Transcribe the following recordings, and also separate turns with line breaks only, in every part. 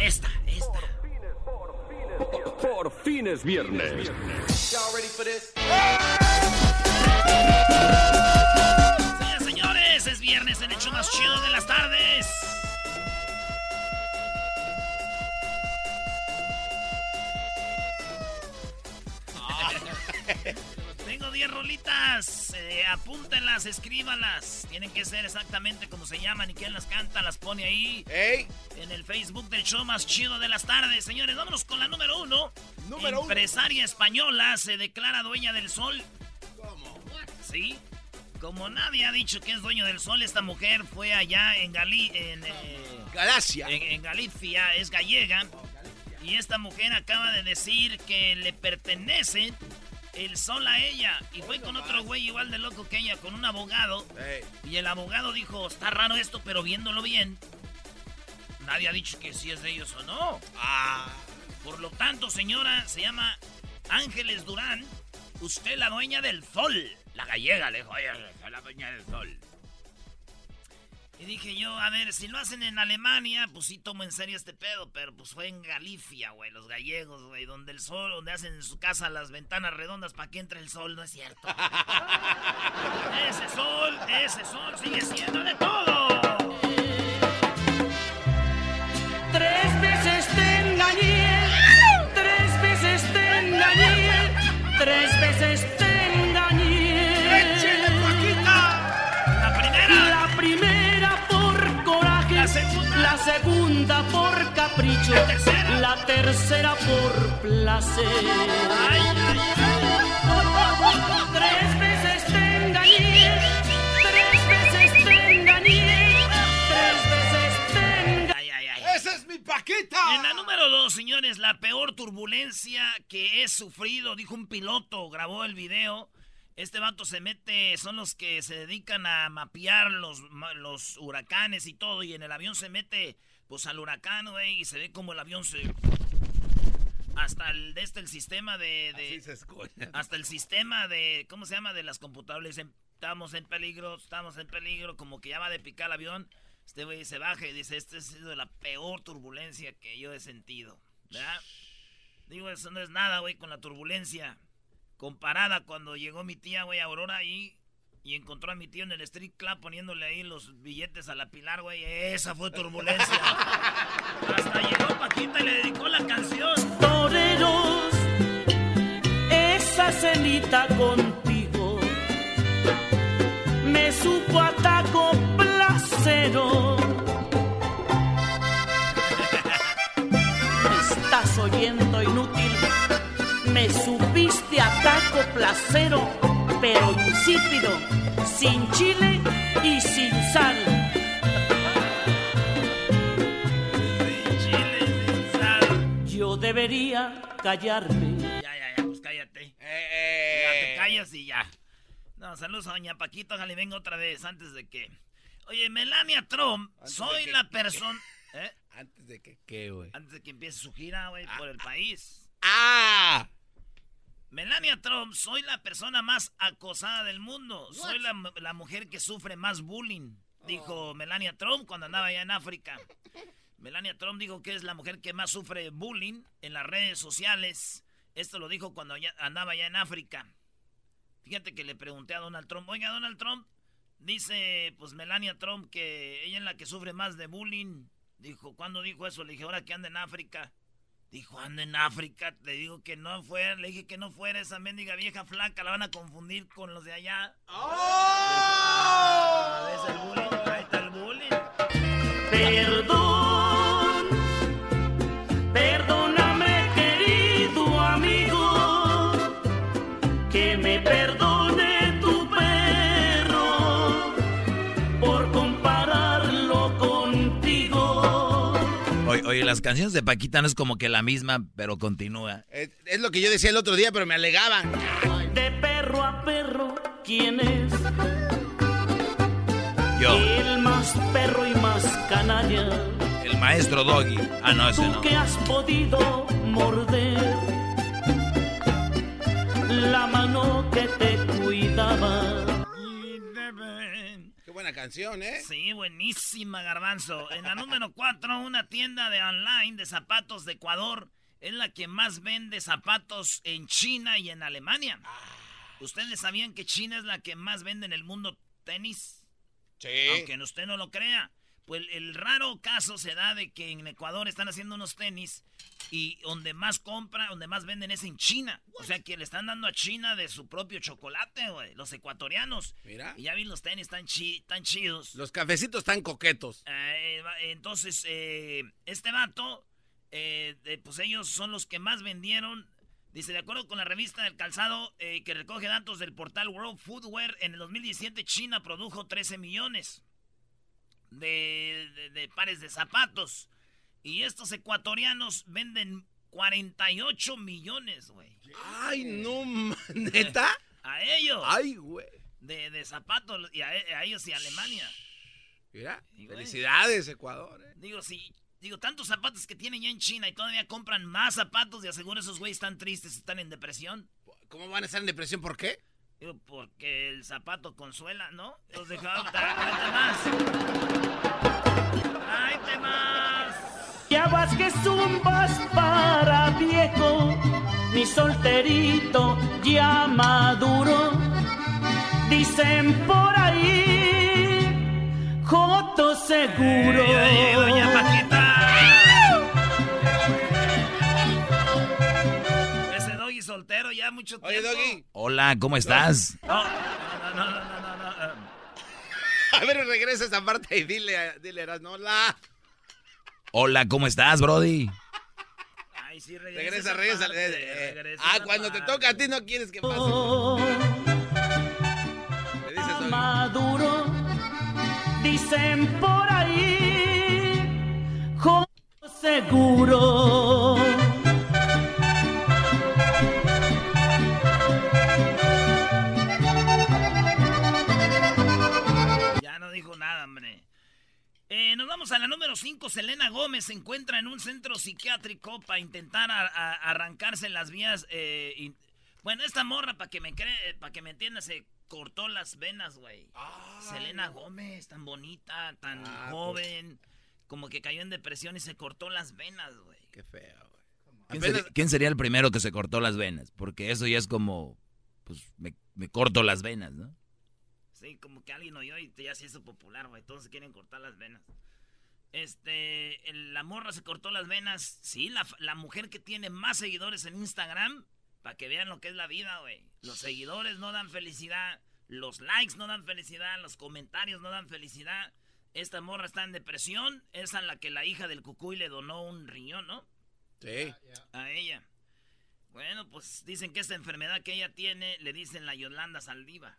Esta, esta.
Por fin es viernes.
Señoras y señores, es viernes en el hecho más chido de las tardes. 10 rolitas. eh, apúntenlas, escríbanlas. Tienen que ser exactamente como se llaman y quién las canta, las pone ahí. En el Facebook del show más chido de las tardes. Señores, vámonos con la número uno.
Número uno.
Empresaria española se declara dueña del sol.
¿Cómo?
Sí. Como nadie ha dicho que es dueño del sol, esta mujer fue allá en Gali en, eh,
Galacia.
en, en Galicia, es gallega. Y esta mujer acaba de decir que le pertenece el sol a ella. Y fue con otro güey igual de loco que ella, con un abogado. Y el abogado dijo, está raro esto, pero viéndolo bien, nadie ha dicho que sí es de ellos o no.
Ah.
Por lo tanto, señora, se llama Ángeles Durán. Usted la dueña del sol. La gallega le dijo, oye, soy la dueña del sol. Y dije yo, a ver, si lo hacen en Alemania, pues sí tomo en serio este pedo, pero pues fue en Galicia, güey, los gallegos, güey, donde el sol, donde hacen en su casa las ventanas redondas para que entre el sol, no es cierto. ese sol, ese sol sigue siendo de todo.
Tres veces te engañé, tres veces te engañé, tres veces te
segunda.
por capricho,
La tercera.
la tercera por placer.
Ay, ay, ay.
Tres veces te engañé, tres veces te engañé, tres veces te engañé.
Ay, ay, ay.
¡Esa es mi Paquita!
En la número dos, señores, la peor turbulencia que he sufrido, dijo un piloto, grabó el video. Este vato se mete, son los que se dedican a mapear los, los huracanes y todo, y en el avión se mete, pues al huracán, güey, y se ve como el avión se... Hasta el, este, el sistema de... de-
Así se
hasta el sistema de, ¿cómo se llama? De las computadoras. Estamos en peligro, estamos en peligro, como que ya va de picar el avión. Este güey se baja y dice, esta ha sido la peor turbulencia que yo he sentido. ¿Verdad? Digo, eso no es nada, güey, con la turbulencia. Comparada cuando llegó mi tía, güey, Aurora ahí y encontró a mi tío en el street club poniéndole ahí los billetes a la pilar, güey. Esa fue turbulencia. Hasta llegó Paquita y le dedicó la canción.
toreros, esa cenita contigo me supo a taco placero. Me estás oyendo inútil, me supiste placero, pero insípido, sin chile y sin sal.
Sin chile, sin sal.
Yo debería callarme.
Ya, ya, ya, pues cállate.
Eh,
Ya
eh.
te callas y ya. No, saludos a Doña Paquito, ojalá y venga otra vez antes de que. Oye, Melania Trump,
Antes
soy
que-
la persona. ¿Eh?
Antes de que, ¿qué, güey?
Antes de que empiece su gira, güey, por el país.
¡Ah!
Melania Trump, soy la persona más acosada del mundo. Soy la, mu- la mujer que sufre más bullying, dijo Melania Trump cuando andaba allá en África. Melania Trump dijo que es la mujer que más sufre bullying en las redes sociales. Esto lo dijo cuando ya- andaba allá en África. Fíjate que le pregunté a Donald Trump, oiga Donald Trump, dice pues Melania Trump que ella es la que sufre más de bullying. Dijo, ¿cuándo dijo eso? Le dije, ahora que anda en África. Dijo, anda en África. Le digo que no fuera, le dije que no fuera esa mendiga vieja flaca, la van a confundir con los de allá. Ah, ¿ves el bullying? Ahí está el bullying.
Perdón,
Oye, oye, las canciones de Paquita no es como que la misma, pero continúa.
Es, es lo que yo decía el otro día, pero me alegaban.
De perro a perro, ¿quién es?
Yo,
El más perro y más canalla.
el maestro Doggy. Ah, no, ese
Tú
no.
que has podido morder la mano que te cuidaba.
Buena canción, ¿eh?
Sí, buenísima, Garbanzo. En la número 4, una tienda de online de zapatos de Ecuador es la que más vende zapatos en China y en Alemania. ¿Ustedes sabían que China es la que más vende en el mundo tenis?
Sí.
Aunque usted no lo crea. Pues el raro caso se da de que en Ecuador están haciendo unos tenis y donde más compra, donde más venden es en China. O sea que le están dando a China de su propio chocolate, güey. Los ecuatorianos.
Mira.
Y ya vi los tenis tan, chi tan chidos.
Los cafecitos están coquetos.
Eh, entonces, eh, este vato, eh, pues ellos son los que más vendieron. Dice, de acuerdo con la revista del calzado eh, que recoge datos del portal World Footwear, en el 2017 China produjo 13 millones de, de- de pares de zapatos. Y estos ecuatorianos venden 48 millones, güey.
Ay, no, neta.
A ellos.
Ay, güey.
De, de zapatos. Y a, a ellos y a Alemania.
Mira, felicidades, Ecuador. ¿eh?
Digo, sí, digo, tantos zapatos que tienen ya en China y todavía compran más zapatos y aseguro esos güeyes están tristes, están en depresión.
¿Cómo van a estar en depresión? ¿Por qué?
Digo, porque el zapato consuela, ¿no? Los dejaron, más. Tráete más.
Ya vas que zumbas para viejo, mi solterito ya maduro. Dicen por ahí, Joto seguro.
Ya llegó Doña Paquita. Ese doggy soltero ya mucho tiempo.
Oye, Doggy.
Hola, ¿cómo estás? No, no, no, no, no, no, no.
A ver, regresa esa parte y dile, a- dile, Erasmo, hola.
Hola, ¿cómo estás, Brody? Ay, sí, regresa.
Regresa,
esa
regresa.
parte,
eh, eh.
regresa
Ah, cuando te
parte.
toca a ti no quieres que pase. Le dices, Doggy.
Maduro. Dicen por ahí, seguro.
Eh, nos vamos a la número 5. Selena Gómez se encuentra en un centro psiquiátrico para intentar a- a- arrancarse las vías. eh, Bueno, esta morra, para que me cree, para que me entienda, se cortó las venas, güey. Selena Gómez, tan bonita, tan
Ah,
joven, como que cayó en depresión y se cortó las venas, güey.
Qué feo, güey.
¿Quién,
Apenas-
sería, quién sería el primero que se cortó las venas? Porque eso ya es como, pues me, me corto las venas, ¿no?
Sí, como que alguien oyó y ya se hizo popular, güey. Todos se quieren cortar las venas. Este, el- la morra se cortó las venas. Sí, la, la mujer que tiene más seguidores en Instagram, para que vean lo que es la vida, güey. Los seguidores no dan felicidad, los likes no dan felicidad, los comentarios no dan felicidad. Esta morra está en depresión, es a la que la hija del cucuy le donó un riñón, ¿no?
Sí.
A ella. Bueno, pues dicen que esta enfermedad que ella tiene le dicen la Yolanda Saldiva.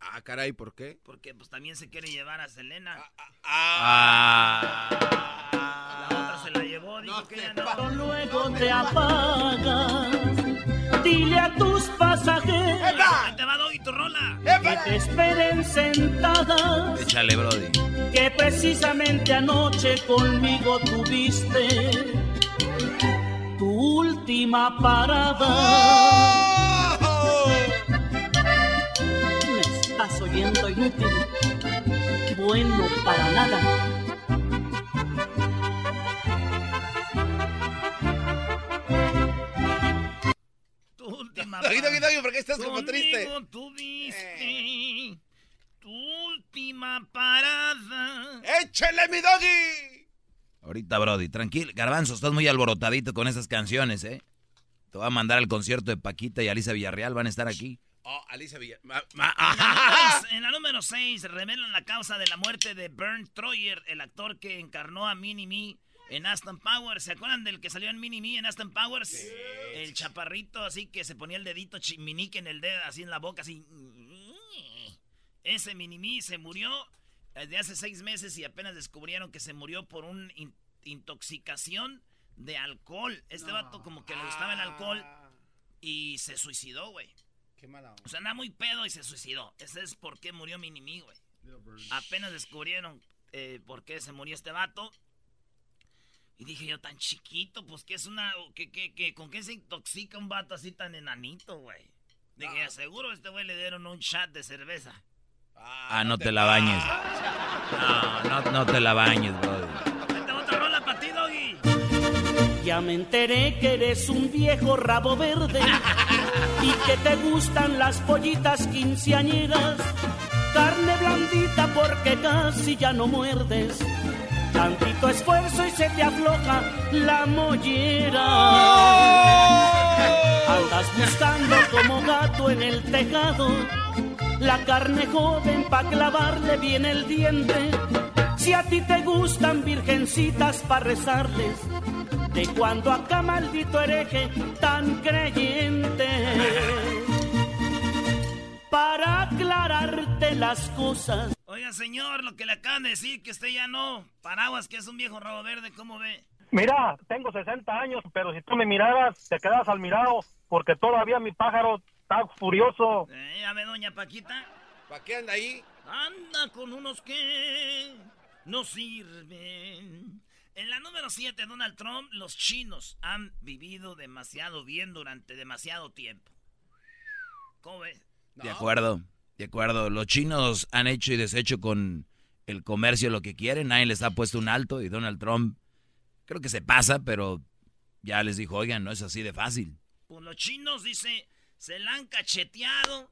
Ah, caray, ¿por qué?
Porque pues también se quiere llevar a Selena.
Ah.
La otra se la llevó, dijo que ella no.
Luego te apagas. Dile a tus pasajeros
te va Doggy tu rola.
que te esperen sentadas.
Échale, Brody.
Que precisamente anoche conmigo tuviste tu última parada. Me oyendo inútil. Bueno para nada.
Tu última
Doggy, Doggy, ¿por qué estás como triste?
Tuviste tu última parada.
¡Échale, mi Doggy!
Ahorita, Brody, tranquilo. Garbanzo, estás muy alborotadito con esas canciones, ¿eh? Te voy a mandar al concierto de Paquita y Alicia Villarreal, van a estar aquí.
Oh, Alicia Villa... ma- ma-
En la número 6 revelan la causa de la muerte de Bernd Troyer, el actor que encarnó a Minnie Me en Aston Powers. ¿Se acuerdan del que salió en Minnie Me en Aston Powers? El chaparrito así que se ponía el dedito chiminique en el dedo, así en la boca, así. Ese Minnie Me se murió desde hace seis meses y apenas descubrieron que se murió por una intoxicación de alcohol. Este vato como que le gustaba el alcohol y se suicidó, güey.
Qué mala onda.
O sea, andaba muy pedo y se suicidó. Ese es por qué murió Minimi, güey. Apenas descubrieron eh, por qué se murió este vato. Y dije yo, tan chiquito, pues que es una... Que, que, que, ¿Con qué se intoxica un vato así tan enanito, güey? Dije, seguro a este güey le dieron un shot de cerveza.
Ah, no te la bañes. No, no, no te la bañes, Brody.
Vete otra rola para ti, Doggy.
Ya me enteré que eres un viejo rabo verde y que te gustan las pollitas quinceañeras. Carne blandita porque casi ya no muerdes. Tantito esfuerzo y se te afloja la mollera. Andas buscando como gato en el tejado la carne joven pa' clavarle bien el diente. Si a ti te gustan virgencitas pa' rezarles, de cuando acá maldito hereje tan creyente. Para aclararte las cosas.
Oiga, señor, lo que le acaban de decir, que usted ya no. Paraguas, que es un viejo rabo verde, ¿cómo ve?
Mira, tengo 60 años, pero si tú me miraras, te quedas al mirado, porque todavía mi pájaro está furioso.
Eh, ya ve, doña Paquita.
¿Para qué anda ahí?
Anda con unos que no sirven. En la número 7, Donald Trump, los chinos han vivido demasiado bien durante demasiado tiempo. ¿Cómo ves?
De acuerdo, de acuerdo. Los chinos han hecho y deshecho con el comercio lo que quieren. Nadie les ha puesto un alto y Donald Trump creo que se pasa, pero ya les dijo, oigan, no es así de fácil.
Pues los chinos, dice, se la han cacheteado,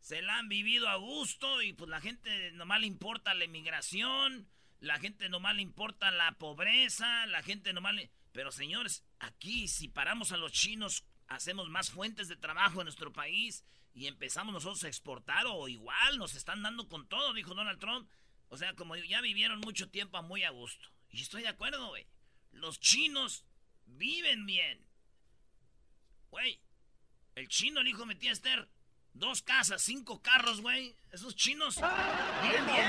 se la han vivido a gusto y pues la gente nomás le importa la inmigración, la gente nomás le importa la pobreza, la gente nomás le... Pero señores, aquí si paramos a los chinos, hacemos más fuentes de trabajo en nuestro país y empezamos nosotros a exportar o igual nos están dando con todo, dijo Donald Trump. O sea, como ya vivieron mucho tiempo muy a gusto. Y estoy de acuerdo, güey. Los chinos viven bien. Güey, el chino, el hijo de mi tía Esther, dos casas, cinco carros, güey. Esos chinos viven bien.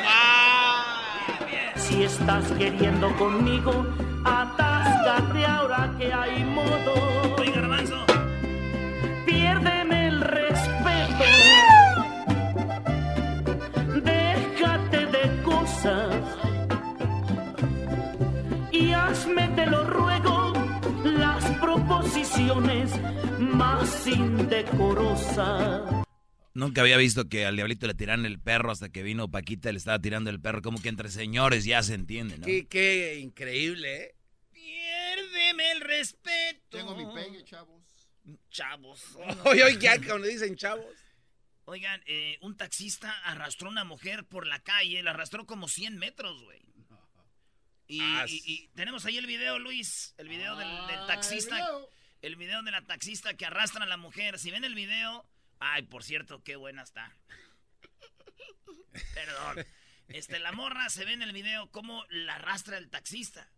Viven bien.
Si estás queriendo conmigo, atáscate ahora que hay modo.
Oye, garbanzo.
Piérdeme el respeto. Déjate de cosas. Y hazme, te lo ruego, las proposiciones más indecorosas.
Nunca había visto que al diablito le tiraran el perro hasta que vino Paquita y le estaba tirando el perro. Como que entre señores ya se entiende, ¿no?
Qué, qué increíble, ¿eh?
Piérdeme el respeto.
Tengo mi pegue, chavos.
Chavos.
Oye, oye, ya cuando dicen chavos.
Oigan, eh, un taxista arrastró a una mujer por la calle, la arrastró como 100 metros, güey. Y,
Ah,
y- y tenemos ahí el video, Luis, el video del, del
Ah,
taxista,
el video.
el video de la taxista que arrastra a la mujer. Si ven el video, ay, por cierto, qué buena está. Perdón. Este, la morra se ve en el video cómo la arrastra el taxista.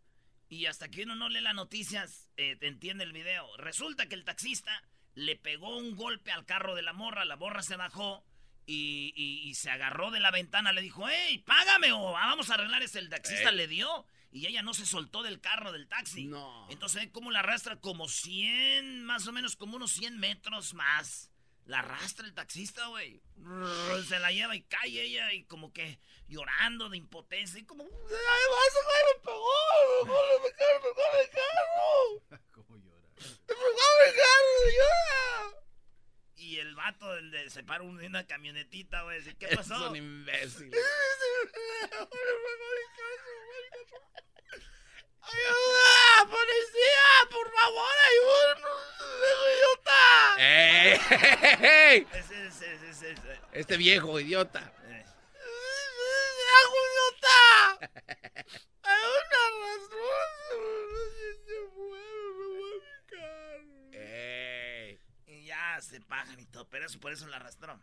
Y hasta que uno no lee las noticias, eh, entiende el video. Resulta que el taxista le pegó un golpe al carro de la morra, la morra se bajó y, se agarró de la ventana, le dijo, hey, págame o vamos a arreglar ese. El taxista le dio y ella no se soltó del carro del taxi. No. Entonces, como la arrastra como 100, más o menos como unos 100 metros más. La arrastra el taxista, güey. Se la lleva y cae ella y como que llorando de impotencia y como... ¡Ay, vas a me pegó! ¡Me pegó, me el carro! ¿Cómo llora? ¡Me el carro! ¡Llora! Y el vato del de, se para una camionetita, güey. ¿Qué pasó? Es un imbécil. ¡Ayuda! ¡Policía! ¡Por favor, ayúdanos!
¡Idiota! ¡Ey! Este viejo idiota.
¡Viejo idiota! ¡Hay una razón! se mueve, me ¡Ey! Y ya se pagan y todo, pero eso por eso la arrastró.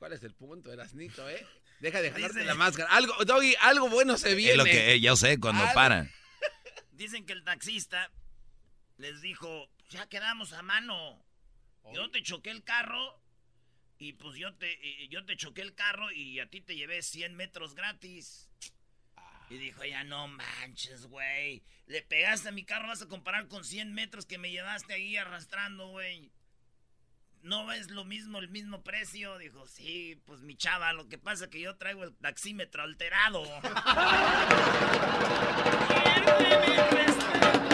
¿Cuál es el punto, Erasnito, eh? Deja de jalarte la máscara. Algo, Doggy, algo bueno se viene.
Es lo que yo sé cuando paran.
Dicen que el taxista les dijo, ya quedamos a mano. Yo te choqué el carro y pues yo te, yo te choqué el carro y a ti te llevé 100 metros gratis. Y dijo, ya no manches, güey. Le pegaste a mi carro, vas a comparar con 100 metros que me llevaste ahí arrastrando, güey no es lo mismo, el mismo precio. Dijo, sí, pues mi chava, lo que pasa es que yo traigo el taxímetro alterado.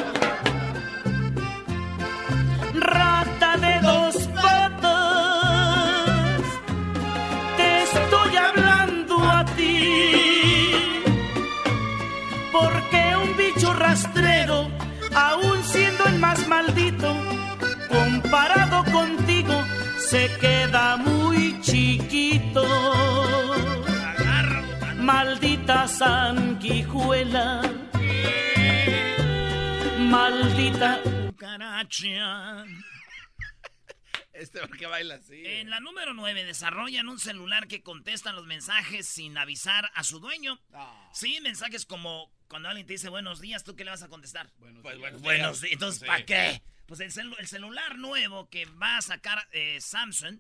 se queda muy chiquito. Maldita sanguijuela. Maldita cucaracha.
Este porque baila así.
En la número 9, desarrollan un celular que contesta los mensajes sin avisar a su dueño. Ah. Sí, mensajes como cuando alguien te dice buenos días, ¿tú qué le vas a contestar? Buenos pues, días. Buenos días. Entonces, ¿para qué? Pues el, celular nuevo que va a sacar eh, Samsung,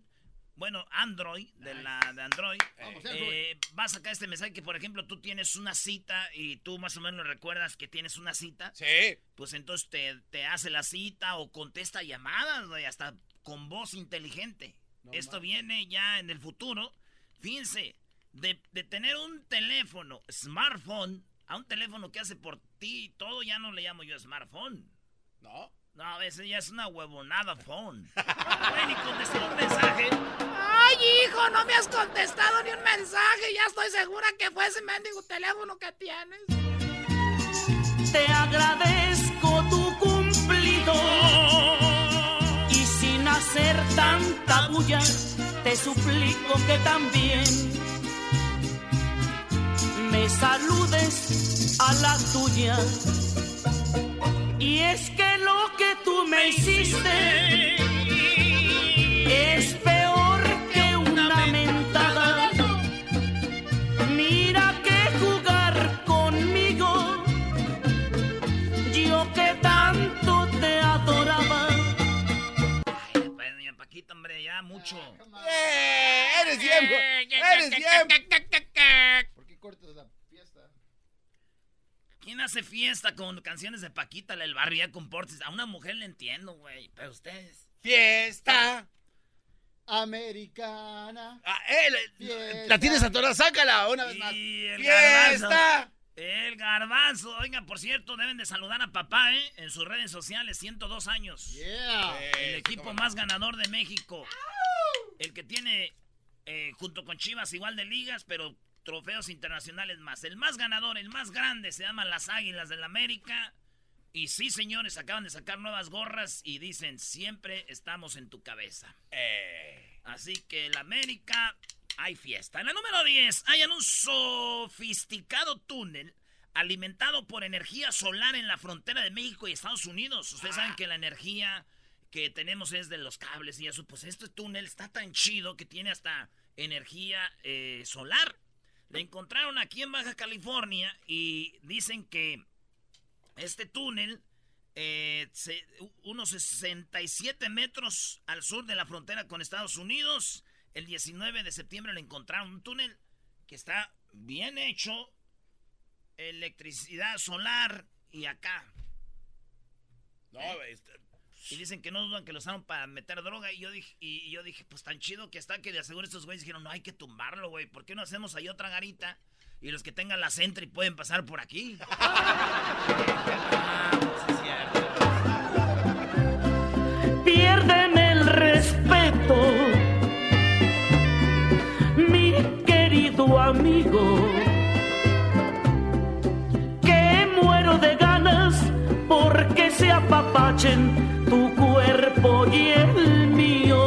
bueno, Android, de la de Android, eh, va a sacar este mensaje que, por ejemplo, tú tienes una cita y tú más o menos recuerdas que tienes una cita.
Sí.
Pues entonces te, hace la cita o contesta llamadas, hasta con voz inteligente. Esto viene ya en el futuro. Fíjense, de, de tener un teléfono, smartphone, a un teléfono que hace por ti todo, ya no le llamo yo smartphone.
¿No?
No, a veces ya es una huevonada phone. No ni contestar un mensaje. Ay, hijo, no me has contestado ni un mensaje. Ya estoy segura que fue ese mendigo teléfono que tienes.
Te agradezco tu cumplido. Y sin hacer tanta bulla, te suplico que también me saludes a la tuya. Y es que lo me hiciste es peor que una mentada. Mira que jugar conmigo, yo que tanto te adoraba.
Ay, pues, doña Paquita, hombre, ya mucho.
Eh, ¡Eres tiempo! ¡Eres tiempo!
¿Por qué cortas la
¿Quién hace fiesta con canciones de Paquita, el barrio, ya con portes? A una mujer le entiendo, güey, pero ustedes.
¡Fiesta!
Americana.
Ah, eh, la tienes atorada, sácala una vez más.
El ¡Fiesta! el garbanzo. Oiga, por cierto, deben de saludar a papá, ¿eh? En sus redes sociales, 102 años.
Yeah.
El equipo más ganador de México. El que tiene, eh, junto con Chivas, igual de ligas, pero trofeos internacionales más. El más ganador, el más grande, se llama las Águilas del la América. Y sí, señores, acaban de sacar nuevas gorras y dicen, siempre estamos en tu cabeza. Eh. Así que el América, hay fiesta. En la número 10, hay un sofisticado túnel alimentado por energía solar en la frontera de México y Estados Unidos. Ustedes saben ah. que la energía que tenemos es de los cables y eso. Pues este túnel está tan chido que tiene hasta energía eh, solar. Le encontraron aquí en Baja California y dicen que este túnel eh, unos 67 metros al sur de la frontera con Estados Unidos. El 19 de septiembre le encontraron un túnel que está bien hecho, electricidad solar y acá. No, ¿Eh? Y dicen que no dudan que lo usaron para meter droga. Y yo dije, y yo dije, pues tan chido que está que de aseguro estos güeyes dijeron, no hay que tumbarlo, güey. ¿Por qué no hacemos ahí otra garita? Y los que tengan la Sentry pueden pasar por aquí.
Pierden el respeto, mi querido amigo. Que muero de ganas porque se apapachen y el mío.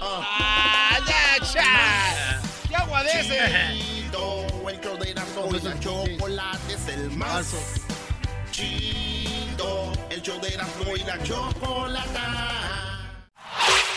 ¡Ah, ya, ¡Qué agua de ese!
El show de Erasmo y la chocolate es el más chido. El show de Erasmo y la chocolata.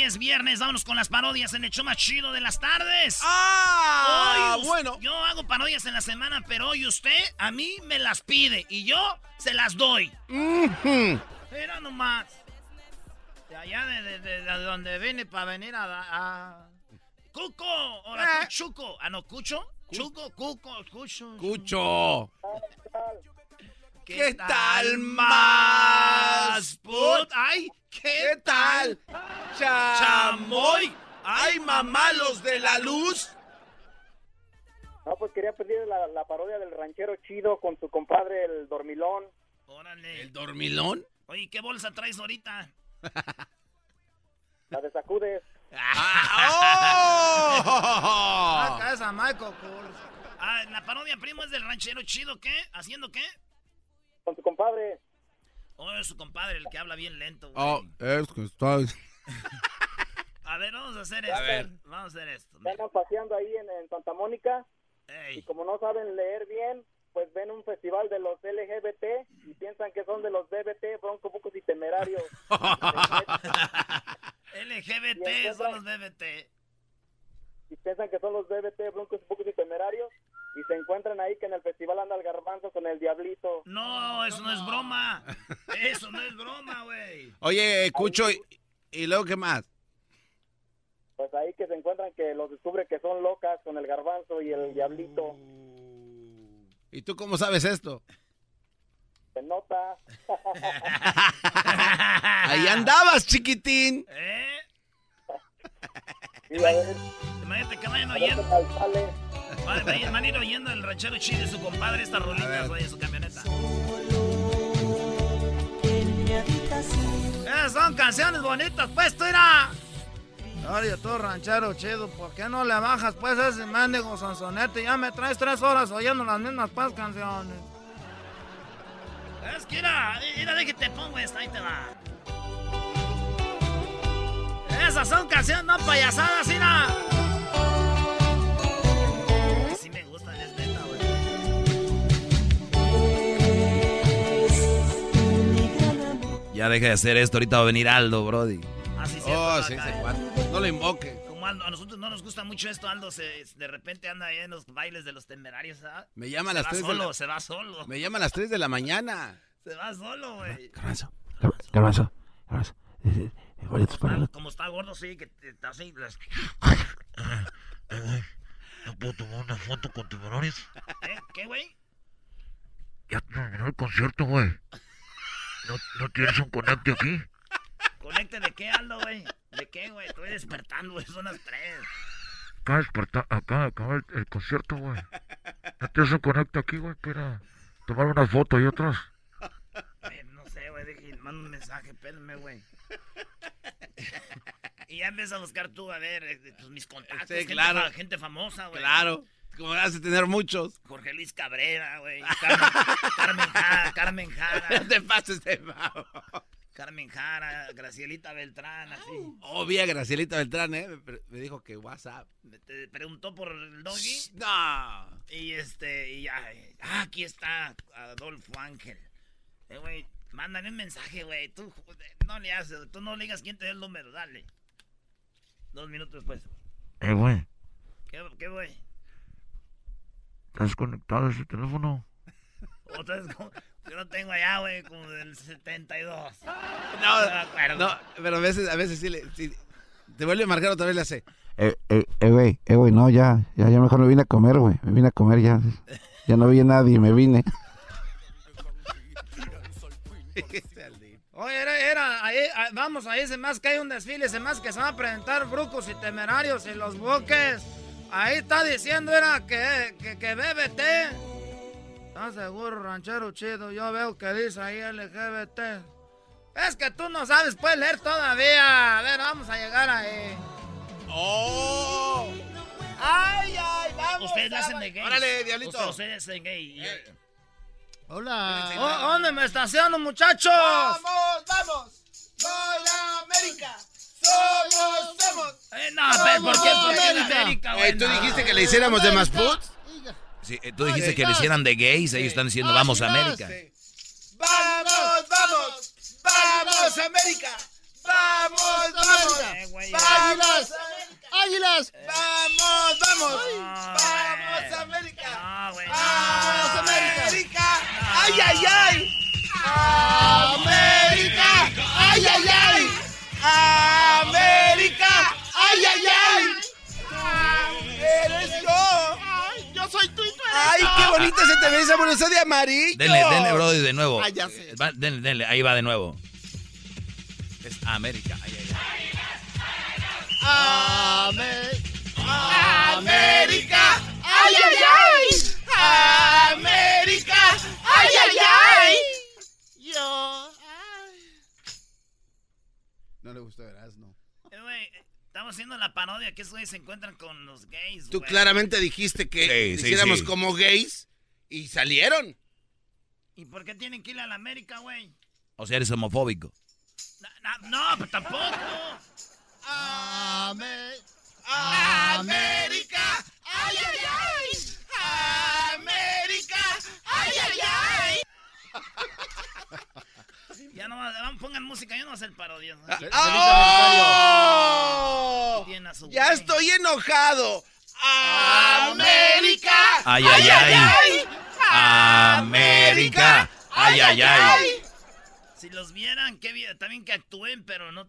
Hoy es viernes. Vámonos con las parodias en el show más chido de las tardes.
¡Ah!
Hoy
bueno.
Yo hago parodias en la semana, pero hoy usted a mí me las pide y yo se las doy. Mira nomás. De allá de, de- de- de donde vine para venir a, a- Cuco, ahora tú, Chuco. Ah, no, Cucho. Chuco, Cuco, Cucho.
¡Cucho!
¿Qué, tal más? Put? ¡Ay! ¿Qué,
¿Qué tal?
¡Chamoy!
¡Ay, mamá, los de la luz!
No, pues quería pedir la, la parodia del ranchero chido con su compadre el dormilón.
Órale.
¿El dormilón?
Oye, ¿qué bolsa traes ahorita?
La de sacudes.
¡Oh!
casa, Michael Ah, la parodia primo es del ranchero chido, ¿qué? ¿Haciendo qué?
Compadre.
Oh, es su compadre, el que habla bien lento, güey.
Oh, es que está...
A ver, vamos a hacer esto.
ver.
Vamos a hacer esto.
Paseando ahí en, en Santa Mónica y como no saben leer bien, pues ven un festival de los LGBT y piensan que son de los BBT, Bronco Bucos y Temerarios.
LGBT son los BBT.
y piensan que son los BBT, Broncos, Bucos y Temerarios y se encuentran ahí que en el festival anda el garbanzo con el diablito.
No, eso no es broma. Eso no es broma, güey.
Oye, Cucho, ¿y, y luego qué más?
Pues ahí que se encuentran que los descubre que son locas con el garbanzo y el diablito.
¿Y tú cómo sabes esto?
Se nota.
Ahí andabas, chiquitín.
¿Eh? Imagínate que vayan oyendo. Van a ir oyendo el ranchero chido y su compadre estas rolitas, en su camioneta. Eh, son canciones bonitas, pues, tú irá. Oye, tú, ranchero chido, ¿por qué no le bajas, pues, ese mendigo sonsonete? Ya me traes tres horas oyendo las mismas, pues, canciones. Es que, mira, mira, de que te pongo esta, ahí te va. Esas son canciones, no payasadas. Sí me gustan, es neta, güey.
Ya deja de hacer esto, ahorita va a venir Aldo, Brody.
Así
Oh, sí, cuate. No lo invoque.
Como Aldo, a nosotros no nos gusta mucho esto, Aldo se, de repente anda ahí en los bailes de los temerarios, ¿sabes?
Me llama a las
va
3 de
solo,
la...
se va solo.
Me llama a las 3 de la mañana.
Se va solo, güey.
Garbanzo, garbanzo, garbanzo. Boletos para el-
Como está gordo, sí, que te- así. las-
¿No puedo tomar una foto con tiburones?
¿Eh? ¿Qué, güey?
Ya terminó el concierto, güey. ¿No, ¿No tienes un conecte aquí?
¿Conecte de qué, Aldo, güey? ¿De qué, güey? Estoy despertando, güey, son las tres.
Acá despertar, acá acaba el, el concierto, güey. ¿No tienes un conecte aquí, güey? Para tomar unas fotos y otras.
Eh, no sé, güey, mando un mensaje, espérenme, güey. y ya empieza a buscar tú, a ver, eh, pues, mis contactos.
Sí,
gente
claro.
fa- Gente famosa, güey.
Claro. Como vas a tener muchos.
Jorge Luis Cabrera, güey. Carmen, Carmen Jara. Carmen Jara.
No te pases de pavo.
Carmen Jara, Gracielita Beltrán, así.
Oh, vi a Gracielita Beltrán, ¿eh? Me, dijo que WhatsApp.
Te preguntó por el doggy.
No.
Y este, y ya, ah, aquí está Adolfo Ángel. Eh, güey, mándale un mensaje, güey. Tú joder, no le haces, tú no le digas quién te da el número, dale. Dos minutos después.
Eh, güey,
¿Qué, qué güey?
¿estás conectado a ese teléfono?
Otra vez, como- yo no tengo allá, güey, como del 72.
No,
me acuerdo.
no, pero a veces, a veces sí le... sí, te vuelve a marcar otra vez le hace.
Eh, eh, eh, güey, eh, güey, no, ya, ya, ya mejor me vine a comer, güey. Me vine a comer ya. Ya no vi a nadie, me vine.
Oye, era, era, ahí, ah, vamos, ahí se más que hay un desfile, se más que se van a presentar brucos y temerarios y los buques. Ahí está diciendo, era que, que, que BBT. ¿Estás seguro, ranchero chido? Yo veo que dice ahí LGBT. Es que tú no sabes, puedes leer todavía. A ver, vamos a llegar ahí.
¡Oh!
¡Ay, ay, vamos! Ustedes la hacen de gay.
Órale, diablito.
Ustedes, ustedes hacen gay.
Hola.
Oh, ¿Dónde me estaciono, muchachos?
¡Vamos, vamos! ¡Soy América! ¡Somos, somos!
Eh, no, pero ¿por qué? ¿Por qué
América?
Eh,
güey?
¿Tú dijiste que le hiciéramos de más put?
Sí, eh, tú dijiste que le hicieran de gays, ellos están diciendo vamos a América.
¡Vamos, vamos! ¡Vamos, América! ¡Vamos, vamos! ¡Águilas!
¡Águilas!
¡Vamos, vamos! ¡Vamos, ¡Ay, ay, ay! ¡América! ¡Ay, ay, ay! ¡América! ¡Ay, ay, ay! ¡Eres yo!
¡Ay, yo soy tú y tú eres
¡Ay, qué bonita se te ve esa bolsa de amarillo!
Denle, denle, Brody, de nuevo.
Ah, ya sé.
Va, denle, denle, ahí va de nuevo. Es América. Ay, ay, ay.
Amé-
¡América! ¡Ay, ay, ay! ¡América! ¡Ay, ay, ay!
Yo. ay.
No le gustó, verás, no.
Eh, güey, estamos haciendo la parodia que esos güeyes se encuentran con los gays,
Tú
güey.
claramente dijiste que
Sí, sí,
hiciéramos
sí.
como gays y salieron.
¿Y por qué tienen que ir a la América, güey?
O sea, eres homofóbico.
No, no, no, pues tampoco.
Amé-
¡América! ¡Ay, ay, ay! ¡América! ¡Ay, ay, ay!
Ya no, pongan música, yo no voy a hacer parodias. ¿no?
¡Oh!
Tienen a su
¡Ya estoy enojado! ¡América!
Ay, ay, ay. América. Ay, ay, ay.
Si los vieran, qué bien, también que actúen, pero no,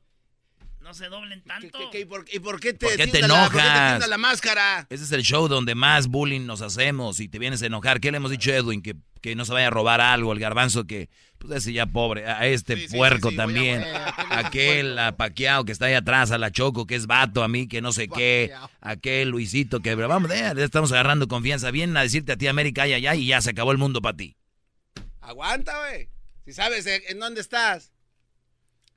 no se doblen
¿Qué-
tanto.
qué- qué- y, por, y por qué te,
¿Por qué te
la- por qué te la máscara?
Ese es el show donde más bullying nos hacemos y te vienes a enojar. ¿Qué le hemos dicho a Edwin? Que, que no se vaya a robar algo, el garbanzo que, pues ese ya pobre, a este
Sí,
puerco
sí, sí, voy a-
también, aquel a Paquiao que está ahí atrás, a la Choco que es vato, a mí que no sé qué, aquel Luisito que, pero vamos, ya, estamos agarrando confianza. Vienen a decirte a ti América, ay, ay, ay, y ya se acabó el mundo para ti.
Aguanta, güey. Si sabes eh, en dónde estás.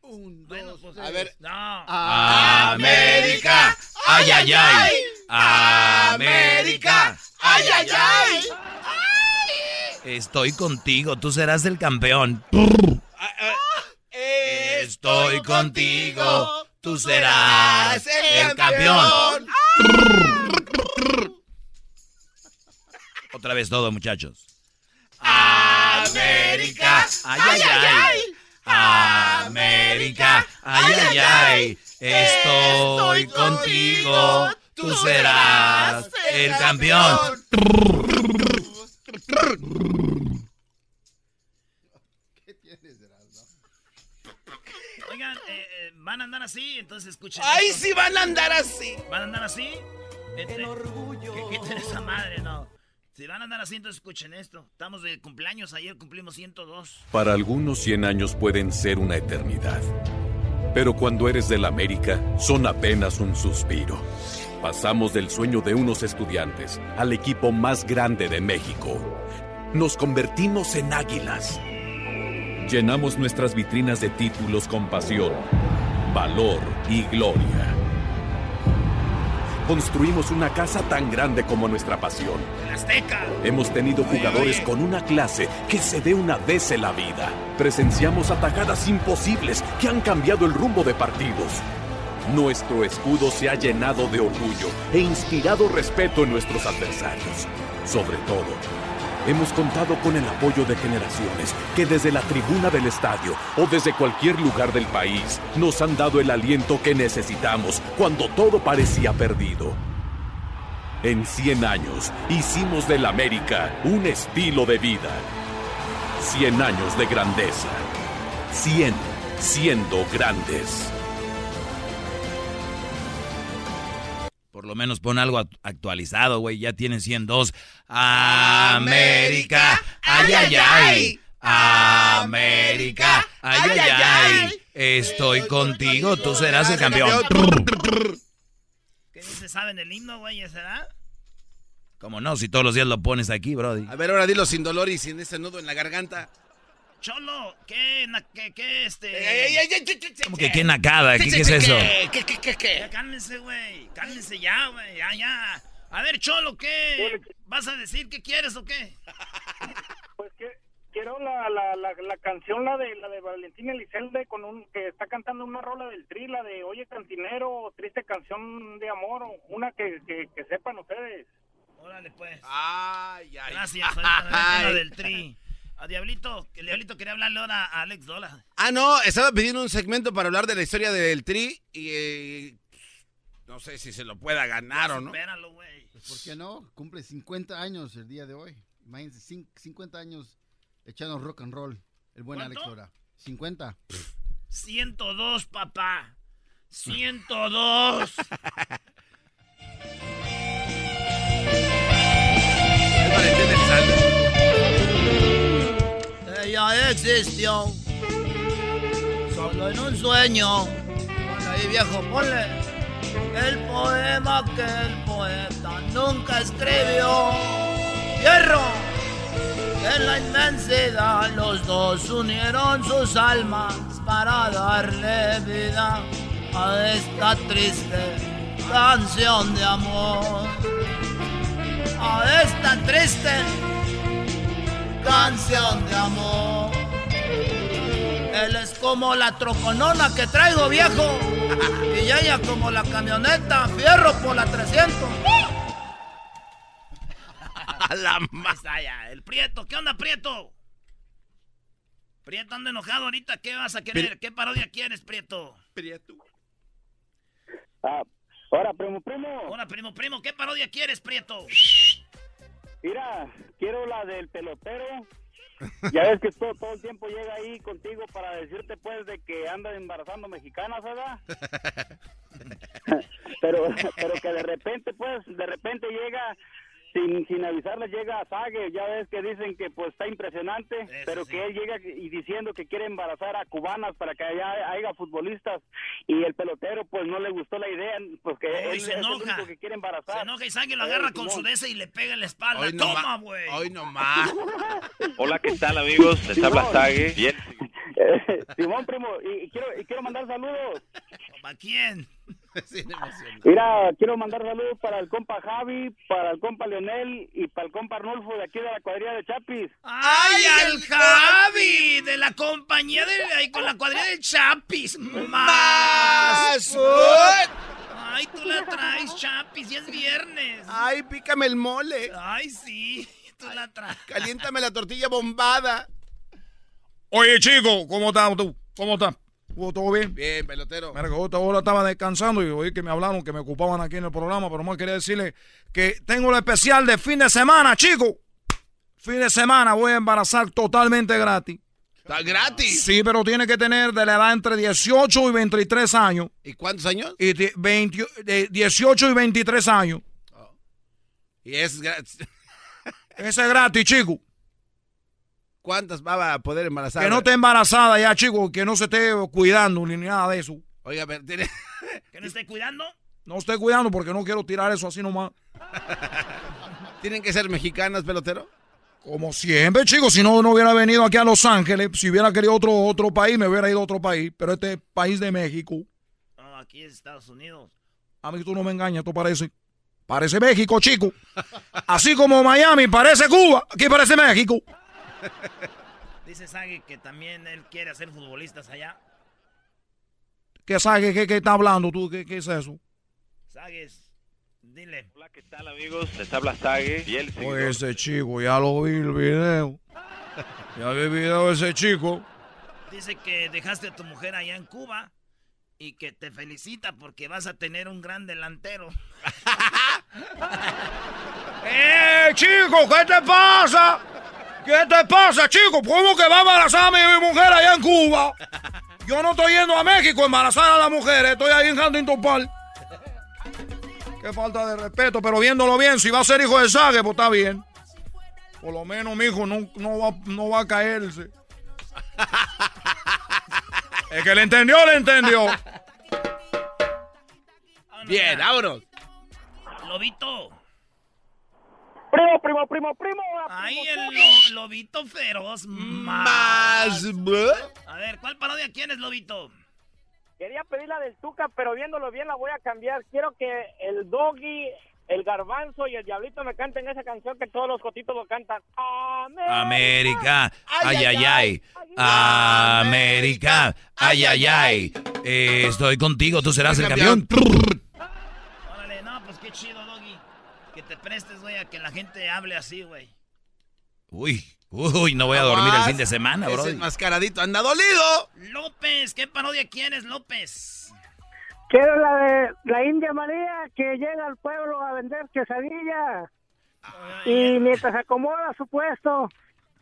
Un,
Bueno,
dos,
pues,
A ver.
No.
América, ay, ay, ay, América,
¡Ay, ay, ay!
Estoy contigo, tú serás el campeón. Estoy contigo, tú serás el campeón. Otra vez todo, muchachos.
¡América!
Ay, ay, ay. América, ay, ay, ay. Estoy contigo, tú serás el campeón.
Oigan, eh, eh, van a andar así, entonces escuchen.
¡Ay,
esto.
sí van a andar así!
¿Van a andar así? El orgullo. Que quiten esa madre, no. Si van a andar entonces escuchen esto. Estamos de cumpleaños, ayer cumplimos 102.
Para algunos 100 años pueden ser una eternidad. Pero cuando eres del América, son apenas un suspiro. Pasamos del sueño de unos estudiantes al equipo más grande de México. Nos convertimos en águilas. Llenamos nuestras vitrinas de títulos con pasión, valor y gloria. Construimos una casa tan grande como nuestra pasión.
Azteca.
Hemos tenido jugadores con una clase que se ve una vez en la vida. Presenciamos atajadas imposibles que han cambiado el rumbo de partidos. Nuestro escudo se ha llenado de orgullo e inspirado respeto en nuestros adversarios. Sobre todo, hemos contado con el apoyo de generaciones que desde la tribuna del estadio o desde cualquier lugar del país nos han dado el aliento que necesitamos cuando todo parecía perdido. En 100 años hicimos del América un estilo de vida. 100 años de grandeza. 100 siendo grandes.
Lo menos pon algo act- actualizado, güey. Ya tienen 102. América. Ay, ay, ay. América. Ay, ay, ay. Estoy contigo. Tú serás el campeón.
¿Qué dice? ¿Saben el himno, güey? ¿Ese será?
¿Cómo no? Si todos los días lo pones aquí, Brody.
A ver, ahora dilo sin dolor y sin ese nudo en la garganta.
Cholo, ¿qué, na- qué, qué, este?
¿Cómo que qué nacada? ¿Qué, qué es eso?
¿Qué, qué, qué, qué?
Ya cálmense, güey. Cálmense ya, güey. Ya, ya. A ver, Cholo, ¿qué? ¿Vas a decir qué quieres o qué?
Pues que quiero la, la, la, la canción, la de la de Valentín Elizalde, con un que está cantando una rola del tri, la de Oye Cantinero, triste canción de amor, una que, que, que sepan ustedes.
Órale, pues.
Ay, ay.
Gracias, meto la del tri. A Diablito, que el Diablito quería hablarle ahora a Alex Dola.
Ah, no, estaba pidiendo un segmento para hablar de la historia del Tri y eh, no sé si se lo pueda ganar o no.
Espéralo, güey.
Pues, ¿Por qué no? Cumple 50 años el día de hoy. Imagínense, cin- 50 años echando rock and roll. El buen
¿Cuánto?
Alex Lora. 50.
102, papá. 102. Ella existió solo en un sueño. Ponle ahí, viejo, ponle el poema que el poeta nunca escribió. ¡Hierro! En la inmensidad los dos unieron sus almas para darle vida a esta triste canción de amor. A esta triste canción de amor. Él es como la troconona que traigo viejo y ella como la camioneta fierro por la 300.
A la
Ahí está ya, el Prieto. ¿Qué onda, Prieto? Prieto anda enojado ahorita. ¿Qué vas a querer? ¿Qué parodia quieres, Prieto?
Prieto.
Ah, ahora, primo, primo.
Hola, primo, primo. ¿Qué parodia quieres, Prieto?
Mira, quiero la del pelotero. Ya ves que todo, todo el tiempo llega ahí contigo para decirte, pues, de que anda embarazando mexicanas, ¿verdad? pero, pero que de repente, pues, de repente llega, sin, sin avisarles, llega a Sague. Ya ves que dicen que, pues, está impresionante, pero que él llega y diciendo que quiere embarazar a cubanas para que allá haya futbolistas. Y el pelotero, pues, no le gustó la idea, pues, que
y
él
se
es el
enoja.
único que quiere embarazar.
Se enoja y Sangue lo
Eh,
agarra con su
Simón.
de ese y le pega en la espalda.
Hoy no
¡Toma,
ma-
güey!
Hoy no más.
Hola, ¿qué tal amigos? Les habla Sage. Bien.
Eh, Simón, primo, y, y quiero, y quiero mandar saludos.
¿Para quién?
Mira, quiero mandar saludos para el compa Javi, para el compa Leonel y para el compa Arnulfo de aquí de la cuadrilla de Chapis.
¡Ay, al Javi! De la compañía de ahí con la cuadrilla del Chapis. ¡Más! ¡Ay, tú la traes, Chapis! ¡Y es viernes!
Ay, pícame el mole.
¡Ay, sí! Tú la traes.
Caliéntame la tortilla bombada.
Oye, chico, ¿cómo estás tú? ¿Cómo estás? ¿Todo bien?
Bien, pelotero.
Mira, que otra hora estaba descansando y oí que me hablaron, que me ocupaban aquí en el programa, pero más quería decirle que tengo el especial de fin de semana, chico. Fin de semana voy a embarazar totalmente gratis.
¿Está gratis?
Sí, pero tiene que tener de la edad entre 18 y 23 años.
¿Y cuántos años?
Y de 20 de 18 y 23 años.
Y es gratis.
Ese es gratis, chico.
¿Cuántas va a poder embarazar?
Que no esté embarazada ya, chico, que no se esté cuidando ni nada de eso.
Oiga, pero tiene...
¿Que no esté cuidando?
No esté cuidando porque no quiero tirar eso así nomás.
¿Tienen que ser mexicanas, pelotero?
Como siempre, chicos, si no, no hubiera venido aquí a Los Ángeles, si hubiera querido otro, otro país, me hubiera ido a otro país, pero este es país de México.
No, aquí es Estados Unidos.
A mí tú no me engañas, esto parece. Parece México, chico. Así como Miami parece Cuba, aquí parece México.
Dice Sage que también él quiere hacer futbolistas allá.
¿Qué Sage? ¿Qué, qué está hablando tú? ¿Qué, qué es eso?
Sagues, dile.
Hola, ¿qué tal amigos? Les habla Sage y él
Pues ese chico, ya lo vi el video. Ya vi el video de ese chico.
Dice que dejaste a tu mujer allá en Cuba y que te felicita porque vas a tener un gran delantero.
¡Eh, chico! ¿Qué te pasa? ¿Qué te pasa, chico? ¿Cómo que va a embarazar a mi mujer allá en Cuba? Yo no estoy yendo a México a embarazar a la mujer, estoy ahí en Huntington Park. Qué falta de respeto, pero viéndolo bien, si va a ser hijo de Sague, pues está bien. Por lo menos mi hijo no, no, va, no va a caerse. El que le entendió, le entendió.
Bien, vámonos.
Lobito.
Primo, primo, primo, primo.
Ahí el lo- lobito feroz. Más. A ver, ¿cuál parodia quieres, lobito?
Quería pedir la del Tuca, pero viéndolo bien la voy a cambiar. Quiero que el Doggy, el Garbanzo y el Diablito me canten esa canción que todos los cotitos lo cantan.
América, ay, ay, ay. América, ay, ay, ay. Estoy contigo, tú serás el campeón.
Órale, no, pues qué chido, Doggy. Que te prestes, güey, a que la gente hable así, güey.
Uy, uy, no voy a dormir el fin de semana, bro.
Enmascaradito anda dolido.
López, ¿qué parodia quieres, López?
Quiero la de la India María que llega al pueblo a vender quesadilla. Y mientras acomoda su puesto,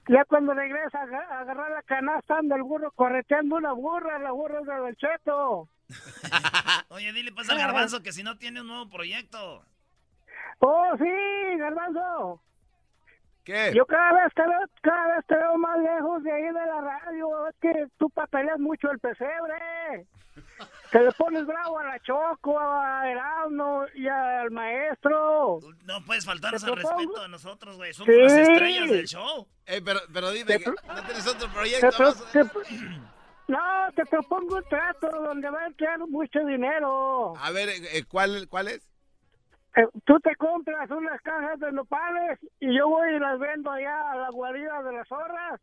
ya cuando regresa a aga- a agarrar la canasta, anda el burro correteando una burra, la burra es de Don Cheto.
Oye, dile pues al garbanzo que si no tiene un nuevo proyecto.
Oh, sí, Garbanzo.
¿Qué?
Yo cada vez te veo, cada vez te veo más lejos de ahí de la radio. Es que tú papeleas mucho el pesebre. Te le pones bravo a la Choco, a Erasmo y al maestro.
No puedes faltarnos
Te
al respeto a nosotros, güey. Somos
Sí.
las estrellas del show.
Eh, pero, pero dime,
Te-
¿no tienes otro proyecto?
te- no, te propongo un trato donde va a entrar mucho dinero.
A ver, eh, ¿cuál, ¿cuál es?
Eh, tú te compras unas cajas de nopales y yo voy y las vendo allá a la guarida de las zorras.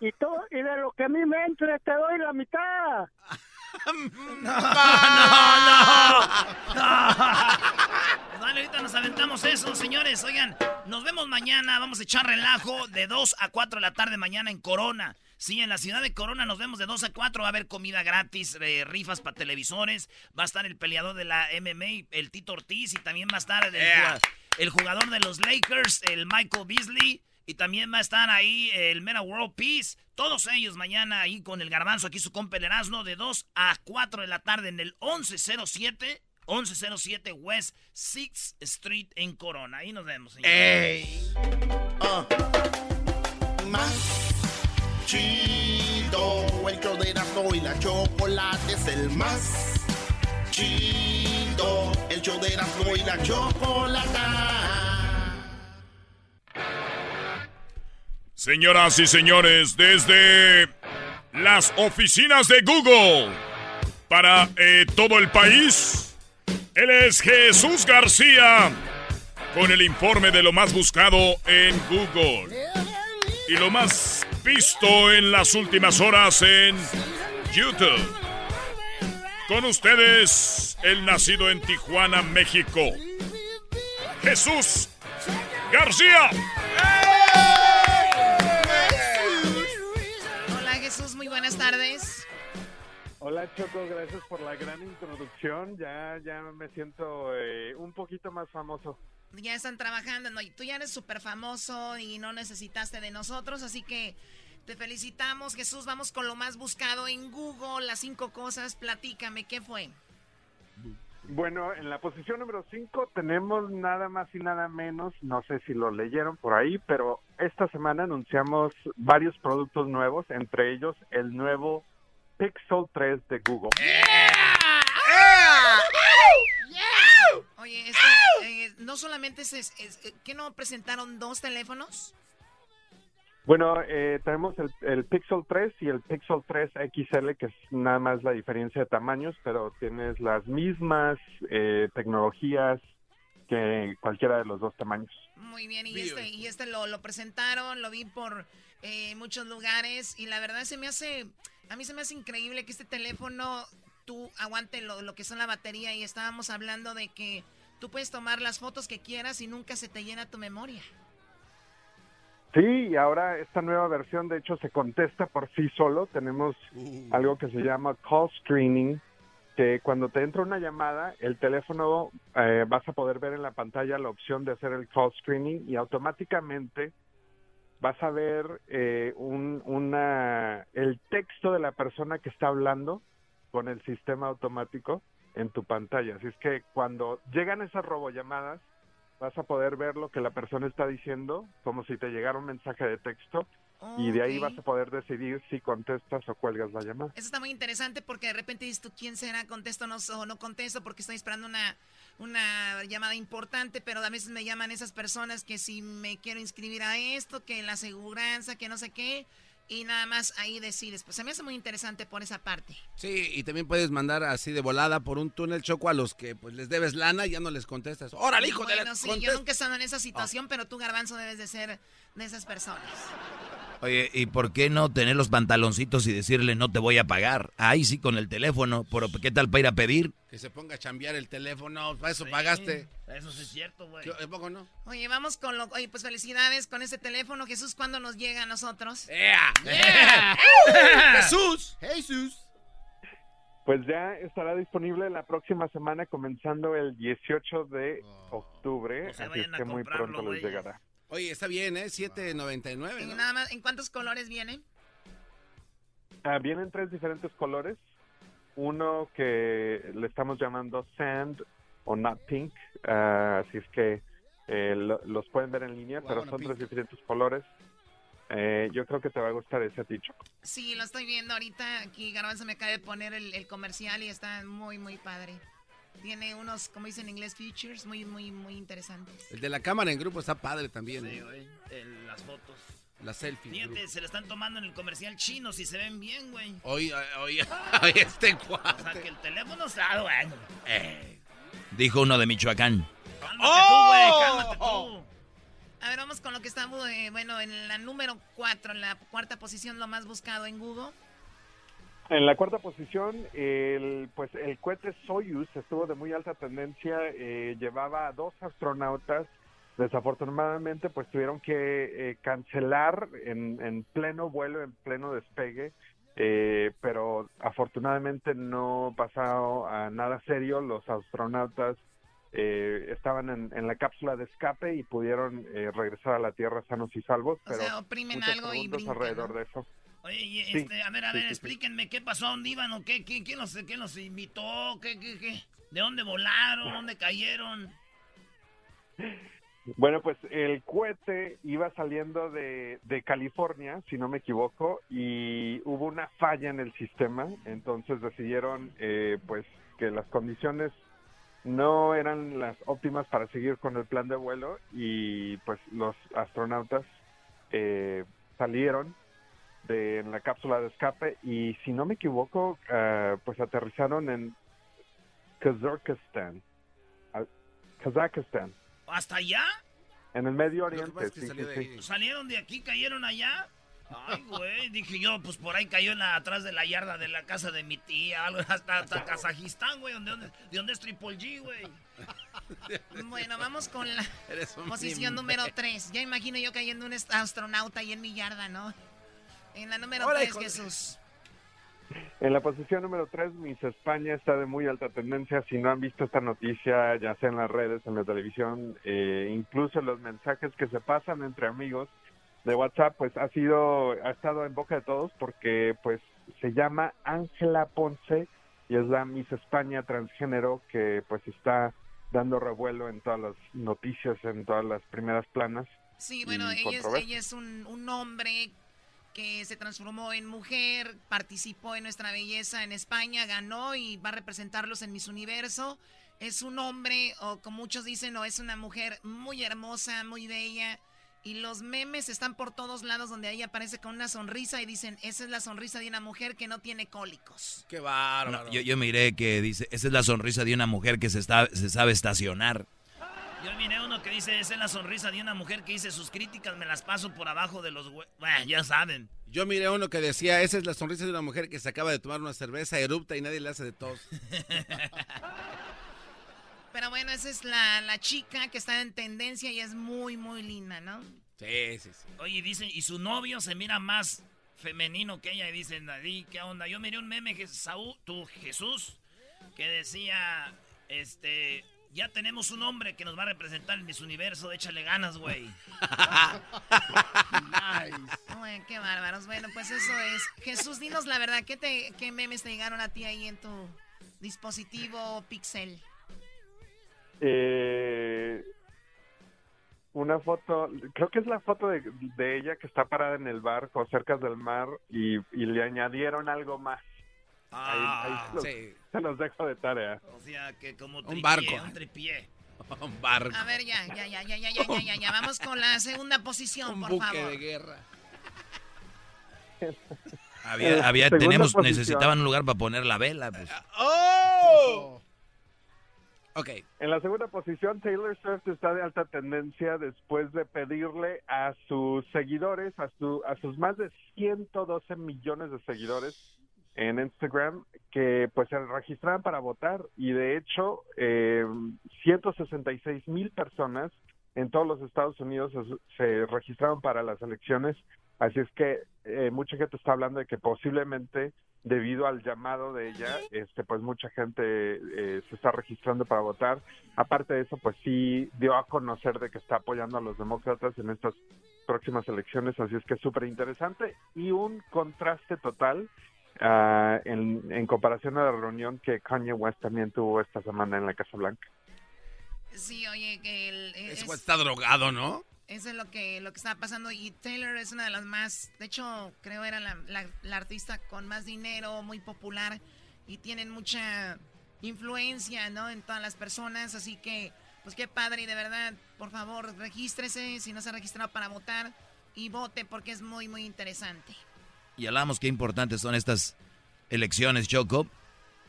Y, todo, y de lo que a mí me entre te doy la mitad.
Dale, ahorita nos aventamos eso, señores. Oigan, nos vemos mañana. Vamos a echar relajo de 2 a 4 de la tarde mañana en Corona. Sí, en la ciudad de Corona nos vemos de 2 a 4. Va a haber comida gratis, eh, rifas para televisores. Va a estar el peleador de la MMA, el Tito Ortiz. Y también va a estar el,
Yeah.
el jugador de los Lakers, el Michael Beasley. Y también va a estar ahí el Mera World Peace. Todos ellos mañana ahí con el garbanzo, aquí su compa Erasmo, de 2 a 4 de la tarde en el 1107. 1107 West 6th Street en Corona. Ahí nos vemos, señores.
Más chido, el show de Erasmo y la chocolate es el más chido, el show de Erasmo y la chocolata.
Señoras y señores, desde las oficinas de Google para eh, todo el país, él es Jesús García con el informe de lo más buscado en Google y lo más visto en las últimas horas en YouTube. Con ustedes, el nacido en Tijuana, México, Jesús García.
Hola Jesús, muy buenas tardes.
Hola Choco, gracias por la gran introducción. Ya, ya me siento eh, un poquito más famoso.
Ya están trabajando, ¿no? Y tú ya eres súper famoso y no necesitaste de nosotros, así que te felicitamos Jesús. Vamos con lo más buscado en Google, las cinco cosas. Platícame, ¿qué fue?
Bueno, en la posición número 5 tenemos nada más y nada menos, no sé si lo leyeron por ahí, pero esta semana anunciamos varios productos nuevos, entre ellos el nuevo Pixel 3 de Google.
Oye, esto, eh, no solamente es, es- es- ¿qué no presentaron dos teléfonos?
Bueno, eh, tenemos el, el Pixel 3 y el Pixel 3 XL, que es nada más la diferencia de tamaños, pero tienes las mismas eh, tecnologías que cualquiera de los dos tamaños.
Muy bien, y este, y este lo, lo presentaron, lo vi por eh, muchos lugares y la verdad se me hace, a mí se me hace increíble que este teléfono tú aguante lo, lo que son la batería y estábamos hablando de que tú puedes tomar las fotos que quieras y nunca se te llena tu memoria.
Sí, y ahora esta nueva versión de hecho se contesta por sí solo. Tenemos
Uh.
algo que se llama call screening, que cuando te entra una llamada, el teléfono eh, vas a poder ver en la pantalla la opción de hacer el call screening y automáticamente vas a ver eh, un, una, el texto de la persona que está hablando con el sistema automático en tu pantalla. Así es que cuando llegan esas robollamadas, vas a poder ver lo que la persona está diciendo, como si te llegara un mensaje de texto, y de ahí vas a poder decidir si contestas o cuelgas la llamada.
Eso está muy interesante porque de repente dices tú, ¿quién será? ¿Contesto o no, o no contesto? Porque estoy esperando una, una llamada importante, pero a veces me llaman esas personas que si me quiero inscribir a esto, que la aseguranza, que no sé qué, y nada más ahí decides. Pues se me hace muy interesante por esa parte.
Sí, y también puedes mandar así de volada por un túnel choco a los que pues les debes lana y ya no les contestas. ¡Órale, hijo de
bueno,
la
sí, yo nunca he estado en esa situación, pero tú, Garbanzo, debes de ser de esas personas.
Oye, ¿y por qué no tener los pantaloncitos y decirle no te voy a pagar? Ahí sí, con el teléfono, pero ¿qué tal para ir a pedir?
Que se ponga a chambear el teléfono, para eso pagaste.
Eso sí es cierto, güey.
¿Qué- ¿a poco no?
Oye, vamos con lo... Oye, pues felicidades con ese teléfono. Jesús, ¿cuándo nos llega a nosotros?
¡Ea!
¡Yeah!
¡Jesús!
¡Jesús!
Pues ya estará disponible la próxima semana, comenzando el 18 de octubre,
No se
así es que muy pronto les llegará.
Oye, está bien, ¿eh? 7.99,
¿En,
¿no?
nada más, ¿En cuántos colores viene?
Ah, vienen tres diferentes colores. Uno que le estamos llamando Sand o Not Pink. ah, así es que eh, lo- los pueden ver en línea, pero
Guaguana
son
pink.
tres diferentes colores. Eh, yo creo que te va a gustar ese a ti, Choco.
Sí, lo estoy viendo ahorita. Aquí Garbanzo me acaba de poner el, el comercial y está muy, muy padre. Tiene unos, como dicen en inglés, features muy, muy, muy interesantes.
El de la cámara en grupo está padre también.
Sí,
¿eh?
güey. El- las fotos.
La selfie. en
Fíjate, se le están tomando en el comercial chino si se ven bien, güey.
Oye, oye, oye, este
O sea,
cuate.
que el teléfono está bueno.
Eh, dijo uno de Michoacán.
Cálmate tú, güey, cálmate tú.
A ver, vamos con lo que está, eh, bueno, en la número 4, en la cuarta posición, lo más buscado en Google.
En la cuarta posición, el, pues el cohete Soyuz estuvo de muy alta tendencia, eh, llevaba a dos astronautas, desafortunadamente pues tuvieron que eh, cancelar en, en pleno vuelo, en pleno despegue, eh, pero afortunadamente no pasó a nada serio, los astronautas eh, estaban en, en la cápsula de escape y pudieron eh, regresar a la Tierra sanos y salvos,
O
pero
sea, oprimen
muchas
algo y
preguntas
brincan,
alrededor
¿no?
de eso.
Oye,
Sí,
este, a ver, a ver,
sí, sí.
explíquenme qué pasó, dónde iban o qué, quién, quién, los, quién los invitó, qué, qué, qué, de dónde volaron, dónde cayeron.
Bueno, pues el cohete iba saliendo de, de California, si no me equivoco, y hubo una falla en el sistema, entonces decidieron eh, pues que las condiciones no eran las óptimas para seguir con el plan de vuelo y pues los astronautas eh, salieron de en la cápsula de escape y si no me equivoco ah, pues aterrizaron en Kazakistán, ah, Kazakistán.
¿Hasta allá?
En el Medio Oriente,
pasa es que
sí,
salió
sí,
de
sí.
ahí.
¿Salieron de aquí, cayeron allá? Ay, güey, dije yo, pues por ahí cayó en la, atrás de la yarda de la casa de mi tía, algo, hasta, hasta Kazajistán, güey, donde, donde, de donde es Triple G, güey.
Bueno, vamos con la posición número 3. Ya imagino yo cayendo un astronauta ahí en mi yarda, ¿no? En la número
Hola,
3,
hijo de-
Jesús.
En la posición número 3, Miss España está de muy alta tendencia. Si no han visto esta noticia, ya sea en las redes, en la televisión, eh, incluso los mensajes que se pasan entre amigos de WhatsApp, pues ha sido, ha estado en boca de todos porque pues se llama Ángela Ponce y es la Miss España transgénero que pues está dando revuelo en todas las noticias, en todas las primeras planas.
Sí, bueno, ella es,
controversia.
ella es un, un hombre que se transformó en mujer, participó en Nuestra Belleza en España, ganó y va a representarlos en Miss Universo. Es un hombre, o como muchos dicen, o es una mujer muy hermosa, muy bella. Y los memes están por todos lados donde ella aparece con una sonrisa y dicen, esa es la sonrisa de una mujer que no tiene cólicos.
Qué bárbaro.
No, yo, yo miré que dice, esa es la sonrisa de una mujer que se, está, se sabe estacionar.
Yo miré uno que dice, esa es la sonrisa de una mujer que dice, sus críticas me las paso por abajo de los. Bueno, ya saben.
Yo miré uno que decía, esa es la sonrisa de una mujer que se acaba de tomar una cerveza, erupta y nadie le hace de tos.
Pero bueno, esa es la, la chica que está en tendencia y es muy, muy linda, ¿no?
Sí, sí, sí.
Oye, dicen, y su novio se mira más femenino que ella y dicen, Nadie, ¿qué onda? Yo miré un meme que Saúl, tu Jesús, que decía, este, ya tenemos un hombre que nos va a representar en Miss Universo, échale ganas, güey.
nice. qué bárbaros. Bueno, pues eso es. Jesús, dinos la verdad, ¿qué, te, qué memes te llegaron a ti ahí en tu dispositivo Pixel?
Eh, una foto, creo que es la foto de, ella que está parada en el barco cerca del mar y, le añadieron algo más.
Ah,
se los dejo de tarea.
O sea, que como
un barco.
Un tripié.
un barco.
A ver, ya, ya, ya, ya, ya, ya, ya, ya, ya. Vamos con la segunda posición,
un
por
buque
favor.
de guerra.
había, había tenemos, necesitaban un lugar para poner la vela. Pues.
¡Oh! Ok.
En la segunda posición, Taylor Swift está de alta tendencia después de pedirle a sus seguidores, a, su, a sus más de 112 millones de seguidores en Instagram, que pues se registraran para votar. Y de hecho, eh, 166 mil personas en todos los Estados Unidos se, registraron para las elecciones. Así es que eh, mucha gente está hablando de que posiblemente debido al llamado de ella, este, pues mucha gente eh, se está registrando para votar. Aparte de eso, pues sí dio a conocer de que está apoyando a los demócratas en estas próximas elecciones, así es que es súper interesante y un contraste total uh, en, en comparación a la reunión que Kanye West también tuvo esta semana en la Casa Blanca.
Sí, oye, que el...
Es, está drogado, ¿no?
Eso es lo que, lo que está pasando. Y Taylor es una de las más, de hecho, creo era la, la, artista con más dinero, muy popular. Y tienen mucha influencia, ¿no? En todas las personas. Así que, pues qué padre. Y de verdad, por favor, regístrese si no se ha registrado para votar. Y vote porque es muy, muy interesante.
Y hablamos qué importantes son estas elecciones, Choco.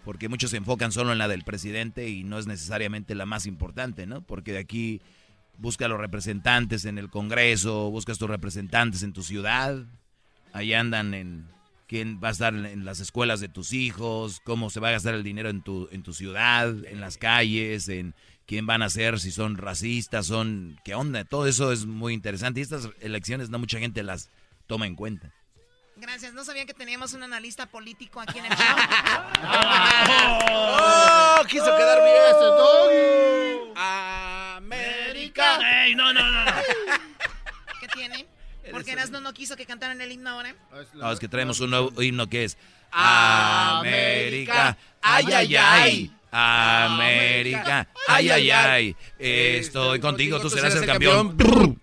Porque muchos se enfocan solo en la del presidente y no es necesariamente la más importante, ¿no? Porque de aquí busca a los representantes en el Congreso, buscas tus representantes en tu ciudad, ahí andan en quién va a estar en las escuelas de tus hijos, cómo se va a gastar el dinero en tu, en tu ciudad, en las calles, en quién van a ser, si son racistas, son, qué onda, todo eso es muy interesante y estas elecciones no mucha gente las toma en cuenta.
Gracias, no sabía que teníamos un analista político aquí en el show.
¡Oh! Quiso quedar bien este doggy.
América. Ey, no, no, no, no.
¿Qué tiene? Porque Erasmo no quiso que cantaran el himno ahora.
No, es que traemos un nuevo himno que es América. Ay, ay, ay. América. Ay, ay, ay. Estoy contigo, tú serás el campeón.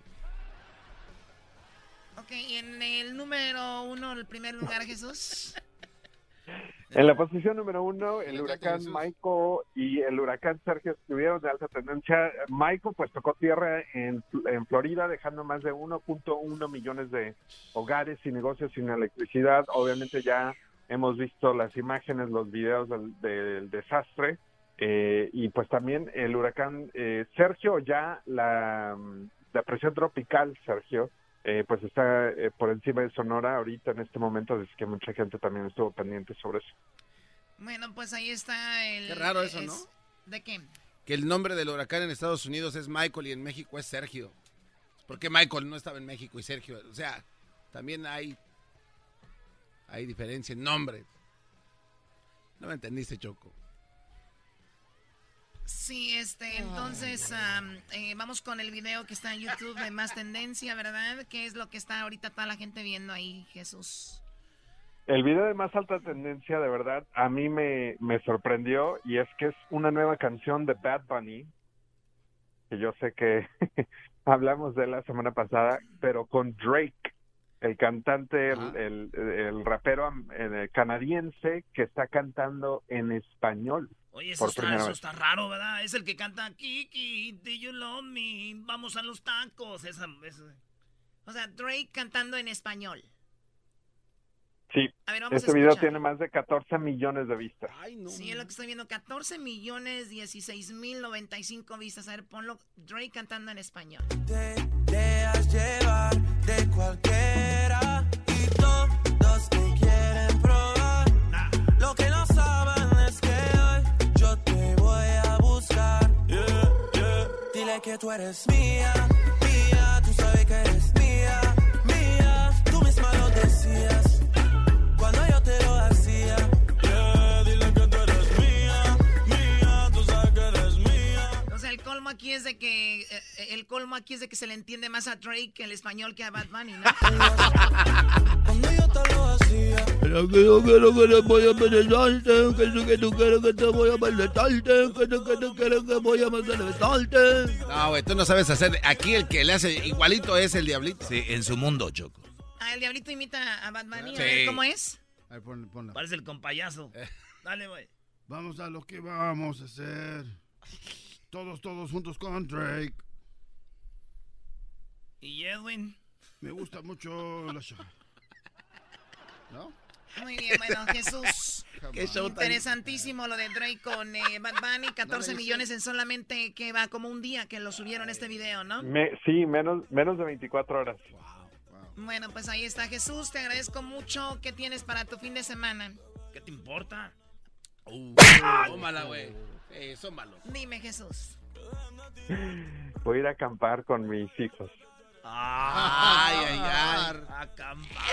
En el número uno, el primer lugar, Jesús.
En la posición número uno, el huracán Michael y el huracán Sergio estuvieron de alta tendencia. Michael pues tocó tierra en, en Florida, dejando más de 1.1 millones de hogares y negocios sin electricidad. Obviamente ya hemos visto las imágenes, los videos del, desastre. Eh, y pues también el huracán eh, Sergio, ya la, la presión tropical, Sergio, eh, pues está eh, por encima de Sonora ahorita en este momento, así que mucha gente también estuvo pendiente sobre eso.
Bueno, pues ahí está el...
Qué raro eso, ¿no?
¿De qué?
Que el nombre del huracán en Estados Unidos es Michael y en México es Sergio. ¿Por qué Michael no estaba en México y Sergio? O sea, también hay, hay diferencia en nombre. No me entendiste, Choco.
Sí, este, entonces eh, vamos con el video que está en YouTube de Más Tendencia, ¿verdad? ¿Qué es lo que está ahorita toda la gente viendo ahí, Jesús?
El video de Más Alta Tendencia, de verdad, a mí me, me sorprendió y es que es una nueva canción de Bad Bunny, que yo sé que hablamos de la semana pasada, pero con Drake, el cantante, el, el, rapero eh, canadiense que está cantando en español.
Oye, eso, está, raro, ¿verdad? Es el que canta Kiki, do you love me? Vamos a los tacos. Esa,
O sea, Drake cantando en español.
Sí, este video tiene más de 14 millones de vistas.
sí, es lo que estoy viendo, 14 millones 16 mil 95 vistas. A ver, ponlo Drake cantando en español.
Te dejas llevar de cualquiera Que tú eres mía, mía, tú sabes que eres mía, mía, tú misma lo decías. Cuando yo te lo hacía, yeah, dile que tú eres mía, mía, tú sabes que eres mía.
O sea, el colmo aquí es de que eh, el colmo aquí es de que se le entiende más a Drake que el español que a Bad Bunny, ¿no?
Lo hacía.
Pero que yo quiero que te voy a penetrarte, que tú, que tú quieres que te voy a penetrarte, que tú, que tú quieres que voy a penetrarte.
No, güey, tú no sabes hacer. Aquí el que le hace igualito es el diablito.
Sí, en su mundo, Choco.
Ah, el diablito imita a Bunny.
Sí.
A ver, ¿Cómo es?
A ver, ponle, ponla.
Parece el compayazo. Dale, güey.
Vamos a lo que vamos a hacer. Todos, todos juntos con Drake.
¿Y Edwin?
Me gusta mucho la show. ¿No?
Muy bien, bueno, Jesús.
Qué show tan-
Interesantísimo lo de Drake con eh, Bad Bunny. 14 millones en solamente que va como un día que lo subieron este video, ¿no?
Me- sí, menos, menos de 24 horas.
Bueno, pues ahí está Jesús. Te agradezco mucho. ¿Qué tienes para tu fin de semana?
¿Qué te importa?
Tómala, güey. Eh, son malos.
Dime, Jesús.
Voy a ir a acampar con mis hijos.
Ay, ay, ay.
Acampar.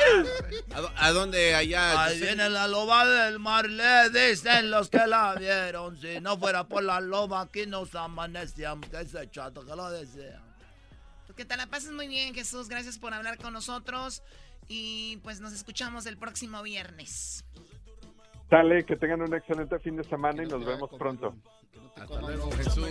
¿A, a dónde allá?
Ahí viene la loba del mar, le dicen los que la vieron. Si no fuera por la loba, aquí nos amanecíamos. Que ese chato que lo desea.
Pues que te la pases muy bien, Jesús. Gracias por hablar con nosotros. Y pues nos escuchamos el próximo viernes.
Sale, que tengan un excelente fin de semana y nos vemos pronto.
Hasta luego, Jesús.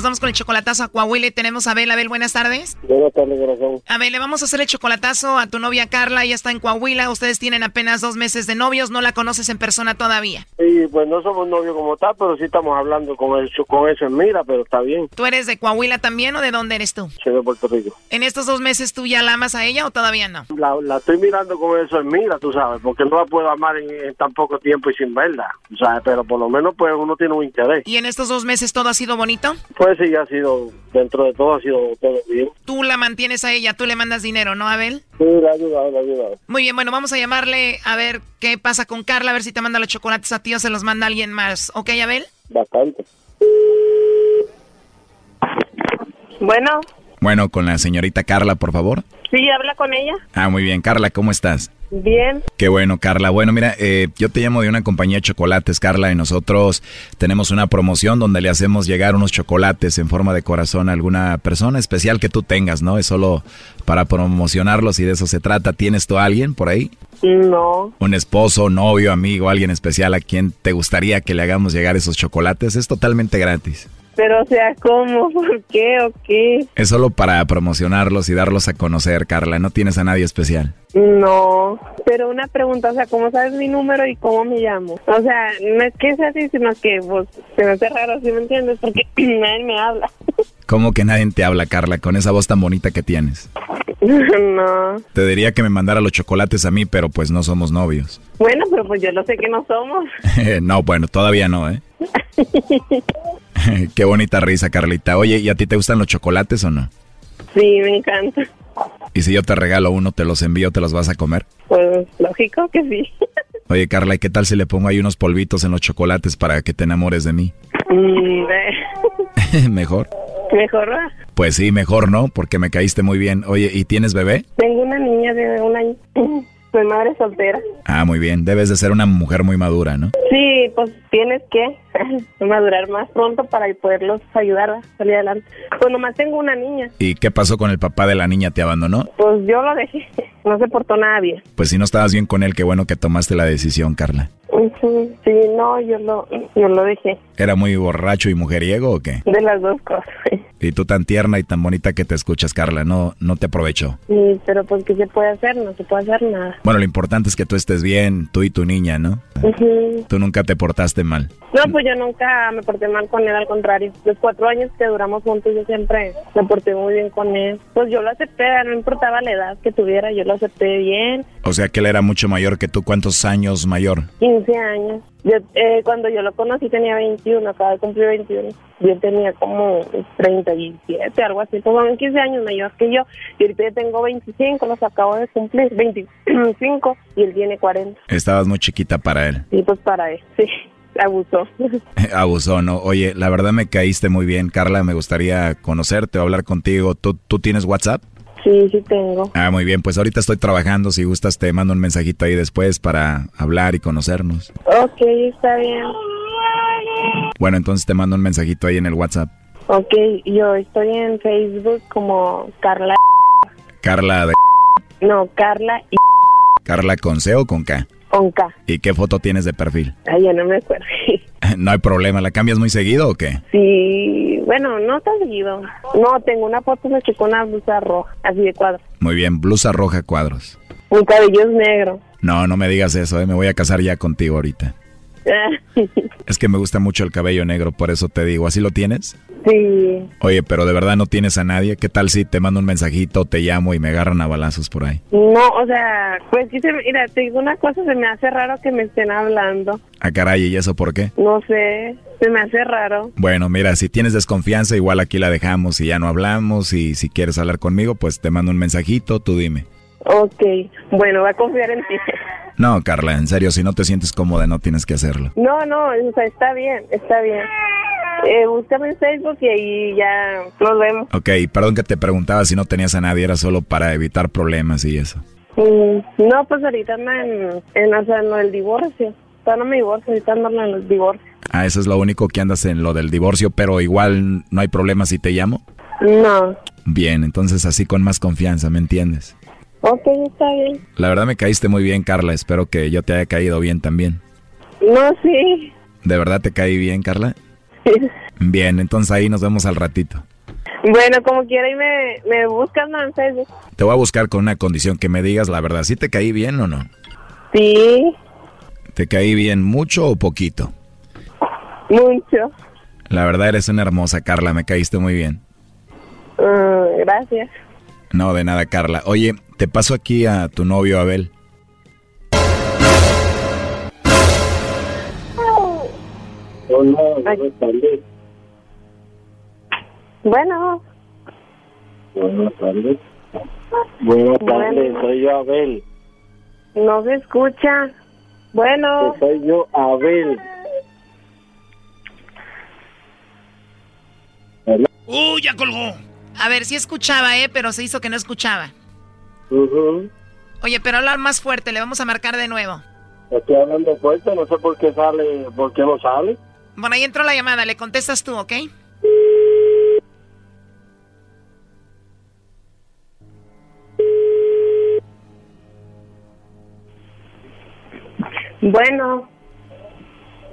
Nos vamos con el chocolatazo a Coahuila y tenemos a Abel. Abel, buenas tardes.
Buenas tardes, corazón.
Abel, le vamos a hacer el chocolatazo a tu novia Carla. Ella está en Coahuila. Ustedes tienen apenas dos meses de novios. No la conoces en persona todavía.
Y pues no somos novios como tal, pero sí estamos hablando con eso, con eso en mira, pero está bien.
¿Tú eres de Coahuila también o de dónde eres tú?
Soy de Puerto Rico.
¿En estos dos meses tú ya la amas a ella o todavía no?
La, la estoy mirando con eso en mira, tú sabes, porque no la puedo amar en, en tan poco tiempo y sin verla, tú sabes, pero por lo menos pues uno tiene un interés.
¿Y en estos dos meses todo ha sido bonito?
Pues sí, ha sido, dentro de todo ha sido todo bien.
Tú la mantienes a ella, tú le mandas dinero, ¿no, Abel?
Sí, le ha ayudado, le ha ayudado.
Muy bien, bueno, vamos a llamarle a ver qué pasa con Carla, a ver si te manda los chocolates a ti o se los manda alguien más. ¿Ok, Abel?
Bastante.
Bueno,
Bueno, con la señorita Carla, por favor.
Sí, habla con ella.
Ah, muy bien. Carla, ¿cómo estás?
Bien.
Qué bueno, Carla. Bueno, mira, eh, yo te llamo de una compañía de chocolates, Carla, y nosotros tenemos una promoción donde le hacemos llegar unos chocolates en forma de corazón a alguna persona especial que tú tengas, ¿no? Es solo para promocionarlos y de eso se trata. ¿Tienes tú a alguien por ahí?
No.
Un esposo, novio, amigo, alguien especial a quien te gustaría que le hagamos llegar esos chocolates. Es totalmente gratis.
Pero, o sea, ¿cómo? ¿Por qué o qué?
Es solo para promocionarlos y darlos a conocer, Carla. No tienes a nadie especial.
No. Pero una pregunta, o sea, ¿cómo sabes mi número y cómo me llamo? O sea, no es que sea así, sino que, pues, se me hace raro, ¿sí me entiendes? Porque nadie me habla.
¿Cómo que nadie te habla, Carla, con esa voz tan bonita que tienes?
no.
Te diría que me mandara los chocolates a mí, pero pues no somos novios.
Bueno, pero pues yo lo sé que no somos.
no, bueno, todavía no, ¿eh? Qué bonita risa, Carlita. Oye, ¿y a ti te gustan los chocolates o no?
Sí, me encanta.
Y si yo te regalo uno, te los envío, ¿te los vas a comer?
Pues, lógico que sí.
Oye, Carla, ¿y qué tal si le pongo ahí unos polvitos en los chocolates para que te enamores de mí?
Mm,
¿Mejor?
Mejor, ¿verdad?
Pues sí, mejor, ¿no? Porque me caíste muy bien. Oye, ¿y tienes bebé?
Tengo una niña de un año. Soy madre soltera.
Ah, muy bien. Debes de ser una mujer muy madura, ¿no?
Sí, pues tienes que madurar más pronto para poderlos ayudar a salir adelante. Pues nomás tengo una niña.
¿Y qué pasó con el papá de la niña? ¿Te abandonó?
Pues yo lo dejé. No se portó nada bien.
Pues si no estabas bien con él, qué bueno que tomaste la decisión, Carla.
Sí, no, yo lo, yo lo dejé.
¿Era muy borracho y mujeriego o qué?
De las dos cosas.
Y tú tan tierna y tan bonita que te escuchas, Carla, ¿no, no te aprovechó?
Sí, pero pues, ¿qué se puede hacer? No se puede hacer nada.
Bueno, lo importante es que tú estés bien, tú y tu niña, ¿no?
Ujú.
Tú nunca te portaste mal.
No, pues yo nunca me porté mal con él, al contrario. Los cuatro años que duramos juntos, yo siempre me porté muy bien con él. Pues yo lo acepté, no importaba la edad que tuviera, yo lo acepté bien.
O sea que él era mucho mayor que tú. ¿Cuántos años mayor?
15 años. Yo, eh, cuando yo lo conocí tenía 21, acaba de cumplir 21. Yo tenía como 37, algo así. Son 15 años mayor que yo. Y ahorita yo tengo 25, los acabo de cumplir, 25, y él tiene 40.
Estabas muy chiquita para él.
Y pues para él, sí, abusó.
Abusó, ¿no? Oye, la verdad me caíste muy bien, Carla. Me gustaría conocerte o hablar contigo. ¿Tú, tú tienes WhatsApp?
Sí, sí tengo.
Ah, muy bien. Pues ahorita estoy trabajando. Si gustas, te mando un mensajito ahí después para hablar y conocernos.
Ok, está bien.
Bueno, entonces te mando un mensajito ahí en el WhatsApp.
Ok, yo estoy en Facebook como Carla.
Carla de...
No, Carla y
Carla con C o con K.
con K.
¿Y qué foto tienes de perfil?
Ay, ya no me acuerdo.
No hay problema. ¿La cambias muy seguido o qué?
Sí, bueno, no tan seguido. No, tengo una foto que con una blusa roja, así de cuadro.
Muy bien. Blusa roja cuadros.
Mi cabello es negro.
No, no me digas eso, ¿eh? Me voy a casar ya contigo ahorita. Es que me gusta mucho el cabello negro, por eso te digo. ¿Así lo tienes?
sí.
Oye, pero de verdad no tienes a nadie. ¿Qué tal si te mando un mensajito, te llamo y me agarran a balazos por ahí?
No, o sea, pues sí se me- mira, te digo una cosa, se me hace raro que me estén hablando.
Ah, caray, ¿y eso por qué?
No sé, se me hace raro.
Bueno, mira, si tienes desconfianza, igual aquí la dejamos y ya no hablamos. Y si quieres hablar conmigo, pues te mando un mensajito, tú dime.
Ok, bueno, voy a confiar en ti.
No, Carla, en serio, si no te sientes cómoda, no tienes que hacerlo.
No, no, o sea, está bien, está bien. Eh, búscame en Facebook y ahí ya nos vemos.
Ok, perdón que te preguntaba si no tenías a nadie, era solo para evitar problemas y eso.
Mm, no, pues ahorita ando en, en, o sea, en lo del divorcio. Todavía no me divorcio, ahorita ando en el divorcio.
Ah, eso es lo único que andas en lo del divorcio, pero igual no hay problema si te llamo.
No.
Bien, entonces así con más confianza, ¿me entiendes?
Ok, está bien.
La verdad me caíste muy bien, Carla. Espero que yo te haya caído bien también.
No, sí.
¿De verdad te caí bien, Carla? Bien, entonces ahí nos vemos al ratito.
Bueno, como quiera y me, me buscas no, en Facebook.
Te voy a buscar con una condición que me digas la verdad. ¿Sí te caí bien o no?
Sí,
¿Te caí bien mucho o poquito?
mucho.
La verdad eres una hermosa, Carla. Me caíste muy bien.
Mm, gracias.
No, de nada, Carla. Oye, te paso aquí a tu novio Abel.
Hola, buenas tardes.
Bueno,
Buenas tardes. Buenas tardes,
Bueno.
soy yo Abel.
no se escucha. Bueno,
Soy yo Abel.
¡Uh, ya colgó!
A ver, sí escuchaba, ¿eh? Pero se hizo que no escuchaba. Oye, pero hablar más fuerte, le vamos a marcar de nuevo.
Estoy hablando fuerte, no sé por qué sale, por qué no sale.
Bueno, ahí entró la llamada, le contestas tú, ¿ok?
bueno.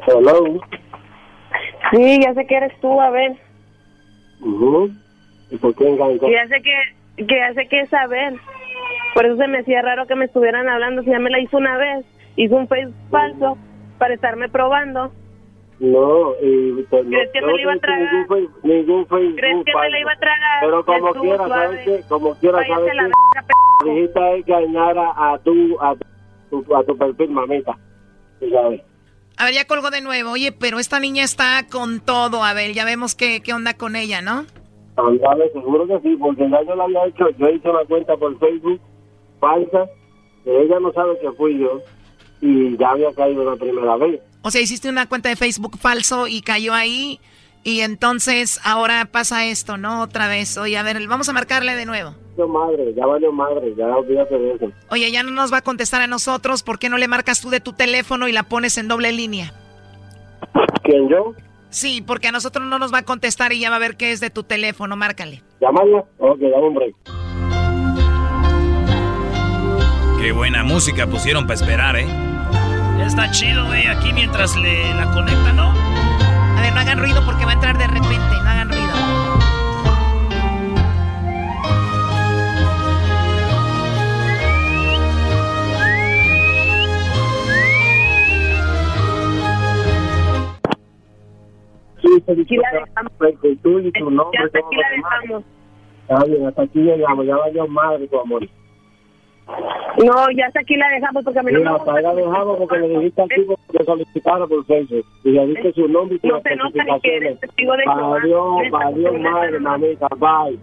Hello.
Sí, ya sé que eres tú, a ver.
¿Y por qué enganchó?
Ya sé que, que ya sé que es Abel. Por eso se me hacía raro que me estuvieran hablando. Si ya me la hizo una vez, hizo un face falso para estarme probando.
No, y pues, no,
¿Crees que me
no
la iba a tragar?
Ningún, face- ningún Facebook
¿Crees que me la iba a tragar?
Pero como
Estuvo
quiera,
suave.
¿sabes qué? Como quiera,
Váyase
¿sabes
la
qué? Dijiste engañar a, a tu, a tu, a tu perfil, mamita. Tú sabes.
A ver, ya colgó de nuevo. Oye, pero esta niña está con todo. A ver, ya vemos qué, qué onda con ella, ¿no?
Ándale, seguro que sí, porque ya yo la había hecho, yo hice una cuenta por Facebook falsa, que ella no sabe que fui yo, y ya había caído la primera vez.
O sea, hiciste una cuenta de Facebook falso y cayó ahí. Y entonces ahora pasa esto, ¿no? Otra vez. Oye, a ver, vamos a marcarle de nuevo.
Yo madre, ya valió madre, ya olvídate de eso.
Oye, ya no nos va a contestar a nosotros. ¿Por qué no le marcas tú de tu teléfono y la pones en doble línea?
¿Quién yo?
Sí, porque a nosotros no nos va a contestar y ya va a ver qué es de tu teléfono. Márcale.
¿Llamarla? Ok, dame un break.
Qué buena música pusieron para esperar, ¿eh?
Está chido, güey, aquí mientras le la conecta, ¿no?
A ver, no hagan ruido porque va a entrar de repente. No hagan ruido.
Sí, felicidades. Tú y tu nombre.
Ya hasta
todo
aquí
lo
la dejamos.
Está bien, hasta aquí llegamos, ya valió madre tu amor.
No, ya hasta aquí la dejamos porque a mí no me gusta.
la dejamos porque le dijiste al tipo que solicitara por Facebook. Y le diste su nombre y
No se nota ni que eres testigo de.
Valió, valió madre, mamita, bye.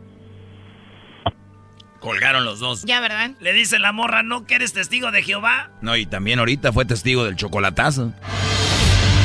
Colgaron los dos.
Ya, ¿verdad?
Le dice la morra, ¿no que eres testigo de Jehová?
No, y también ahorita fue testigo del chocolatazo.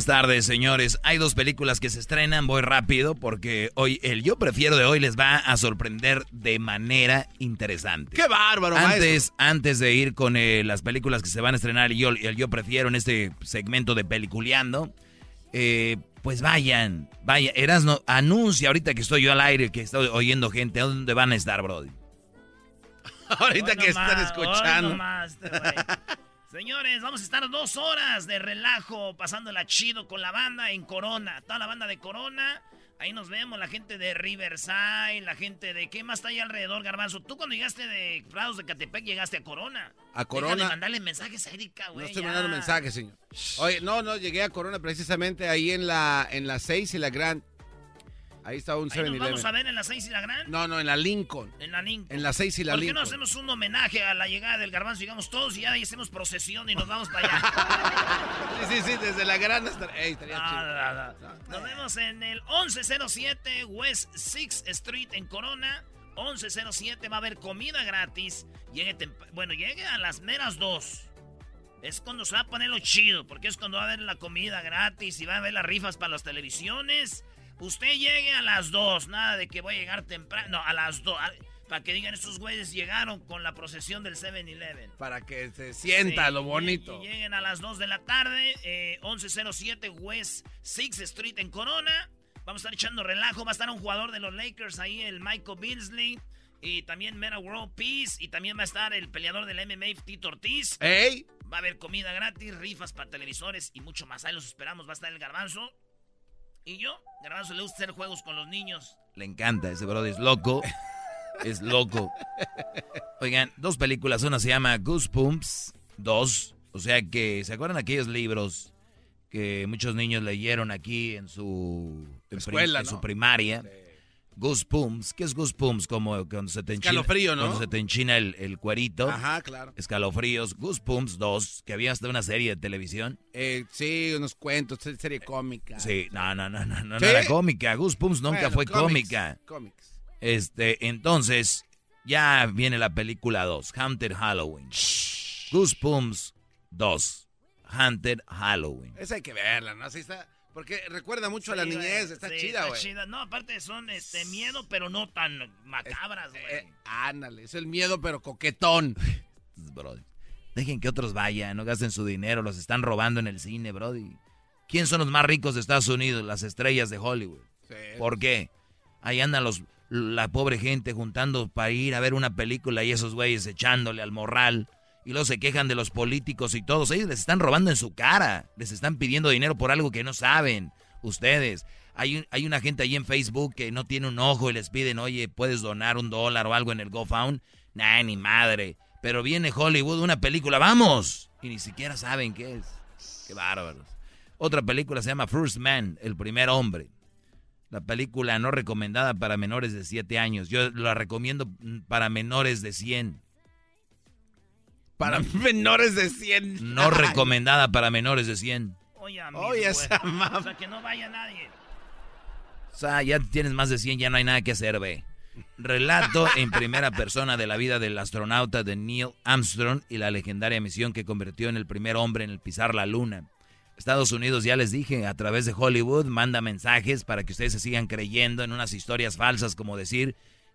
Buenas tardes, señores. Hay dos películas que se estrenan. Voy rápido porque hoy el yo prefiero de hoy les va a sorprender de manera interesante.
¡Qué bárbaro,
Antes,
maestro!
antes de ir con eh, las películas que se van a estrenar y yo, el yo prefiero en este segmento de Peliculeando, eh, pues vayan, vaya. Erasno, anuncia ahorita que estoy yo al aire, que estoy oyendo gente. ¿A dónde van a estar, Brody?
Ahorita
Hoy
que
nomás,
están
hoy
escuchando.
nomás, este güey. Señores, vamos a estar dos horas de relajo, pasándola chido con la banda en Corona. Toda la banda de Corona. Ahí nos vemos, la gente de Riverside, la gente de... ¿Qué más está ahí alrededor, Garbanzo? Tú cuando llegaste de Prados de Catepec llegaste a Corona.
A
Deja
Corona.
de mandarle mensajes a Erika,
No
güey.
estoy
ya.
mandando mensajes, señor. Oye, no, no, llegué a Corona precisamente ahí en la en la 6 y la Grand. Ahí está un
Ahí nos vamos a
7-Eleven.
ver en la 6 y la Gran.
No, no, en la Lincoln.
En la Lincoln.
En la 6 y la
¿Por qué no
Lincoln.
hacemos un homenaje a la llegada del garbanzo? Llegamos todos y ya ahí hacemos procesión y nos vamos para allá.
Sí, sí, sí, desde la Grand hasta... Ey, estaría
No,
chido.
no, no. Nos vemos en el 1107 West 6 Street en Corona. 1107 va a haber comida gratis. Llegue bueno, llegue a las meras 2. Es cuando se va a poner lo chido, porque es cuando va a haber la comida gratis y va a haber las rifas para las televisiones. Usted llegue a las 2, nada de que voy a llegar temprano. No, a las 2. Para que digan, estos güeyes llegaron con la procesión del 7-Eleven.
Para que se sienta
Sí,
lo bonito.
y lleguen a las 2 de la tarde, eh, 1107 West 6 Street en Corona. Vamos a estar echando relajo. Va a estar un jugador de los Lakers ahí, el Michael Beasley. Y también Meta World Peace. Y también va a estar el peleador del MMA, Tito Ortiz.
¡Ey!
Va a haber comida gratis, rifas para televisores y mucho más. Ahí los esperamos. Va a estar el Garbanzo. Y yo, Garbanzo, le gusta hacer juegos con los niños.
Le encanta, ese Brody es loco. es loco. Oigan, dos películas. Una se llama Goosebumps 2. O sea que, ¿se acuerdan aquellos libros que muchos niños leyeron aquí en su, en prim-
Escuela,
en
¿no?
su primaria? Goosebumps. ¿Qué es Goosebumps? Como cuando se te enchina,
Escalofrío, ¿no?
Cuando se te enchina el, el cuerito.
Ajá, claro.
Escalofríos. Goosebumps 2, que había hasta una serie de televisión.
Eh, sí, unos cuentos, se- serie cómica.
Sí, no, no, no, no, no,
¿Sí?
no era cómica. Goosebumps nunca
Bueno,
fue cómica.
Cómics.
Este, entonces, ya viene la película 2, Haunted Halloween. Goosebumps 2, Haunted Halloween.
Esa hay que verla, ¿no? Así está. Porque recuerda mucho a la
Sí,
niñez, está
sí,
chida, güey.
chida. No, aparte son este miedo, pero no tan macabras, güey.
Eh, ándale, es el miedo, pero coquetón.
Brody. Dejen que otros vayan, no gasten su dinero, los están robando en el cine, Brody. ¿Quién son los más ricos de Estados Unidos? Las estrellas de Hollywood. ¿Por qué? Ahí andan los, la pobre gente juntando para ir a ver una película y esos güeyes echándole al morral. Y luego se quejan de los políticos y todos. Ellos les están robando en su cara. Les están pidiendo dinero por algo que no saben. Ustedes. Hay, hay una gente ahí en Facebook que no tiene un ojo y les piden, oye, ¿puedes donar un dólar o algo en el GoFound? Nah, ni madre. Pero viene Hollywood, una película, ¡vamos! Y ni siquiera saben qué es. Qué bárbaros. Otra película se llama First Man, el primer hombre. La película no recomendada para menores de 7 años. Yo la recomiendo para menores de 100.
Para menores de 100.
No recomendada para menores de 100.
Oye,
Oye, esa
O sea, que no vaya nadie.
O sea, ya tienes más de 100, ya no hay nada que hacer, ve. Relato en primera persona de la vida del astronauta de Neil Armstrong y la legendaria misión que convirtió en el primer hombre en el pisar la luna. Estados Unidos, ya les dije, a través de Hollywood manda mensajes para que ustedes se sigan creyendo en unas historias falsas como decir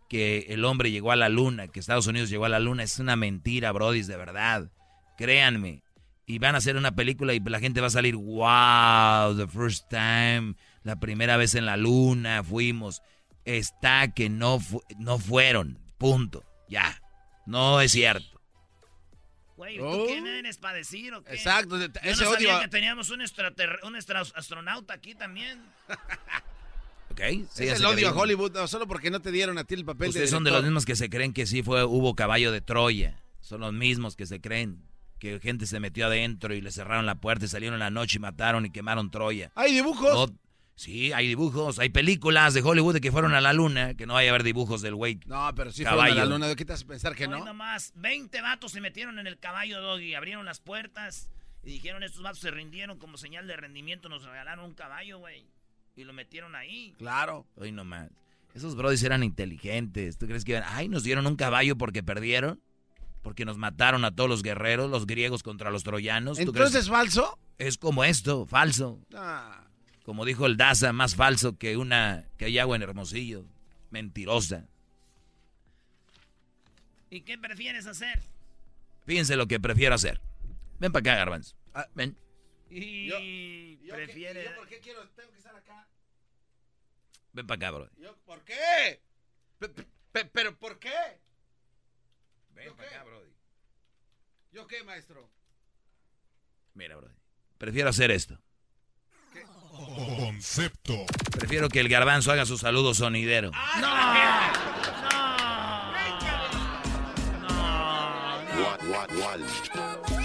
que el hombre llegó a la luna, que Estados Unidos llegó a la luna. Es una mentira, brodis, de verdad. Créanme. Y van a hacer una película y la gente va a salir, wow, the first time, la primera vez en la luna fuimos. Está que no, fu- no fueron, punto, ya. No es cierto.
Güey, ¿tú
Oh.
quién eres para decir o qué?
Exacto,
Yo
ese
no sabía
odio-
que teníamos un, un astronauta aquí también.
¿Ok?
es
Sí, así
el odio a. Hollywood, no, solo porque no te dieron a ti el papel
Ustedes
de
son de los mismos que se creen que sí fue, hubo caballo de Troya. Son los mismos que se creen que gente se metió adentro y le cerraron la puerta y salieron en la noche y mataron y quemaron Troya.
¿Hay dibujos?
No, sí, hay dibujos, hay películas de Hollywood de que fueron a la luna, que no vaya a haber dibujos del güey.
No, pero sí
caballo.
fueron a la luna. ¿De qué te hace pensar que
Hoy
no?
nomás, 20 vatos se metieron en el caballo, Doggy, abrieron las puertas y dijeron, estos vatos se rindieron como señal de rendimiento, nos regalaron un caballo, güey. Y lo metieron ahí.
Claro.
Hoy nomás. Esos brodis eran inteligentes. ¿Tú crees que iban, ay, nos dieron un caballo porque perdieron? Porque nos mataron a todos los guerreros, los griegos contra los troyanos. ¿Tú
¿Entonces
crees-
es falso?
Es como esto, falso.
Ah,
Como dijo el Daza, más falso que una que hay agua en Hermosillo. Mentirosa.
¿Y qué prefieres hacer?
Fíjense lo que prefiero hacer. Ven para acá, Garbanzo.
Ah,
Ven.
Y prefieres...
¿Por qué quiero? Tengo que estar acá.
Ven para acá, bro.
Yo, ¿Por qué? Pe- pe- pe- ¿Pero por qué?
Ven
¿Yo
para acá, bro.
¿Yo qué, maestro?
Mira, bro. Prefiero hacer esto.
Concepto.
Prefiero que el garbanzo haga su saludo sonidero.
Abuelita,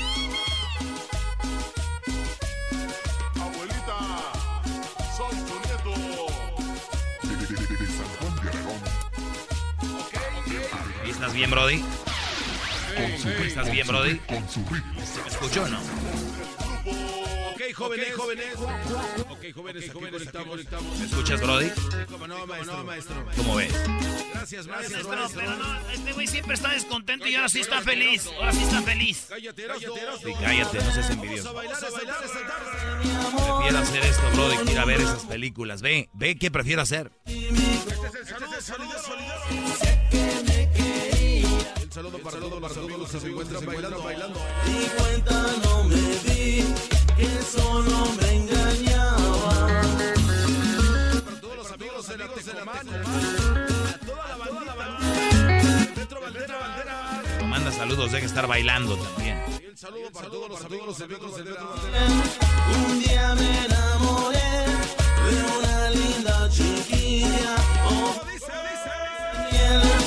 ¿Estás bien, Brody? ¿Estás bien, Brody? ¿Me escuchó o no?
Ok, jóvenes, jóvenes. Ok, jóvenes, jóvenes, estamos, estamos.
¿Me escuchas, Brody?
¿Cómo no, maestro? maestro.
¿Cómo ves?
Gracias, maestro.
Maestro, pero no, este güey siempre está descontento y ahora sí está feliz. Ahora sí está feliz.
Cállate, cállate,
Sí, cállate, no seas envidioso.
Vamos a bailar esta tarde.
Prefiero hacer esto, Brody, que ir a ver esas películas. Ve, ve qué prefiero hacer.
Este es el saludo, saludo, saludo. El saludo para todos los amigos que se encuentran bailando, bailando.
Y cuenta no me di que solo me engañaba.
Para todos los amigos de la Tecomán. A toda la bandita. Petro Bandera, bandera.
Como manda saludos, deja estar bailando también.
El saludo para todos los amigos de Petro Bandera.
Un día me enamoré de una linda chiquilla. Oh, miel. Decía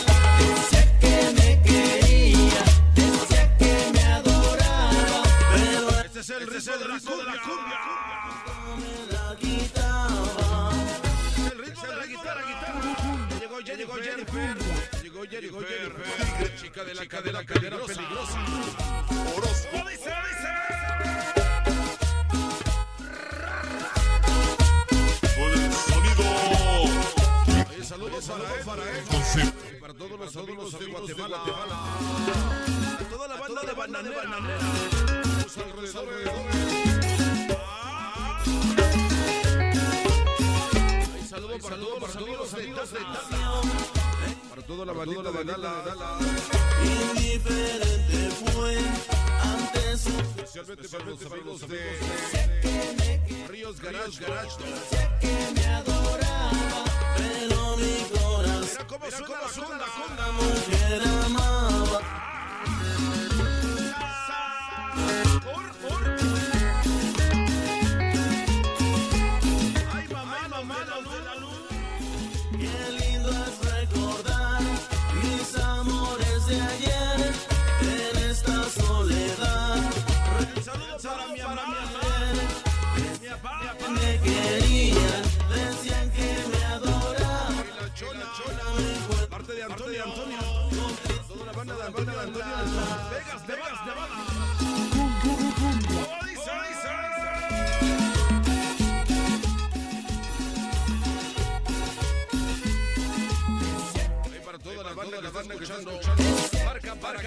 chica de la cadera, cadera peligrosa. Orozco dice, dice.
Con el sonido.
Saludos, saludos
para él. Para todos los amigos de Guatemala. A toda la banda de bananera. Los. Saludos para todos los amigos de Italia para toda la bandita.
Indiferente fue ante su...
Especialmente para los de... Ríos Garage Sé
que me adoraba, pero mi corazón...
Mira cómo suena la conda,
conda. Mujer amaba. Ah.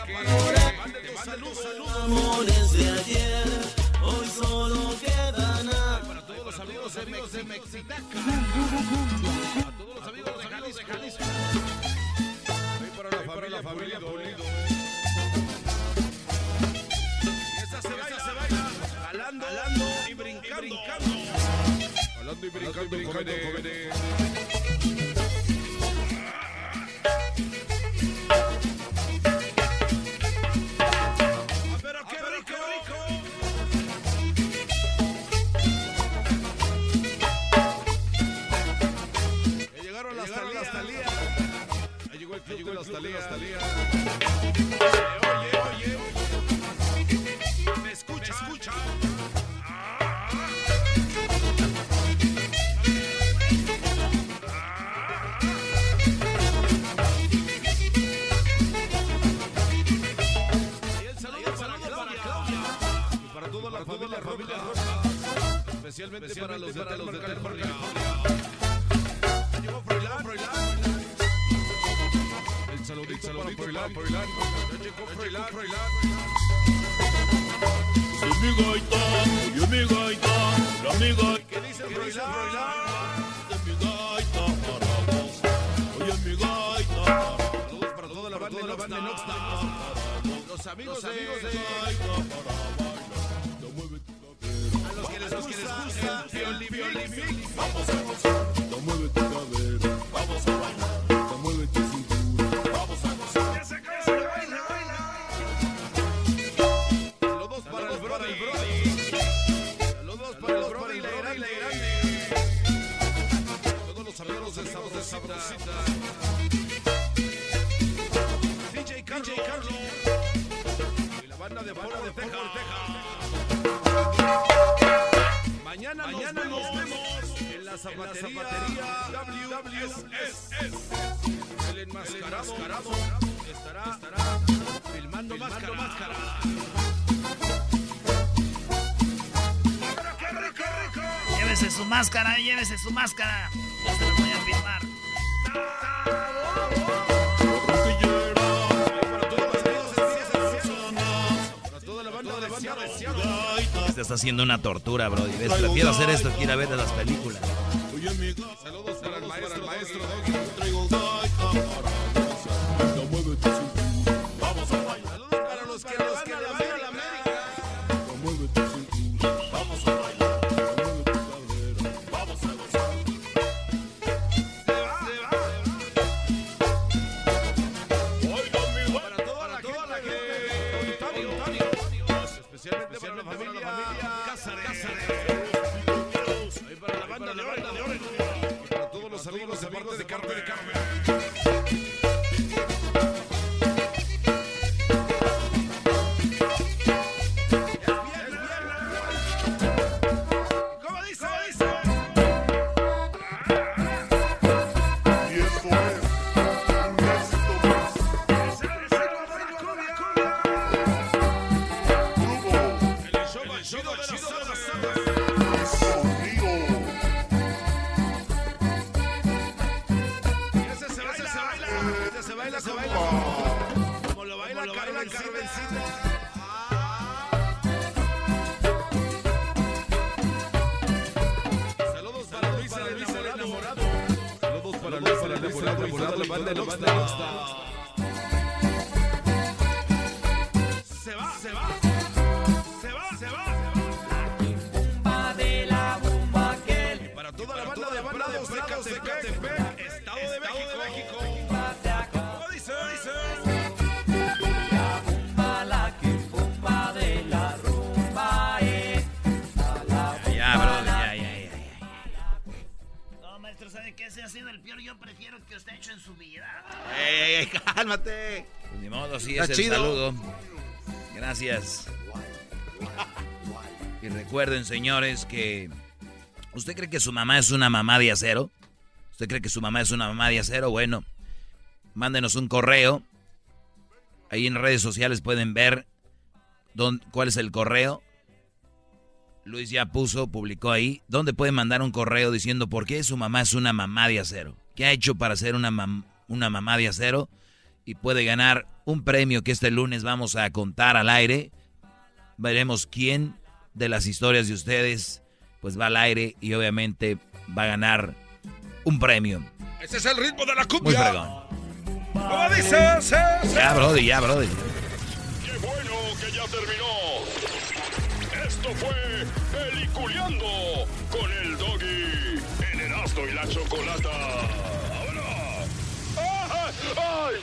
Te mando
saludos.
Amores de ayer, hoy solo quedan a...
Para todos los amigos de Mexitaca. A todos los amigos de Jalisco. Hoy para la familia Pulido. Esta se baila, jalando y brincando. Jalando y brincando, jóvenes.
haciendo una tortura, Brody. ¿Ves? Prefiero hacer esto que ir a ver las películas. Está
es el
chido.
saludo. Gracias. Y recuerden, señores, que... ¿Usted cree que su mamá es una mamá de acero? ¿Usted cree que su mamá es una mamá de acero? Bueno, mándenos un correo. Ahí en redes sociales pueden ver dónde- cuál es el correo. Luis ya puso, publicó ahí. ¿Dónde pueden mandar un correo diciendo por qué su mamá es una mamá de acero? ¿Qué ha hecho para ser una, mam- una mamá de acero? Y puede ganar un premio que este lunes vamos a contar al aire. Veremos quién de las historias de ustedes pues va al aire y obviamente va a ganar un premio.
Ese es el ritmo de la
Muy
cumbia.
fregón.
¿Cómo dice? Se, se.
Ya, Brody, ya, Brody.
¡Qué bueno que ya terminó! Esto fue Peliculeando con el Doggy en Erasmo y la Chocolata. ¡Ahora! ¡Ay! ¡Ay!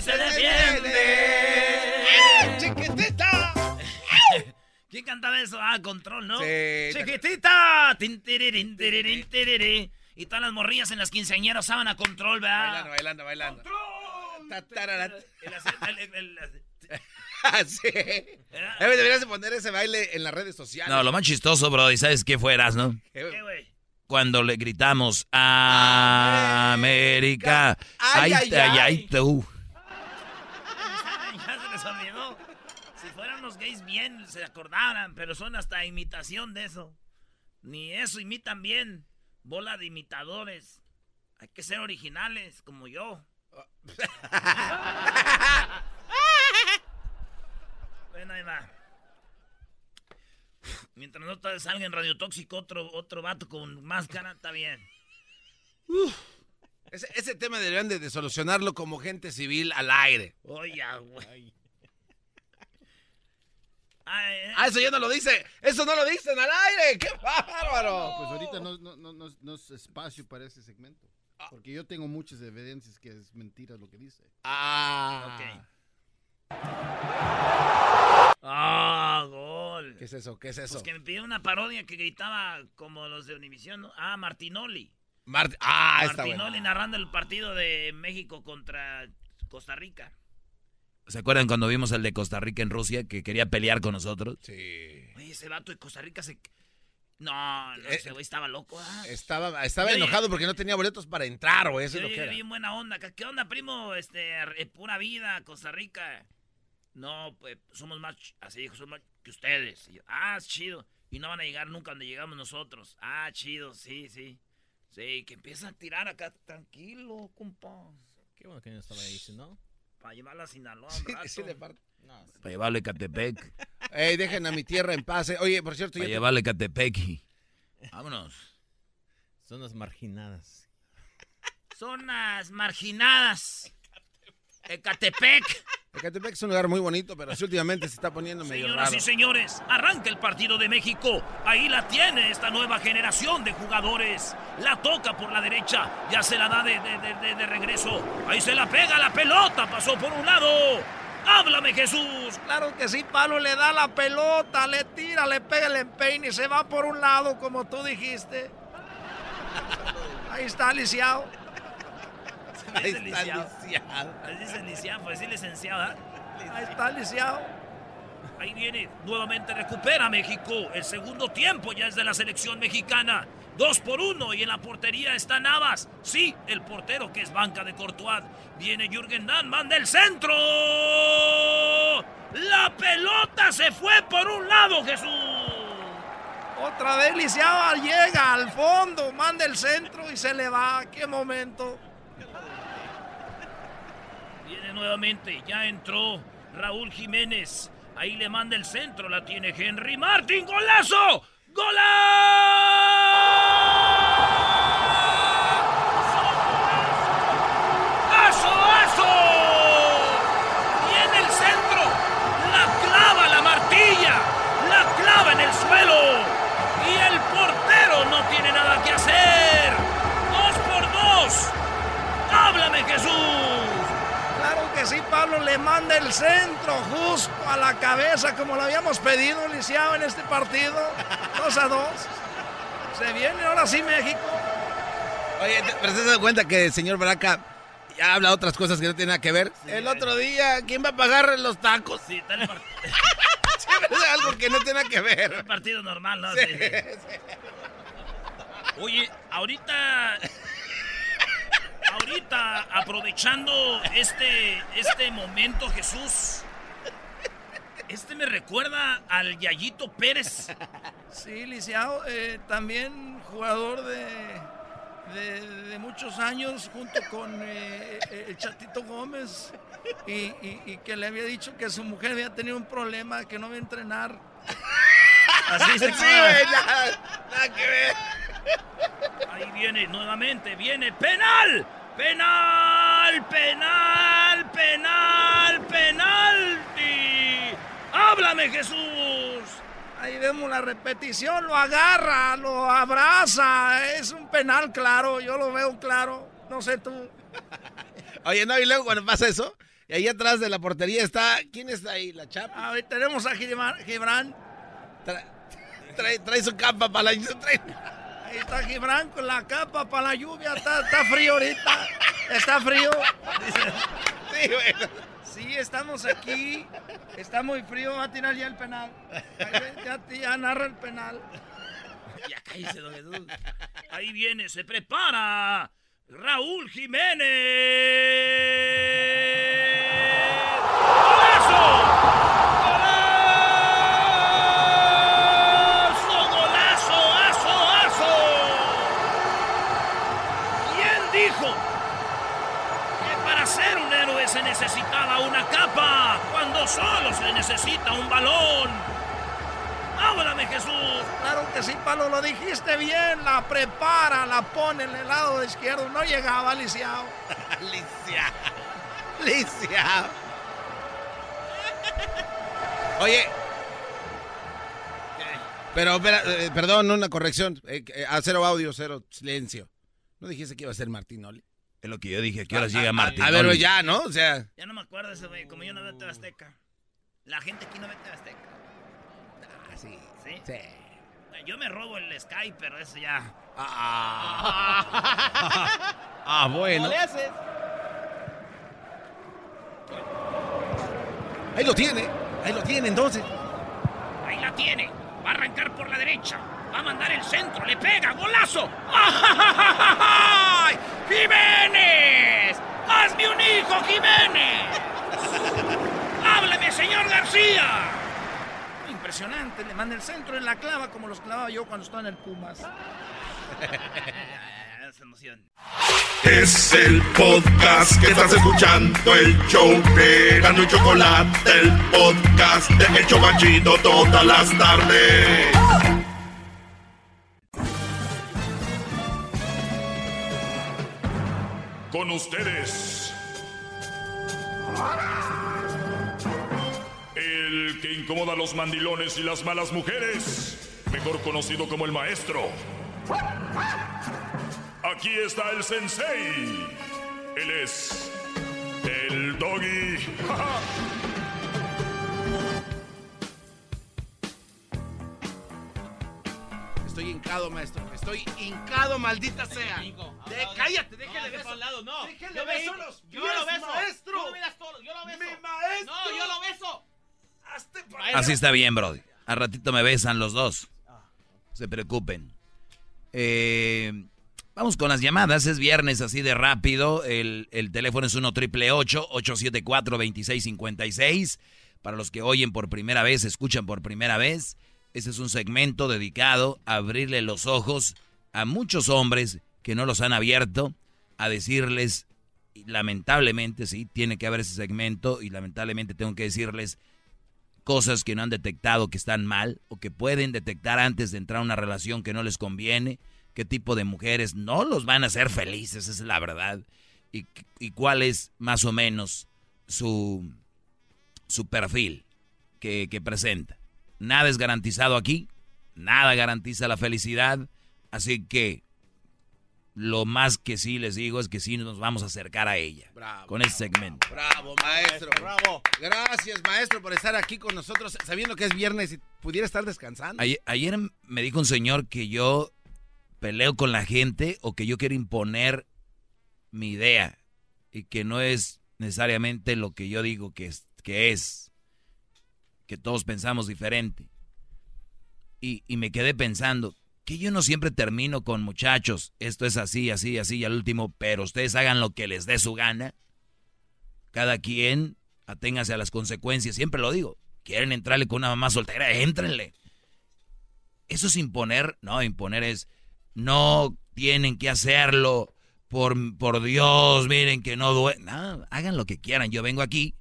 Se defiende.
¡Chiquitita!
¿Quién cantaba eso? Ah, Control, ¿no?
Sí.
Chiquitita. Tin. Y todas las morrillas en las quinceañeras usaban a Control, ¿verdad?
Bailando, bailando, bailando. Ah, sí. Deberías de poner ese baile en las redes sociales.
No, lo más chistoso, Brody, ¿sabes qué fueras, no?
¿Qué?
¿Qué, güey?
Cuando le gritamos América.
Ay, ay,
ay,
ay.
ay, tú.
Ya se les olvidó. Si fueran los gays bien, se acordaran, pero son hasta imitación de eso. Ni eso imitan bien. Bola de imitadores. Hay que ser originales, como yo. bueno, ahí va. Mientras no salga en Radio Tóxico otro, otro vato con máscara, está bien.
Ese, ese tema deberían de, de solucionarlo como gente civil al aire.
Oye, güey.
Ah, eso ya no lo dice. Eso no lo dicen al aire. ¡Qué bárbaro!
Pues ahorita no, no, no, no, no es espacio para ese segmento. Porque yo tengo muchas evidencias que es mentira lo que dice.
Ah.
Ah, gol.
¿Qué es eso? ¿Qué es eso?
Pues que me pidió una parodia que gritaba como los de Univisión, ¿no? Ah, Martinoli.
Mart- ah, está
Martinoli
bueno.
narrando el partido de México contra Costa Rica.
¿Se acuerdan cuando vimos el de Costa Rica en Rusia que quería pelear con nosotros?
Sí.
Oye, ese vato de Costa Rica se... No, no,
Eh,
ese güey estaba loco. ah.
Estaba, estaba enojado porque no tenía boletos para entrar, güey. Eso es lo que era.
bien buena onda. ¿Qué onda, primo? Este, eh, pura vida, Costa Rica. No, pues somos más, así dijo, somos más que ustedes. Y yo, ah, es chido. Y no van a llegar nunca donde llegamos nosotros. Ah, chido, sí, sí. Sí, que empieza a tirar acá, tranquilo, compa.
Qué bueno que no estaba ahí, ¿no?
Para llevarla a Sinaloa un rato.
Sí, de parte.
Para llevarle Catepec.
Ey, dejen a mi tierra en paz. eh. Oye, por cierto,
Para
ya te-
llevarle Catepec. Vámonos.
Zonas marginadas.
Zonas marginadas. Ecatepec.
Ecatepec es un lugar muy bonito, pero sí últimamente se está poniendo medio
Señoras
raro.
y señores, arranca el partido de México. Ahí la tiene esta nueva generación de jugadores. La toca por la derecha, ya se la da de, de- de- de- de regreso. Ahí se la pega la pelota, pasó por un lado. Háblame Jesús.
Claro que sí, Pablo le da la pelota, le tira, le pega el empeine y se va por un lado, como tú dijiste. Ahí está, lisiado.
Ahí está lisiado. Ahí dice lisiado, pues sí licenciado, ¿ah?
Ahí está, lisiado.
Ahí viene, nuevamente recupera México. El segundo tiempo ya es de la selección mexicana. Dos por uno y en la portería está Navas. Sí, el portero que es banca de Courtois. Viene Jürgen Damm, manda el centro. La pelota se fue por un lado, Jesús.
Otra vez Lisiado llega al fondo, manda el centro y se le va. ¡Qué momento!
Nuevamente, ya entró Raúl Jiménez. Ahí le manda el centro, la tiene Henry Martin. ¡Golazo! ¡Golazo! Que
sí, Pablo le manda el centro justo a la cabeza, como lo habíamos pedido, Lisiado, en este partido. 2 a 2. Se viene ahora sí México.
Oye, ¿te- pero te dado cuenta que el señor Braca ya habla otras cosas que no tienen nada que ver? el otro día, ¿quién va a pagar los tacos?
Sí, está en el partido.
Es algo que no tiene nada que ver.
Un partido normal, ¿no?
Sí,
Sí, sí. Oye, ahorita. Ahorita, aprovechando este, este momento, Jesús. Este me recuerda al Yayito Pérez.
Sí, Lisiado, eh, también jugador de, de, de muchos años junto con eh, eh, el Chatito Gómez y, y- y que le había dicho que su mujer había tenido un problema, que no iba a entrenar. Así se
Sí,
queda.
güey, nada, nada que ver.
Ahí viene nuevamente, viene penal. Penal, penal, penal, penalti. Háblame, Jesús.
Ahí vemos la repetición, lo agarra, lo abraza. Es un penal claro, yo lo veo claro. No sé tú.
Oye, no, y luego cuando pasa eso, y ahí atrás de la portería está. ¿Quién está ahí? ¿La chapa?
Ahí tenemos a Gibran. Gibran.
Trae, trae su capa para la. trae-
Ahí está Gibran con la capa para la lluvia. Está, frío ahorita. Está frío.
Sí,
estamos aquí. Está muy frío. Va a tirar ya el penal. Ya, ya narra el penal.
Ya cállese, don Jesús. Ahí viene, se prepara. Raúl Jiménez. Necesita un balón? ¡Háblame, Jesús!
Claro que sí, Pablo, lo dijiste bien. La prepara, la pone en el lado izquierdo. No llegaba, Lisiao.
Lisiao. Lisiao. Oye. Pero, eh, perdón, una corrección. Eh, eh, a cero audio, cero silencio. ¿No dijiste que iba a ser Martinoli?
Es lo que yo dije. ¿A qué horas
A-
llega Martín?
A ver, ya, ¿no? O sea.
Ya no me acuerdo ese güey, como yo no veo Azteca. La gente aquí no ve Azteca.
Ah, sí.
¿Sí?
Sí.
Yo me robo el Sky, pero eso ya.
Ah, bueno.
¿Cómo le haces?
Ahí lo tiene. Ahí lo tiene, entonces.
Ahí la tiene. Va a arrancar por la derecha. Va a mandar el centro. Le pega. ¡Golazo! ¡Ay! ¡Jiménez! ¡Hazme un hijo, Jiménez! ¡Háblame, señor García!
Impresionante, le manda el centro en la clava como los clavaba yo cuando estaba en el Pumas.
Es emoción.
Es el podcast que estás escuchando, el show de Gano y Chocolate, el podcast de El Chocachito todas las tardes.
Con ustedes. El que incomoda a los mandilones y las malas mujeres. Mejor conocido como el maestro. Aquí está el sensei. Él es el doggy.
Estoy hincado, maestro. Estoy hincado, maldita sea. De- cállate, déjale
beso.
beso.
No,
Déjale
yo
beso
me-
los
yo
pies,
lo beso.
maestro.
Tú no me das todo, yo lo beso.
Mi maestro.
No, yo lo beso.
Así está bien, Brody. Al ratito me besan los dos. Se preocupen. Eh, vamos con las llamadas. Es viernes así de rápido. El, el teléfono es 1 triple 874 2656 Para los que oyen por primera vez, escuchan por primera vez. Este es un segmento dedicado a abrirle los ojos a muchos hombres que no los han abierto, a decirles, lamentablemente, sí, tiene que haber ese segmento y lamentablemente tengo que decirles cosas que no han detectado que están mal o que pueden detectar antes de entrar a una relación que no les conviene, qué tipo de mujeres no los van a hacer felices, esa es la verdad, y, y cuál es más o menos su, su perfil que, que presenta. Nada es garantizado aquí, nada garantiza la felicidad, así que lo más que sí les digo es que sí nos vamos a acercar a ella con este segmento.
Bravo, maestro. Bravo. Gracias, maestro, por estar aquí con nosotros, sabiendo que es viernes y pudiera estar descansando.
Ayer, ayer me dijo un señor que yo peleo con la gente o que yo quiero imponer mi idea y que no es necesariamente lo que yo digo que es, que es, que todos pensamos diferente. Y, y me quedé pensando, que yo no siempre termino con muchachos, esto es así, así, así, y al último, pero ustedes hagan lo que les dé su gana. Cada quien aténgase a las consecuencias, siempre lo digo. Quieren entrarle con una mamá soltera, éntrenle. Eso es imponer, no, imponer es, no tienen que hacerlo, por, por Dios, miren que no duele. No, hagan lo que quieran, yo vengo aquí,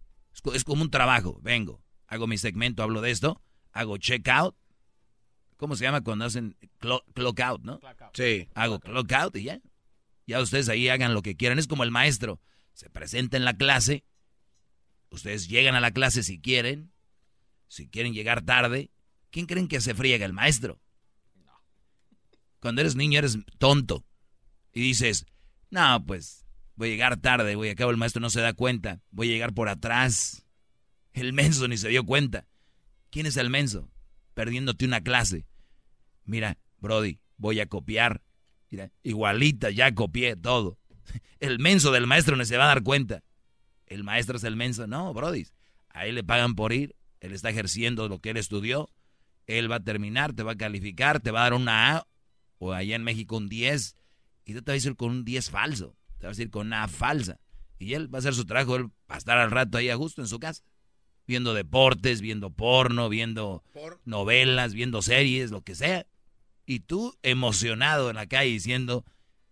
es, como un trabajo, vengo, hago mi segmento, hablo de esto, hago check out, ¿Cómo se llama cuando hacen clock, out, no?
Sí.
Hago clock out y ya. Ya ustedes ahí hagan lo que quieran. Es como el maestro. Se presenta en la clase. Ustedes llegan a la clase si quieren. Si quieren llegar tarde. ¿Quién creen que se friega? El maestro. Cuando eres niño eres tonto. Y dices, no, pues voy a llegar tarde, voy a cabo el maestro no se da cuenta. Voy a llegar por atrás. El menso ni se dio cuenta. ¿Quién es el menso? Perdiéndote una clase. Mira, Brody, voy a copiar. Mira, igualita, ya copié todo. El menso del maestro no se va a dar cuenta. El maestro es el menso. No, Brody. Ahí le pagan por ir. Él está ejerciendo lo que él estudió. Él va a terminar, te va a calificar, te va a dar una A. O allá en México un 10. Y tú te vas a ir con un 10 falso. Te vas a ir con una A falsa. Y él va a hacer su trabajo. Él va a estar al rato ahí a gusto en su casa viendo deportes, viendo porno, viendo novelas, viendo series, lo que sea. Y tú emocionado en la calle diciendo,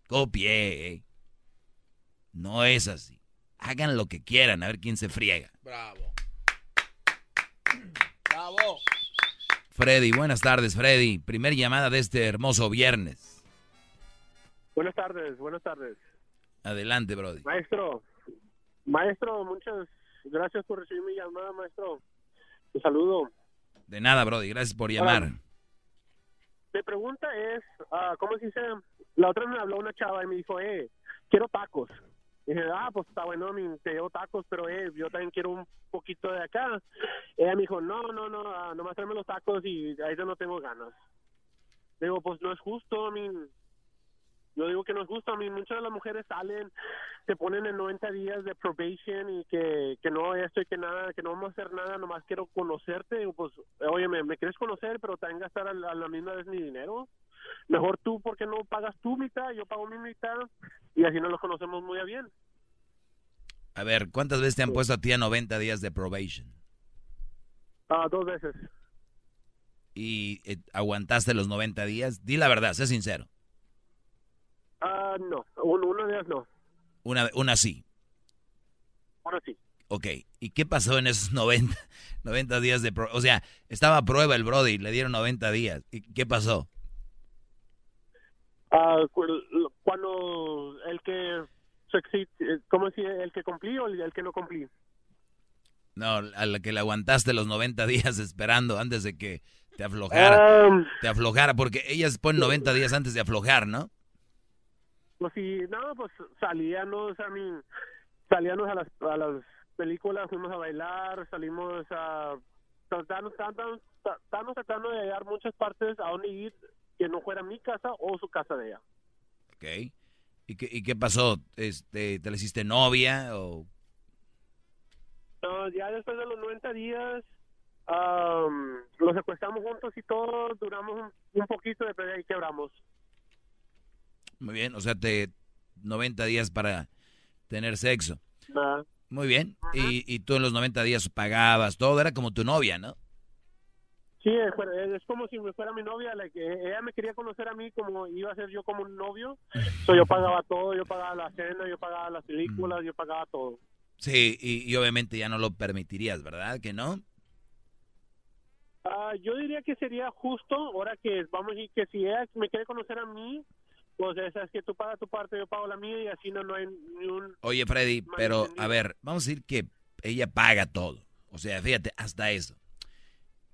copié. Eh". No es así. Hagan lo que quieran, a ver quién se friega.
Bravo. Bravo.
Freddy, buenas tardes, Freddy. Primer llamada de este hermoso viernes.
Buenas tardes, buenas tardes.
Adelante, Brody.
Maestro, maestro, muchas Gracias por recibir mi llamada, maestro. Un saludo.
De nada, Brody. Gracias por llamar.
mi pregunta es, uh, ¿cómo se dice? La otra me habló una chava y me dijo, eh, quiero tacos. Y dije, ah, pues está bueno, te llevo tacos, pero eh, yo también quiero un poquito de acá. ella me dijo, no, no, no, uh, nomás tráeme los tacos y ahí ya no tengo ganas. Digo, pues no es justo, a mí, yo digo que no es justo. A mí muchas de las mujeres salen, se ponen en 90 días de probation y que, que no esto y que nada, que no vamos a hacer nada, nomás quiero conocerte. Digo, pues, oye, me, me quieres conocer, pero también gastar a la, a la misma vez mi dinero. Mejor tú, porque no pagas tu mitad? Yo pago mi mitad y así nos los conocemos muy bien.
A ver, ¿cuántas veces te han puesto a ti a 90 días de probation?
Ah, dos veces.
¿Y eh, aguantaste los 90 días? Di la verdad, sé sincero.
Ah, no, una de ellas no.
Una, una sí.
Una sí.
Ok, ¿y qué pasó en esos 90, 90 días de prueba? O sea, estaba a prueba el Brody, le dieron 90 días. ¿Y qué pasó?
Ah, cuando el que, ¿cómo decir? ¿El que cumplí o el que no cumplí?
No, a la que le aguantaste los 90 días esperando antes de que te aflojara.
Um,
te aflojara, porque ellas ponen 90 días antes de aflojar, ¿no?
Pues sí, no, pues salíamos a mí, salíamos a las, a las películas, fuimos a bailar, salimos a... Estamos tratando de llegar muchas partes a donde ir que no fuera mi casa o su casa de ella.
Ok. ¿Y qué, y qué pasó? Este, ¿Te le hiciste novia o...?
No, ya después de los 90 días um, los secuestramos juntos y todo, duramos un, un poquito, después de ahí quebramos.
Muy bien, o sea, te 90 días para tener sexo.
Ah,
Muy bien. Y, y tú en los 90 días pagabas todo, era como tu novia, ¿no?
Sí, es, como si me fuera mi novia, like, eh, ella me quería conocer a mí como iba a ser yo como un novio, so, yo pagaba todo, yo pagaba la cena, yo pagaba las películas, yo pagaba todo.
Sí, y, y obviamente ya no lo permitirías, ¿verdad? ¿Que no?
Ah, yo diría que sería justo, ahora que vamos a decir que si ella me quiere conocer a mí, pues esa es que tú pagas tu parte, yo pago la mía y así no, no hay ni un...
Oye, Freddy, pero a ver, vamos a decir que ella paga todo. O sea, fíjate, hasta eso.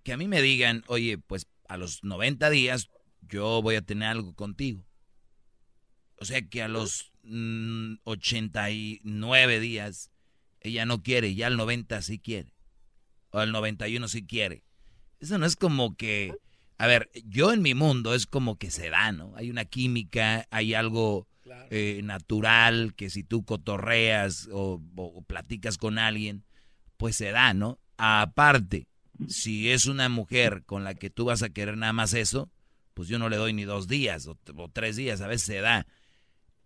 Que a mí me digan, oye, pues a los 90 días yo voy a tener algo contigo. O sea que a los mm, 89 días ella no quiere, ya al 90 sí quiere. O al 91 sí quiere. Eso no es como que... A ver, yo en mi mundo es como que se da, ¿no? Hay una química, hay algo eh, natural que si tú cotorreas o, o- o platicas con alguien, pues se da, ¿no? Aparte, si es una mujer con la que tú vas a querer nada más eso, pues yo no le doy ni dos días o, o tres días, a veces se da.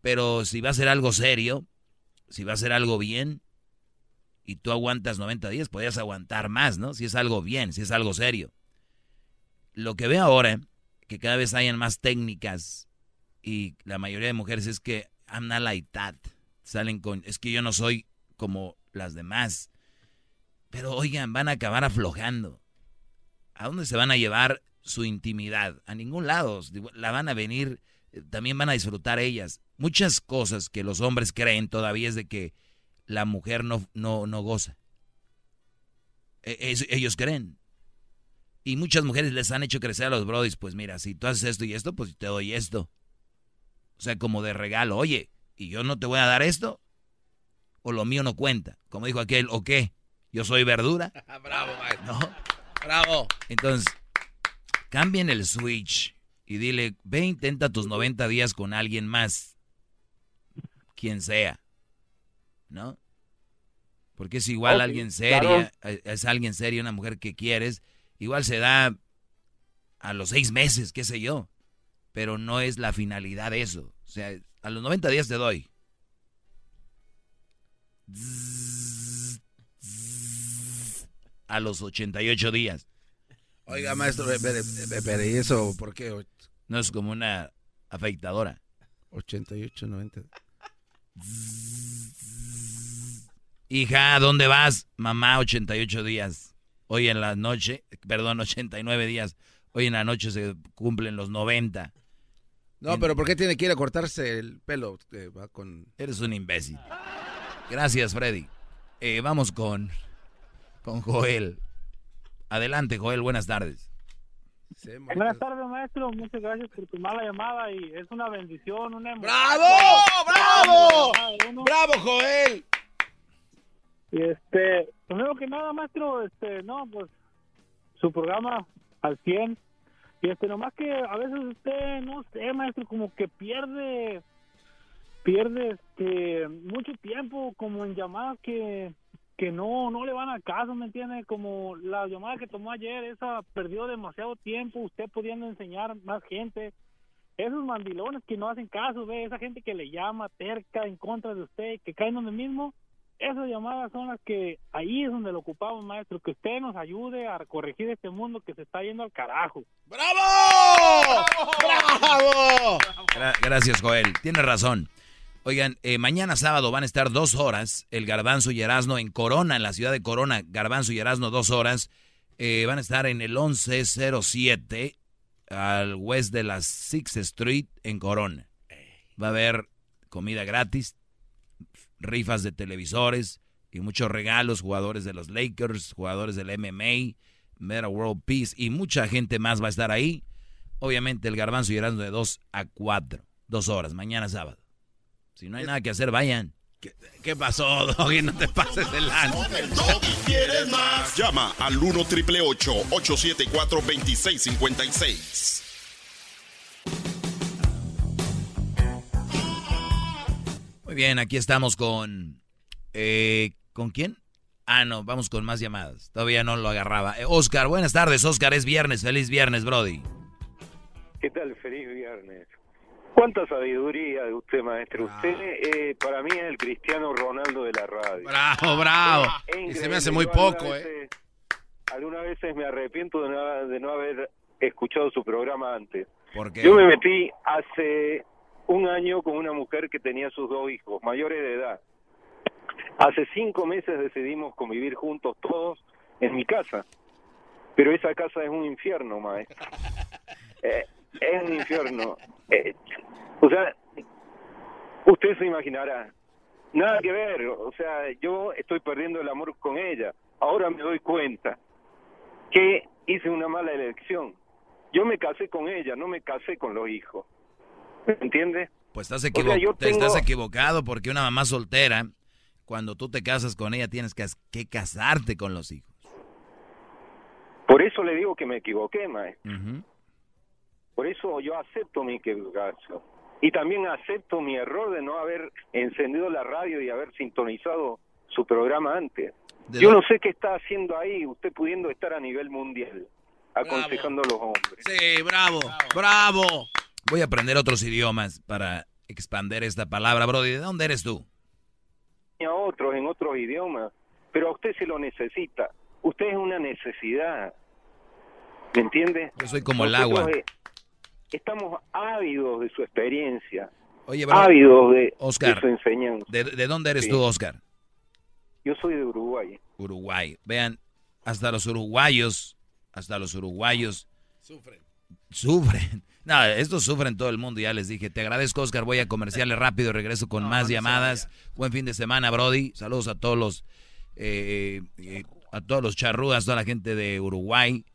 Pero si va a ser algo serio, si va a ser algo bien, y tú aguantas 90 días, podrías aguantar más, ¿no? Si es algo bien, si es algo serio. Lo que veo ahora, que cada vez hayan más técnicas y la mayoría de mujeres es que I'm not like that. Salen con, es que yo no soy como las demás. Pero oigan, van a acabar aflojando. ¿A dónde se van a llevar su intimidad? A ningún lado. La van a venir, eh, también van a disfrutar ellas. Muchas cosas que los hombres creen todavía es de que la mujer no, no, no goza. E- ellos creen. Y muchas mujeres les han hecho crecer a los brodis, pues mira, si tú haces esto y esto, pues te doy esto. O sea, como de regalo, oye, ¿y yo no te voy a dar esto? O lo mío no cuenta. Como dijo aquel, ¿o qué? ¿Yo soy verdura?
Bravo, maestro.
¿No?
Bravo.
Entonces, cambien el switch y dile, ve, intenta tus 90 días con alguien más. Quien sea. ¿No? Porque es igual alguien seria,
claro.
es alguien serio, una mujer que quieres, igual se da a los seis meses, qué sé yo, pero no es la finalidad de eso. O sea, a los 90 días te doy. A los 88 días.
Oiga, maestro, espere, espere, ¿y eso por qué?
No es como una afeitadora.
88, 90.
Hija, ¿dónde vas? Mamá, 88 días. Hoy en la noche, perdón, 89 días. Hoy en la noche se cumplen los 90.
No, pero ¿por qué tiene que ir a cortarse el pelo? Va con...
Eres un imbécil. Gracias, Freddy. Eh, vamos con, con Joel. Adelante, Joel, buenas tardes.
Buenas tardes, maestro. Muchas gracias por tu mala llamada y es una bendición, una emoción.
¡Bravo! ¡Bravo! ¡Bravo, Joel!
Y este, primero que nada, maestro, este, no, pues su programa al 100. Y este, nomás que a veces usted, no sé, maestro, como que pierde, pierde este, mucho tiempo como en llamadas que, que no, no le van al caso, ¿me entiende? Como la llamada que tomó ayer, esa perdió demasiado tiempo, usted pudiendo enseñar más gente. Esos mandilones que no hacen caso, ve, esa gente que le llama terca en contra de usted, que caen donde mismo, esas llamadas son las que ahí es donde lo ocupamos, maestro, que usted nos ayude a corregir este mundo que se está yendo al carajo.
¡Bravo! ¡Bravo!
Gra- gracias, Joel. Tiene razón. Oigan, eh, mañana sábado van a estar dos horas el Garbanzo y Erasno en Corona, en la ciudad de Corona. Garbanzo y Erasno dos horas. Eh, van a estar en el 1107 al west de la Sixth Street en Corona. Va a haber comida gratis, rifas de televisores y muchos regalos, jugadores de los Lakers, jugadores del MMA, Meta World Peace y mucha gente más va a estar ahí. Obviamente el garbanzo y de 2 a 4, dos horas, mañana sábado. Si no hay nada que hacer, vayan.
¿Qué pasó, Doggy? No te pases de lanza.
¿Quieres más? Llama al 1 triple 874 2656.
Muy bien, aquí estamos con... eh, ¿Con quién? Ah, no, vamos con más llamadas. Todavía no lo agarraba. Eh, Oscar, buenas tardes, Oscar. Es viernes. Feliz viernes, Brody.
¿Qué tal? Feliz viernes. Cuánta sabiduría de usted, maestro. Usted, eh, para mí, es el Cristiano Ronaldo de la radio.
Bravo, bravo. Y se me hace muy poco, ¿eh?
Algunas veces me arrepiento de no, de no haber escuchado su programa antes.
¿Por qué?
Yo me metí hace un año con una mujer que tenía sus dos hijos, mayores de edad. Hace cinco meses decidimos convivir juntos todos en mi casa. Pero esa casa es un infierno, maestro. Eh, es un infierno. Eh, o sea, usted se imaginará. Nada que ver. O sea, yo estoy perdiendo el amor con ella. Ahora me doy cuenta que hice una mala elección. Yo me casé con ella, no me casé con los hijos. ¿Me entiendes?
Pues estás,
O sea,
equivo- te estás equivocado porque una mamá soltera, cuando tú te casas con ella, tienes que, que casarte con los hijos.
Por eso le digo que me equivoqué, maestro. Por eso yo acepto mi equivocación. Y también acepto mi error de no haber encendido la radio y haber sintonizado su programa antes. Yo no sé qué está haciendo ahí, usted pudiendo estar a nivel mundial, aconsejando a los hombres.
Sí, bravo, bravo.
Voy a aprender otros idiomas para expander esta palabra, Brody. ¿De dónde eres tú?
a otros en otros idiomas, pero a usted se lo necesita. Usted es una necesidad. ¿Me entiende?
Yo soy como el agua.
estamos ávidos de su experiencia,
Oye, bro,
ávidos de,
Oscar,
de su enseñanza.
¿de, de dónde eres
Sí.
tú, Oscar?
Yo soy de Uruguay.
Uruguay. Vean, hasta los uruguayos, hasta los uruguayos
Sufren.
Sufren. No, estos sufren todo el mundo, ya les dije. Te agradezco, Oscar. Voy a comerciales rápido, regreso con más llamadas. Buen fin de semana, Brody. Saludos a todos los eh, eh, a todos los toda la gente de Uruguay.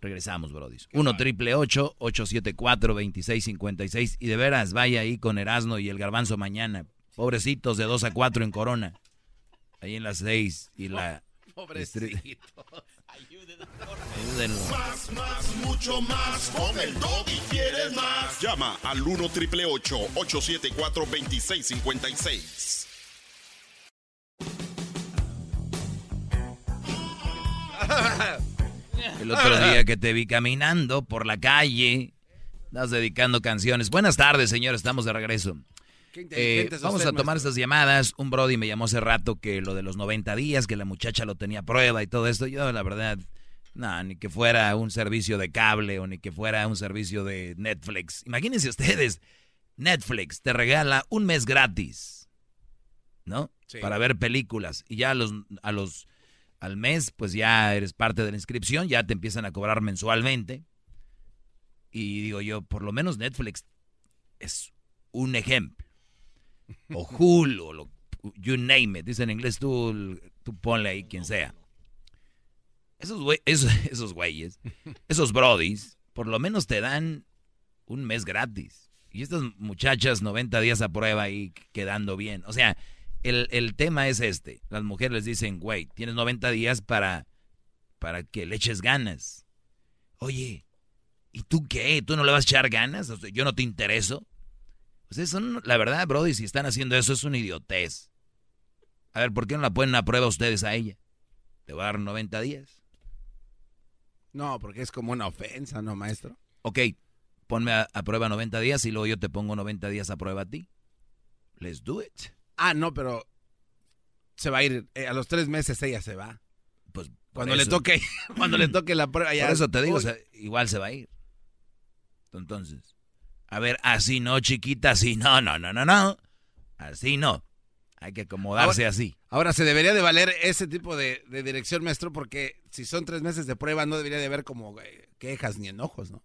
Regresamos, Brody. 1 triple 874 2656 Y de veras, vaya ahí con Erasno y el Garbanzo mañana. Pobrecitos de 2 a 4 en Corona. Ahí en las 6 y la...
Pobrecito.
Ayúdenlo.
Más, más, mucho más. Con el y quieres más. Llama al 1 triple 874 2656.
El otro día que te vi caminando por la calle, estás dedicando canciones. Buenas tardes, señor, estamos de regreso.
Qué
Eh, vamos
usted,
a tomar
maestro.
estas llamadas. Un Brody me llamó hace rato que lo de los 90 días, que la muchacha lo tenía a prueba y todo esto. Yo, la verdad, no, ni que fuera un servicio de cable o ni que fuera un servicio de Netflix. Imagínense ustedes, Netflix te regala un mes gratis, ¿no?
Sí.
Para ver películas. Y ya a los, a los, al mes, pues ya eres parte de la inscripción, ya te empiezan a cobrar mensualmente. Y digo yo, por lo menos Netflix es un ejemplo. O Hulu, o lo, you name it. Dice en inglés, tú, tú ponle ahí quien sea. Esos, güey- esos, esos güeyes, esos brodis, por lo menos te dan un mes gratis. Y estas muchachas 90 días a prueba y quedando bien. O sea, el, el tema es este. Las mujeres les dicen, güey, tienes 90 días para, para que le eches ganas. Oye, ¿y tú qué? ¿Tú no le vas a echar ganas? ¿Yo no te intereso? Ustedes son, la verdad, Brody, si están haciendo eso es un idiotez. A ver, ¿por qué no la ponen a prueba ustedes a ella? Te voy a dar 90 días.
No, porque es como una ofensa, ¿no, maestro?
Ok, ponme a, a prueba 90 días y luego yo te pongo 90 días a prueba a ti. Let's do it.
Ah, no, pero se va a ir. eh, a los tres meses ella se va.
Pues
cuando le toque, cuando le toque la prueba ya.
Por eso te digo,
Uy.
o sea, igual se va a ir. Entonces, a ver, así no, chiquita, así no, no, no, no, no. Así no. Hay que acomodarse
Ahora-
así.
Ahora se debería de valer ese tipo de, de dirección, maestro, porque si son tres meses de prueba no debería de haber como quejas ni enojos, ¿no?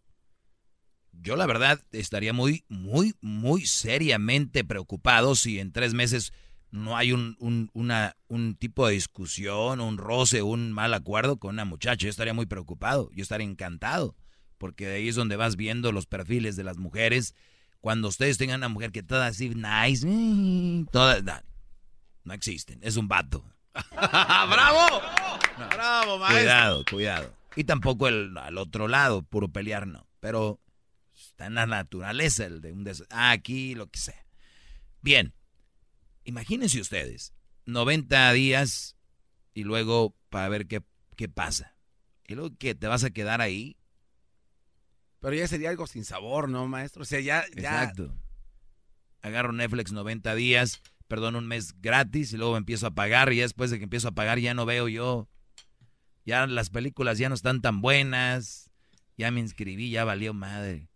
Yo la verdad estaría muy, muy, muy seriamente preocupado si en tres meses no hay un, un, una, un tipo de discusión, un roce, un mal acuerdo con una muchacha. Yo estaría muy preocupado, yo estaría encantado, porque de ahí es donde vas viendo los perfiles de las mujeres. Cuando ustedes tengan una mujer que toda así nice, mm, toda, no, no existen, es un vato.
¡Bravo! ¡Bravo, maestro!
Cuidado, cuidado. Y tampoco el al otro lado, puro pelear, no. Pero está en la naturaleza el de un des ah, aquí, lo que sea. Bien, imagínense ustedes, 90 días y luego para ver qué, qué pasa. Y luego que te vas a quedar ahí.
Pero ya sería algo sin sabor, ¿no, maestro? O sea, ya, ya
Exacto. agarro Netflix 90 días, perdón, un mes gratis y luego empiezo a pagar y después de que empiezo a pagar ya no veo yo. Ya las películas ya no están tan buenas. Ya me inscribí, ya valió madre.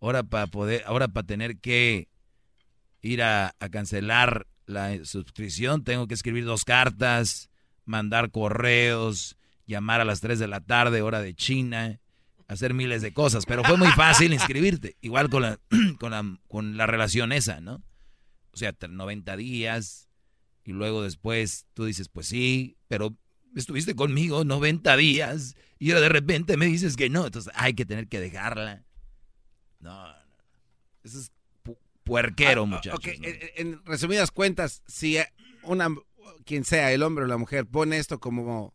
Ahora para poder, ahora para tener que ir a, a cancelar la suscripción, tengo que escribir dos cartas, mandar correos, llamar a las 3 de la tarde, hora de China, hacer miles de cosas. Pero fue muy fácil inscribirte. Igual con la, con la, con la relación esa, ¿no? O sea, 90 días y luego después tú dices, pues sí, pero estuviste conmigo 90 días y ahora de repente me dices que no. Entonces hay que tener que dejarla. No, no. Eso es pu- puerquero,
Ah,
muchachos.
ok,
¿no?
en, resumidas cuentas, si una, quien sea, el hombre o la mujer, pone esto como,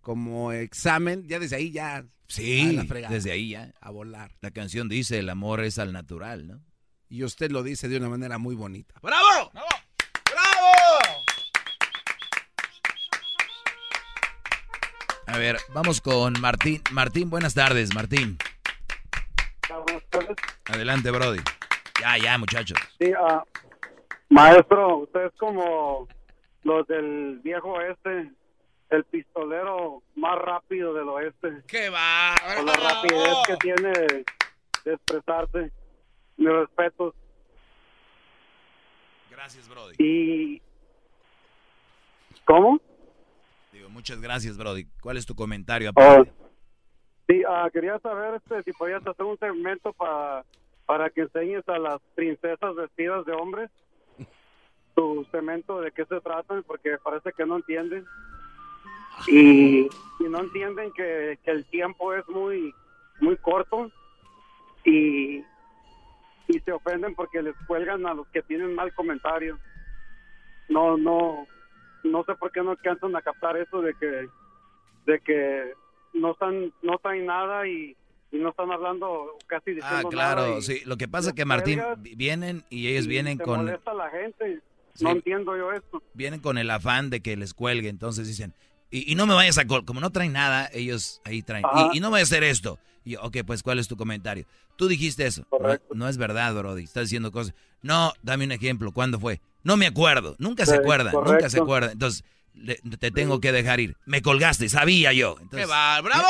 como examen, ya desde ahí ya...
Sí, desde ahí ya.
A volar.
La canción dice, el amor es al natural, ¿no?
Y usted lo dice de una manera muy bonita.
¡Bravo!
¡Bravo!
A ver, vamos con Martín. Martín, buenas tardes, Martín. Adelante, Brody. Ya, ya, muchachos.
Sí, ah, maestro, usted es como los del viejo oeste, el pistolero más rápido del oeste.
¡Qué va!
Con la rapidez que tiene de expresarse. Mi respeto.
Gracias, Brody.
Y... ¿Cómo?
Digo, muchas gracias, Brody. ¿Cuál es tu comentario?
Oh,
aparte?
sí, ah, quería saber este, si podías hacer un segmento para para que enseñes a las princesas vestidas de hombres tu segmento de qué se trata, porque parece que no entienden. Y, y no entienden que, que el tiempo es muy muy corto y, y se ofenden porque les cuelgan a los que tienen mal comentario. No, no, no sé por qué no alcanzan a captar eso de que de que no están no traen nada y, y no están hablando casi
Ah,
diciendo
claro,
nada y
sí. Lo que pasa es que Martín vienen y ellos
y
vienen
se
con
molesta a la gente
Sí.
no entiendo yo esto
vienen con el afán de que les cuelgue, entonces dicen, y, y no me vayas a col como no traen nada, ellos ahí traen. Y, y no voy a hacer esto. Y yo, ok, pues ¿cuál es tu comentario? Tú dijiste eso. No, no es verdad, Brody. Estás diciendo cosas. No, dame un ejemplo. ¿Cuándo fue? No me acuerdo. Nunca se
Sí,
acuerda. Nunca
correcto.
se acuerda. Entonces, le- te tengo que dejar ir. Me colgaste, sabía yo. Entonces,
¡Qué va! ¡Bravo!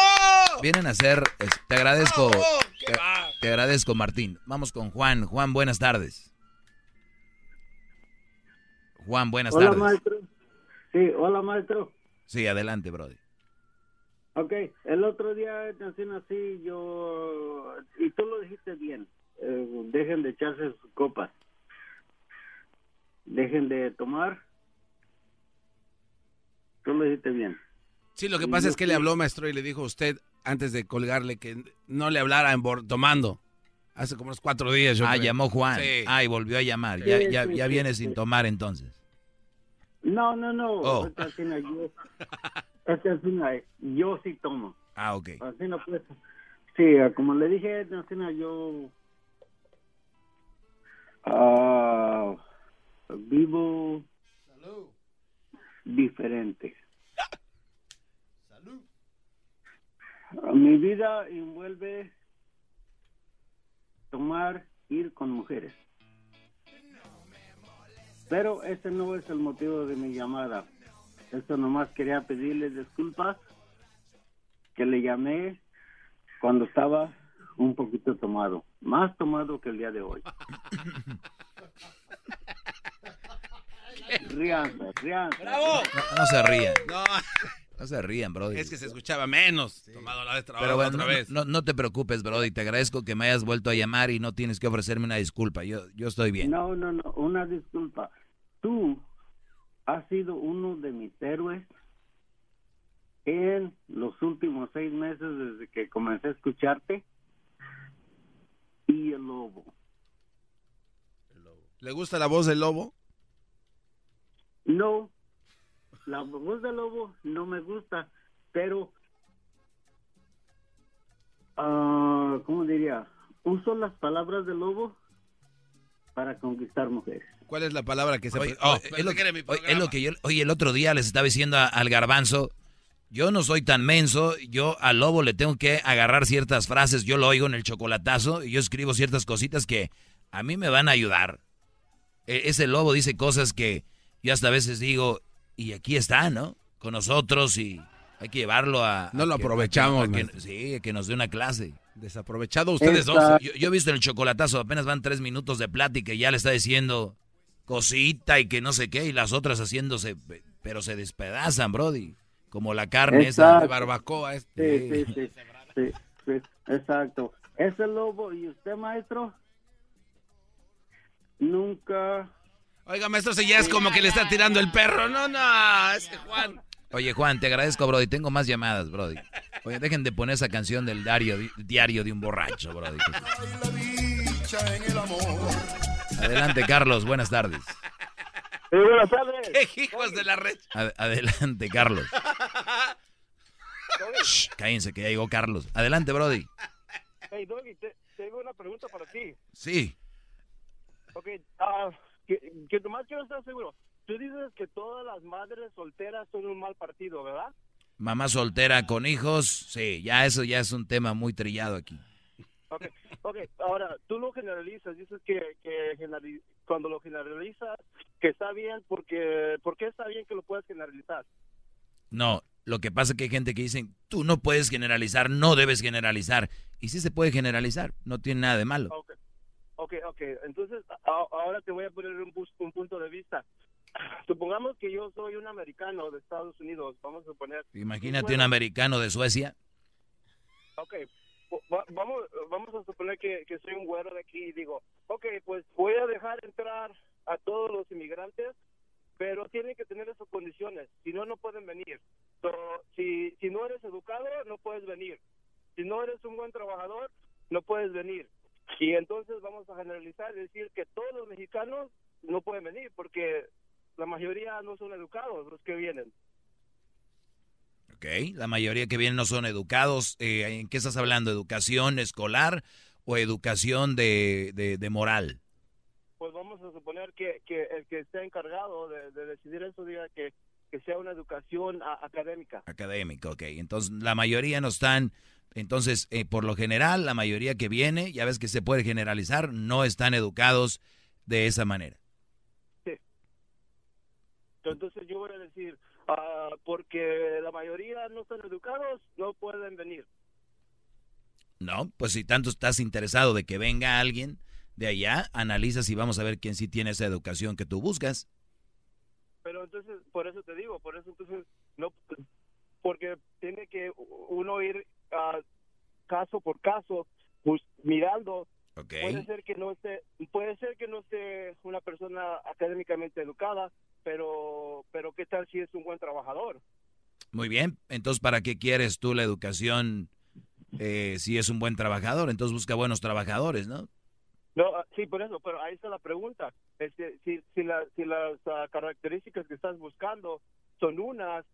Vienen a hacer, te agradezco,
¡Bravo! ¡Qué
te, te agradezco Martín. Vamos con Juan. Juan, buenas tardes. Juan, buenas
hola,
tardes.
maestro. Sí, hola, maestro.
Sí, adelante, Brody.
Ok, el otro día nací así, yo... Y tú lo dijiste bien. eh, dejen de echarse sus copas. Dejen de tomar. Tú lo dijiste bien.
Sí, lo que pasa es que le habló maestro y le dijo a usted antes de colgarle que no le hablara en bor- tomando. Hace como unos cuatro días. Yo
ah,
creo.
llamó Juan.
Sí.
Ah, y volvió a llamar.
Sí,
ya ya,
sí,
ya
sí,
viene
sí.
sin tomar entonces.
No, no, no.
Oh.
No, yo, esta así no, yo sí tomo.
Ah, ok.
Así no pues. Sí, ah, como le dije, así no, yo ah, vivo diferente. Ah, Mi vida envuelve tomar, ir con mujeres. Pero ese no es el motivo de mi llamada. Esto nomás quería pedirle disculpas que le llamé cuando estaba un poquito tomado, más tomado que el día de hoy. Ríanse, ríanse.
¡Bravo!
No, no se rían.
No,
No se rían, Brody.
es que se escuchaba menos. Tomado la vez,
Pero bueno,
otra
no,
vez.
no, no te preocupes, Brody. Te agradezco que me hayas vuelto a llamar y no tienes que ofrecerme una disculpa. Yo, yo estoy bien.
No, no, no, una disculpa. Tú has sido uno de mis héroes en los últimos seis meses desde que comencé a escucharte. Y el lobo.
¿Le gusta la voz del lobo?
No, la voz del lobo no me gusta, pero, ah, ¿cómo diría? Uso las palabras del lobo para conquistar mujeres.
¿Cuál es la palabra que se...
Oye,
Oh,
es, lo,
que era mi
oye, es lo que yo, oye, el otro día les estaba diciendo a- al garbanzo, yo no soy tan menso, yo al lobo le tengo que agarrar ciertas frases, yo lo oigo en el chocolatazo y yo escribo ciertas cositas que a mí me van a ayudar. E- ese lobo dice cosas que yo hasta a veces digo, y aquí está, ¿no? Con nosotros y hay que llevarlo a...
No
a
lo
que-
aprovechamos,
a que- sí, que nos dé una clase.
Desaprovechado ustedes dos.
Yo, yo he visto en el chocolatazo, apenas van tres minutos de plática y ya le está diciendo cosita y que no sé qué, y las otras haciéndose, pero se despedazan, Brody. Como la carne esa de barbacoa.
Sí, sí, sí, sí, sí, exacto. Ese lobo, ¿y usted, maestro? Nunca...
Oiga, maestro, si ya es como que le está tirando el perro. No, no, ese Juan.
Oye, Juan, te agradezco, Brody. Tengo más llamadas, Brody. Oye, dejen de poner esa canción del diario, diario de un borracho, Brody. Adelante, Carlos. Buenas tardes.
buenas tardes.
¿Qué hijos de la red?
Ad- adelante, Carlos. Shh, cállense que ya llegó Carlos. Adelante, Brody.
Hey, Doggy, te, tengo una pregunta para ti.
Sí.
Ok, ah, que, que nomás quiero estar seguro. Tú dices que todas las madres solteras son un mal partido, ¿verdad?
Mamá soltera con hijos. Sí, ya eso ya es un tema muy trillado aquí.
Ok, ok, ahora, tú lo generalizas, dices que, que generali- cuando lo generalizas, que está bien, porque ¿por qué está bien que lo puedas generalizar?
No, lo que pasa es que hay gente que dicen, tú no puedes generalizar, no debes generalizar. Y sí se puede generalizar, no tiene nada de malo.
Ok, ok, ok, entonces a- ahora te voy a poner un, un punto de vista. Supongamos que yo soy un americano de Estados Unidos, vamos a suponer.
Imagínate un americano de Suecia.
Ok, va- vamos, vamos a suponer que, que soy un güero de aquí y digo, ok, pues voy a dejar entrar a todos los inmigrantes, pero tienen que tener esas condiciones, si no, no pueden venir. So, si, si no eres educado, no puedes venir. Si no eres un buen trabajador, no puedes venir. Y entonces vamos a generalizar y decir que todos los mexicanos no pueden venir, porque la mayoría no son educados los que vienen.
Ok, la mayoría que vienen no son educados. Eh, ¿En qué estás hablando? ¿Educación escolar o educación de, de, de moral?
pues vamos a suponer que, que el que esté encargado de, de decidir eso diga que, que sea una educación a- académica.
Académico, ok. Entonces, la mayoría no están, entonces, eh, por lo general, la mayoría que viene, ya ves que se puede generalizar, no están educados de esa manera.
Entonces yo voy a decir, ah, porque la mayoría no están educados, no pueden venir.
No, pues si tanto estás interesado de que venga alguien de allá, analiza si vamos a ver quién sí tiene esa educación que tú buscas.
Pero entonces, por eso te digo, por eso entonces, no, porque tiene que uno ir caso por caso, pues, mirando. Puede ser que no esté, puede ser que no esté una persona académicamente educada, pero, pero qué tal si es un buen trabajador.
Muy bien, entonces ¿para qué quieres tú la educación eh, si es un buen trabajador? Entonces busca buenos trabajadores, ¿no?
No, ah, sí, por eso, pero ahí está la pregunta. Este, si, si, la- si las ah, características que estás buscando son unas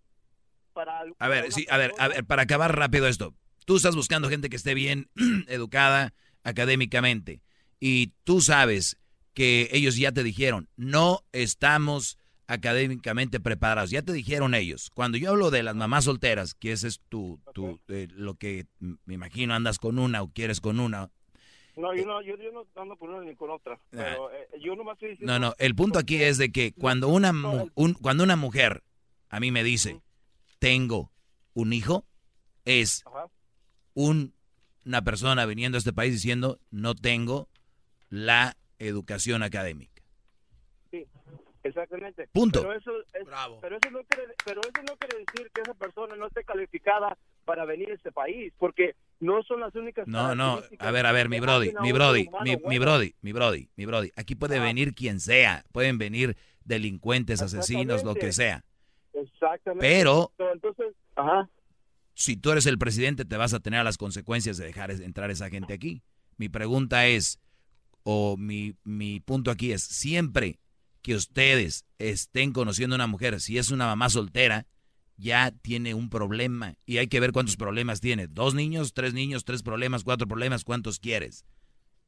para...
A ver, sí, a ver, a ver, para acabar rápido esto. Tú estás buscando gente que esté bien educada académicamente y tú sabes que ellos ya te dijeron, no estamos académicamente preparados. Ya te dijeron ellos. Cuando yo hablo de las mamás solteras, que ese es tu, tu eh, lo que me imagino andas con una o quieres con una.
No, yo no, yo, yo no ando por una ni con otra, pero eh, yo nomás estoy diciendo...
Ah. No, no, el punto aquí es de que cuando una, mu- un- cuando una mujer a mí me dice, tengo un hijo, es un- una persona viniendo a este país diciendo, no tengo la educación académica.
Sí, exactamente.
Punto.
Pero eso, es- pero, eso no quiere, pero eso no quiere decir que esa persona no esté calificada para venir a este país, porque no son las únicas
No, no, a ver, a ver, mi brody, mi brody,
humano
mi, mi
bueno.
brody, mi brody, mi brody. Aquí puede venir quien sea, pueden venir delincuentes, asesinos, lo que sea.
Exactamente.
Pero-
Pero entonces, ajá.
Si tú eres el presidente, te vas a tener las consecuencias de dejar entrar esa gente aquí. Mi pregunta es, o mi, mi punto aquí es, siempre que ustedes estén conociendo a una mujer, si es una mamá soltera, ya tiene un problema. Y hay que ver cuántos problemas tiene. Dos niños, tres niños, tres problemas, cuatro problemas, ¿cuántos quieres?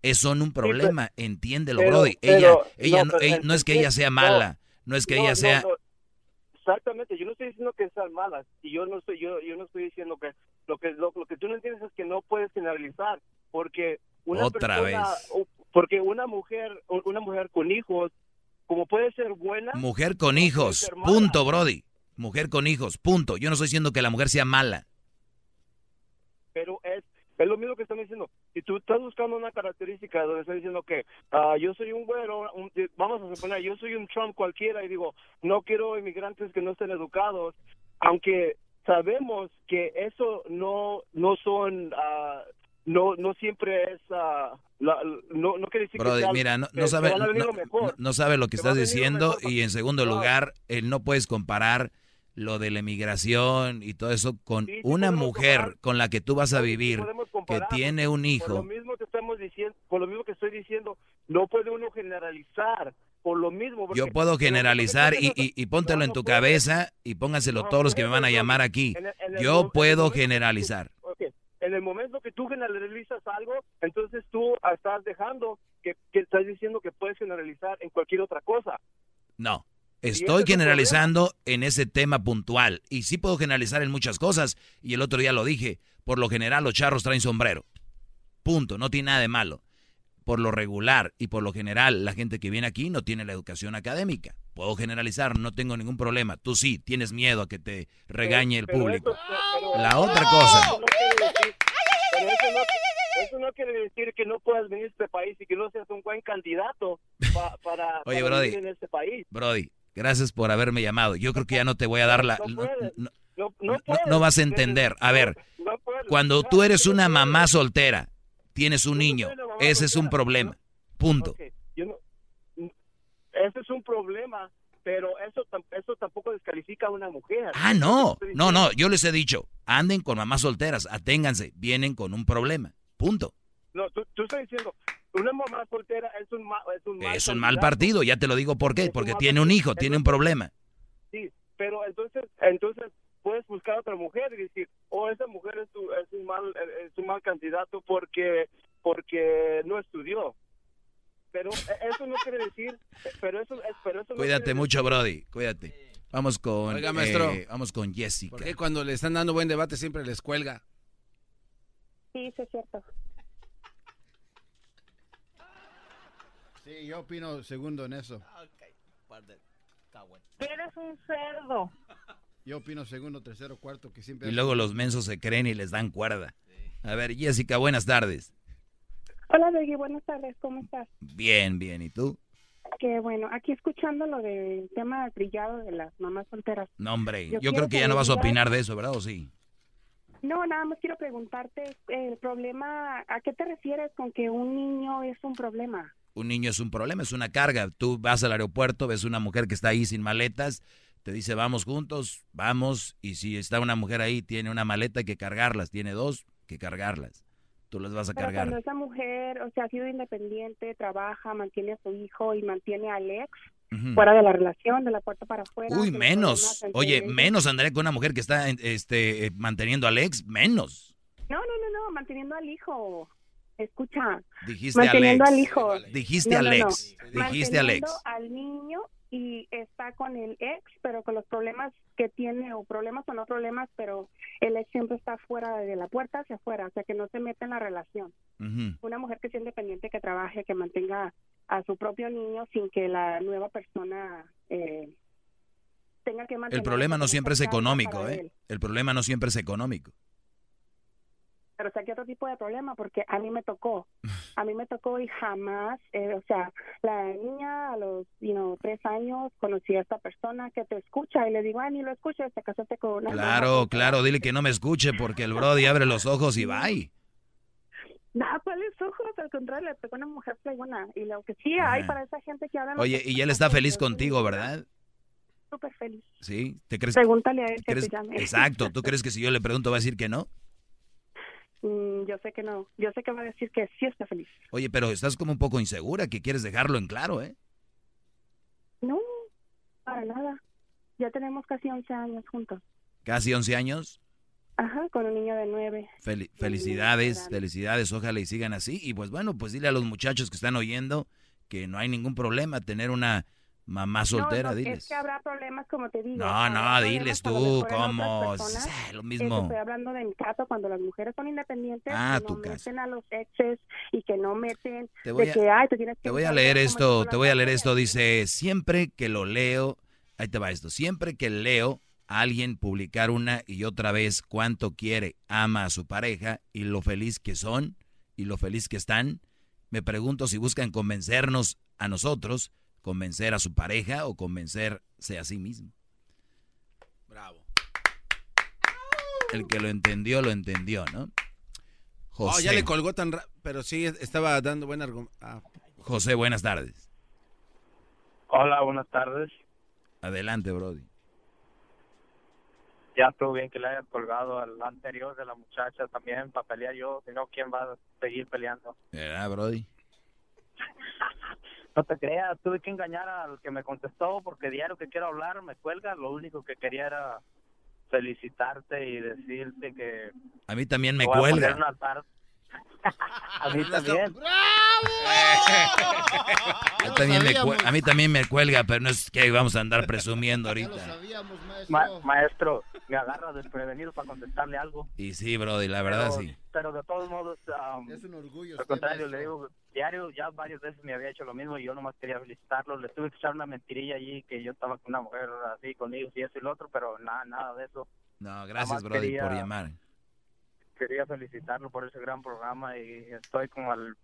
Es son un problema, entiéndelo,
pero-
Brody.
pero-
ella, ella,
no,
no,
pero
ella- no es que ella sea mala, no es que ella sea...
Exactamente, yo no estoy diciendo que sean malas y yo no estoy yo yo no estoy diciendo que lo que lo, lo que tú no entiendes es que no puedes generalizar porque una
Otra
persona
vez.
porque una mujer una mujer con hijos como puede ser buena.
Mujer con hijos, punto, Brody. Mujer con hijos, punto. Yo no estoy diciendo que la mujer sea mala.
pero es, es lo mismo que están diciendo. Si tú estás buscando una característica donde estás diciendo que ah, yo soy un güero, un- vamos a suponer, yo soy un Trump cualquiera y digo, no quiero inmigrantes que no estén educados, aunque sabemos que eso no no son, ah, no no siempre es, ah, la- no, no quiere decir
Brody,
que sea-
mira, no, no sabe, no, no- sabe lo que
Te
estás diciendo
mejor.
y en segundo lugar, él no puedes comparar lo de la emigración y todo eso con
Sí, sí
una mujer
comparar.
con la que tú vas a vivir, que tiene un
Por lo
hijo.
mismo que estamos diciendo, por lo mismo que estoy diciendo, no puede uno generalizar por lo mismo.
Yo puedo generalizar y, y, y póntelo en tu cabeza y póngaselo a todos los que me van a llamar aquí.
En el- en el
Yo puedo generalizar.
En el momento que tú generalizas algo, entonces tú estás dejando que, que estás diciendo que puedes generalizar en cualquier otra cosa.
No. Estoy generalizando en ese tema puntual. Y sí puedo generalizar en muchas cosas. Y el otro día lo dije. Por lo general los charros traen sombrero. Punto. No tiene nada de malo. Por lo regular y por lo general la gente que viene aquí no tiene la educación académica. Puedo generalizar, no tengo ningún problema. Tú sí, tienes miedo a que te regañe el público. La otra cosa.
Eso no quiere decir- pero eso no- eso no quiere decir que no puedas venir a este país y que no seas un buen candidato pa- para,
Oye,
para
Brody.
vivir en este país.
Brody, gracias por haberme llamado. Yo creo que ya no te voy a dar la...
No
vas a entender. A ver, cuando tú eres una mamá soltera, tienes un niño, ese es un problema. Punto.
No- ese es un problema, pero eso, eso tampoco descalifica a una mujer.
Ah, no, no, no, yo les he dicho, anden con mamás solteras, aténganse, vienen con un problema. Punto.
No, tú, tú estás diciendo, una mamá soltera es un, ma- es un mal
Es un mal partido, ya te lo digo por qué, porque tiene un hijo, tiene un problema.
Sí, pero entonces, entonces puedes buscar a otra mujer y decir, oh, esa mujer es, tu- es un mal, es un mal candidato porque, porque no estudió. Pero eh, eso no quiere decir, pero eso, es- pero eso no
Cuídate mucho, Brody, cuídate. Vamos con,
Oiga, maestro.
eh, vamos con Jessica.
¿Por qué cuando le están dando buen debate siempre les cuelga?
Sí, sí es cierto.
Sí, yo opino segundo en eso.
Eres un cerdo.
Yo opino segundo, tercero, cuarto, que siempre...
Y luego los mensos se creen y les dan cuerda. A ver, Jessica, buenas tardes.
Hola, Beggy, buenas tardes, ¿cómo estás?
Bien, bien, ¿y tú?
Que bueno, aquí escuchando lo del tema brillado de las mamás solteras.
No, hombre,
Yo
yo, creo que ya no vas a opinar de eso, ¿verdad? ¿O sí?
No, nada más quiero preguntarte el problema, ¿a qué te refieres con que un niño es un problema?
Un niño es un problema, es una carga. Tú vas al aeropuerto, ves una mujer que está ahí sin maletas, te dice vamos juntos, vamos, y si está una mujer ahí, tiene una maleta hay que cargarlas, tiene dos que cargarlas. Tú las vas a
Pero
cargar.
cuando esa mujer, o sea, ha sido independiente, trabaja, mantiene a su hijo y mantiene al ex
Ujú.
fuera de la relación, de la puerta para afuera.
Uy, menos. Oye, menos andaré con una mujer que está este, eh, manteniendo al ex, menos.
No, no, no, no, manteniendo al hijo. Escucha.
Dijiste
manteniendo
Alex.
al hijo.
Dijiste
No, no, no.
Alex. Dijiste Alex.
Al niño y está con el ex, pero con los problemas que tiene, o problemas o no problemas, pero el ex siempre está fuera de la puerta hacia afuera, o sea, que no se mete en la relación. Una mujer que sea independiente, que trabaje, que mantenga a su propio niño sin que la nueva persona eh, tenga que mantener.
El problema no siempre es económico, ¿eh?
él.
El problema no siempre es económico.
Pero sea, que otro tipo de problema, porque a mí me tocó, a mí me tocó y jamás, eh, o sea, la niña a los, you know, tres años conocí a esta persona que te escucha y le digo, ay, ni lo escuches, te casaste con una
Claro, claro, dile que no me escuche porque el Brody abre los ojos y va.
No, ¿cuáles ojos? Al contrario, le pegó una mujer fregona. Y lo que sí hay para esa gente que habla...
Oye, y él está feliz contigo, ¿verdad?
Súper feliz.
¿Sí? ¿Te crees?
Pregúntale a él que
crees-
te llame.
Exacto, ¿tú crees que si yo le pregunto va a decir que no?
Mm, yo sé que no. Yo sé que va a decir que sí está feliz.
Oye, pero estás como un poco insegura, que quieres dejarlo en claro, ¿eh?
No, para nada. Ya tenemos casi 11 años juntos.
Casi 11 años.
Ajá, con un niño de 9.
Fel- felicidades, felicidades, ojalá y sigan así. Y pues bueno, pues dile a los muchachos que están oyendo que no hay ningún problema tener una Mamá soltera,
no, no,
diles.
Es que habrá problemas, como te digo.
No, no, diles tú, ¿cómo? lo mismo.
Estoy hablando de mi caso, cuando las mujeres son independientes,
Ah,
que
tu
no
caso.
meten a los exes y que no meten
Te voy
de
a-
que, ay, tienes que
Te voy a leer esto, te voy a leer esto. Dice, siempre que lo leo, ahí te va esto, siempre que leo a alguien publicar una y otra vez cuánto quiere, ama a su pareja y lo feliz que son y lo feliz que están, me pregunto si buscan convencernos a nosotros, convencer a su pareja o convencerse a sí mismo.
Bravo.
El que lo entendió, lo entendió, ¿no?
Oh,
José,
ya le colgó tan rápido, pero sí estaba dando buen argumento. Ah,
José, buenas tardes.
Hola, buenas tardes.
Adelante, Brody.
Ya estuvo bien que le hayas colgado al anterior de la muchacha también para pelear yo, si no, ¿quién va a seguir peleando?
¿Verdad, Brody?
No te creas, tuve que engañar al que me contestó porque diario que quiero hablar me cuelga, lo único que quería era felicitarte y decirte que...
A mí también me
a
cuelga.
a mí también.
A, también me a mí también me cuelga, pero no es que vamos a andar presumiendo ahorita.
Ma- maestro, me agarra desprevenido para contestarle algo.
Y sí, Brody, la verdad
pero,
sí.
pero de todos modos, um,
Es un orgullo.
al contrario,
maestro.
le digo, diario ya varias veces me había hecho lo mismo y yo nomás quería felicitarlo. Le tuve que echar una mentirilla allí que yo estaba con una mujer así conmigo y eso y lo otro, pero nada, nada de eso.
No, gracias,
Nomás
Brody,
quería-
por llamar.
Quería felicitarlo por ese gran programa y estoy como al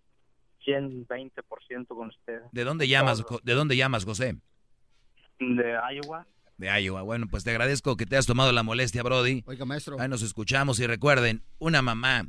120% con usted.
¿De dónde llamas, ¿De dónde llamas, José?
De Iowa.
De Iowa. Bueno, pues te agradezco que te has tomado la molestia, Brody.
Oiga, maestro.
Ahí nos escuchamos y recuerden, una mamá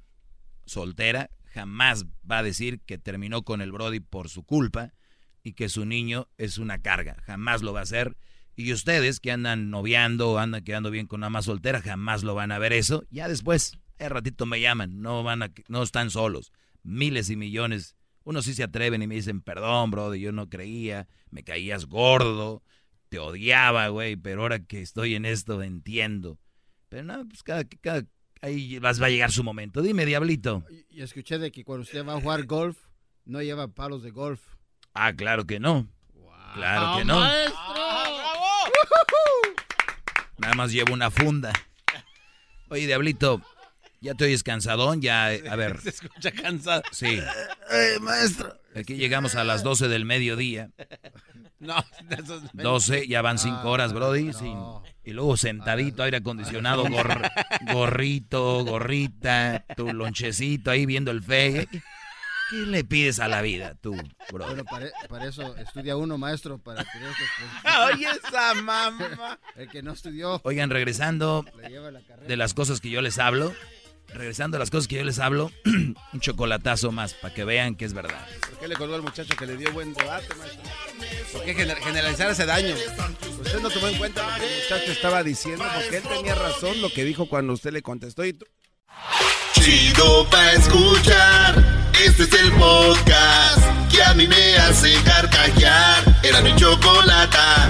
soltera jamás va a decir que terminó con el Brody por su culpa y que su niño es una carga. Jamás lo va a hacer. Y ustedes que andan noviando o andan quedando bien con una mamá soltera, jamás lo van a ver eso. Ya después, el ratito me llaman, no van a, no están solos. Miles y millones. Unos sí se atreven y me dicen, perdón, Brody, yo no creía, me caías gordo, te odiaba, güey, pero ahora que estoy en esto entiendo. Pero no, pues cada, cada, ahí vas, va a llegar su momento. Dime, diablito.
Y escuché de que cuando usted va a jugar golf, no lleva palos de golf.
Ah, claro que no. Claro que
¡Ah,
no.
maestro!
Nada más llevo una funda. Oye, diablito, ya te oyes cansadón, ya, a ver.
Se escucha cansado.
Sí.
Eh, maestro.
Aquí llegamos a las 12 del mediodía.
No, de esos
12, ya van 5 horas, Brody. sin- y luego sentadito, aire acondicionado, gor- gorrito, gorrita, tu lonchecito ahí viendo el fe. ¿Qué, le pides a la vida, tú, bro?
Bueno, para, para eso estudia uno, maestro, para tener estas
Oye, esa mamá.
El que no estudió.
Oigan, regresando
la
de las cosas que yo les hablo, regresando a las cosas que yo les hablo, un chocolatazo más para que vean que es verdad.
¿Por qué le colgó al muchacho que le dio buen debate, maestro? ¿Por qué gener- generalizar ese daño? Usted no tomó en cuenta lo que el muchacho estaba diciendo, porque él tenía razón lo que dijo cuando usted le contestó. Y tú-
Chido pa' escuchar. Este es el podcast que a mí me hace carcajear. Era mi chocolata.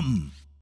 dumb.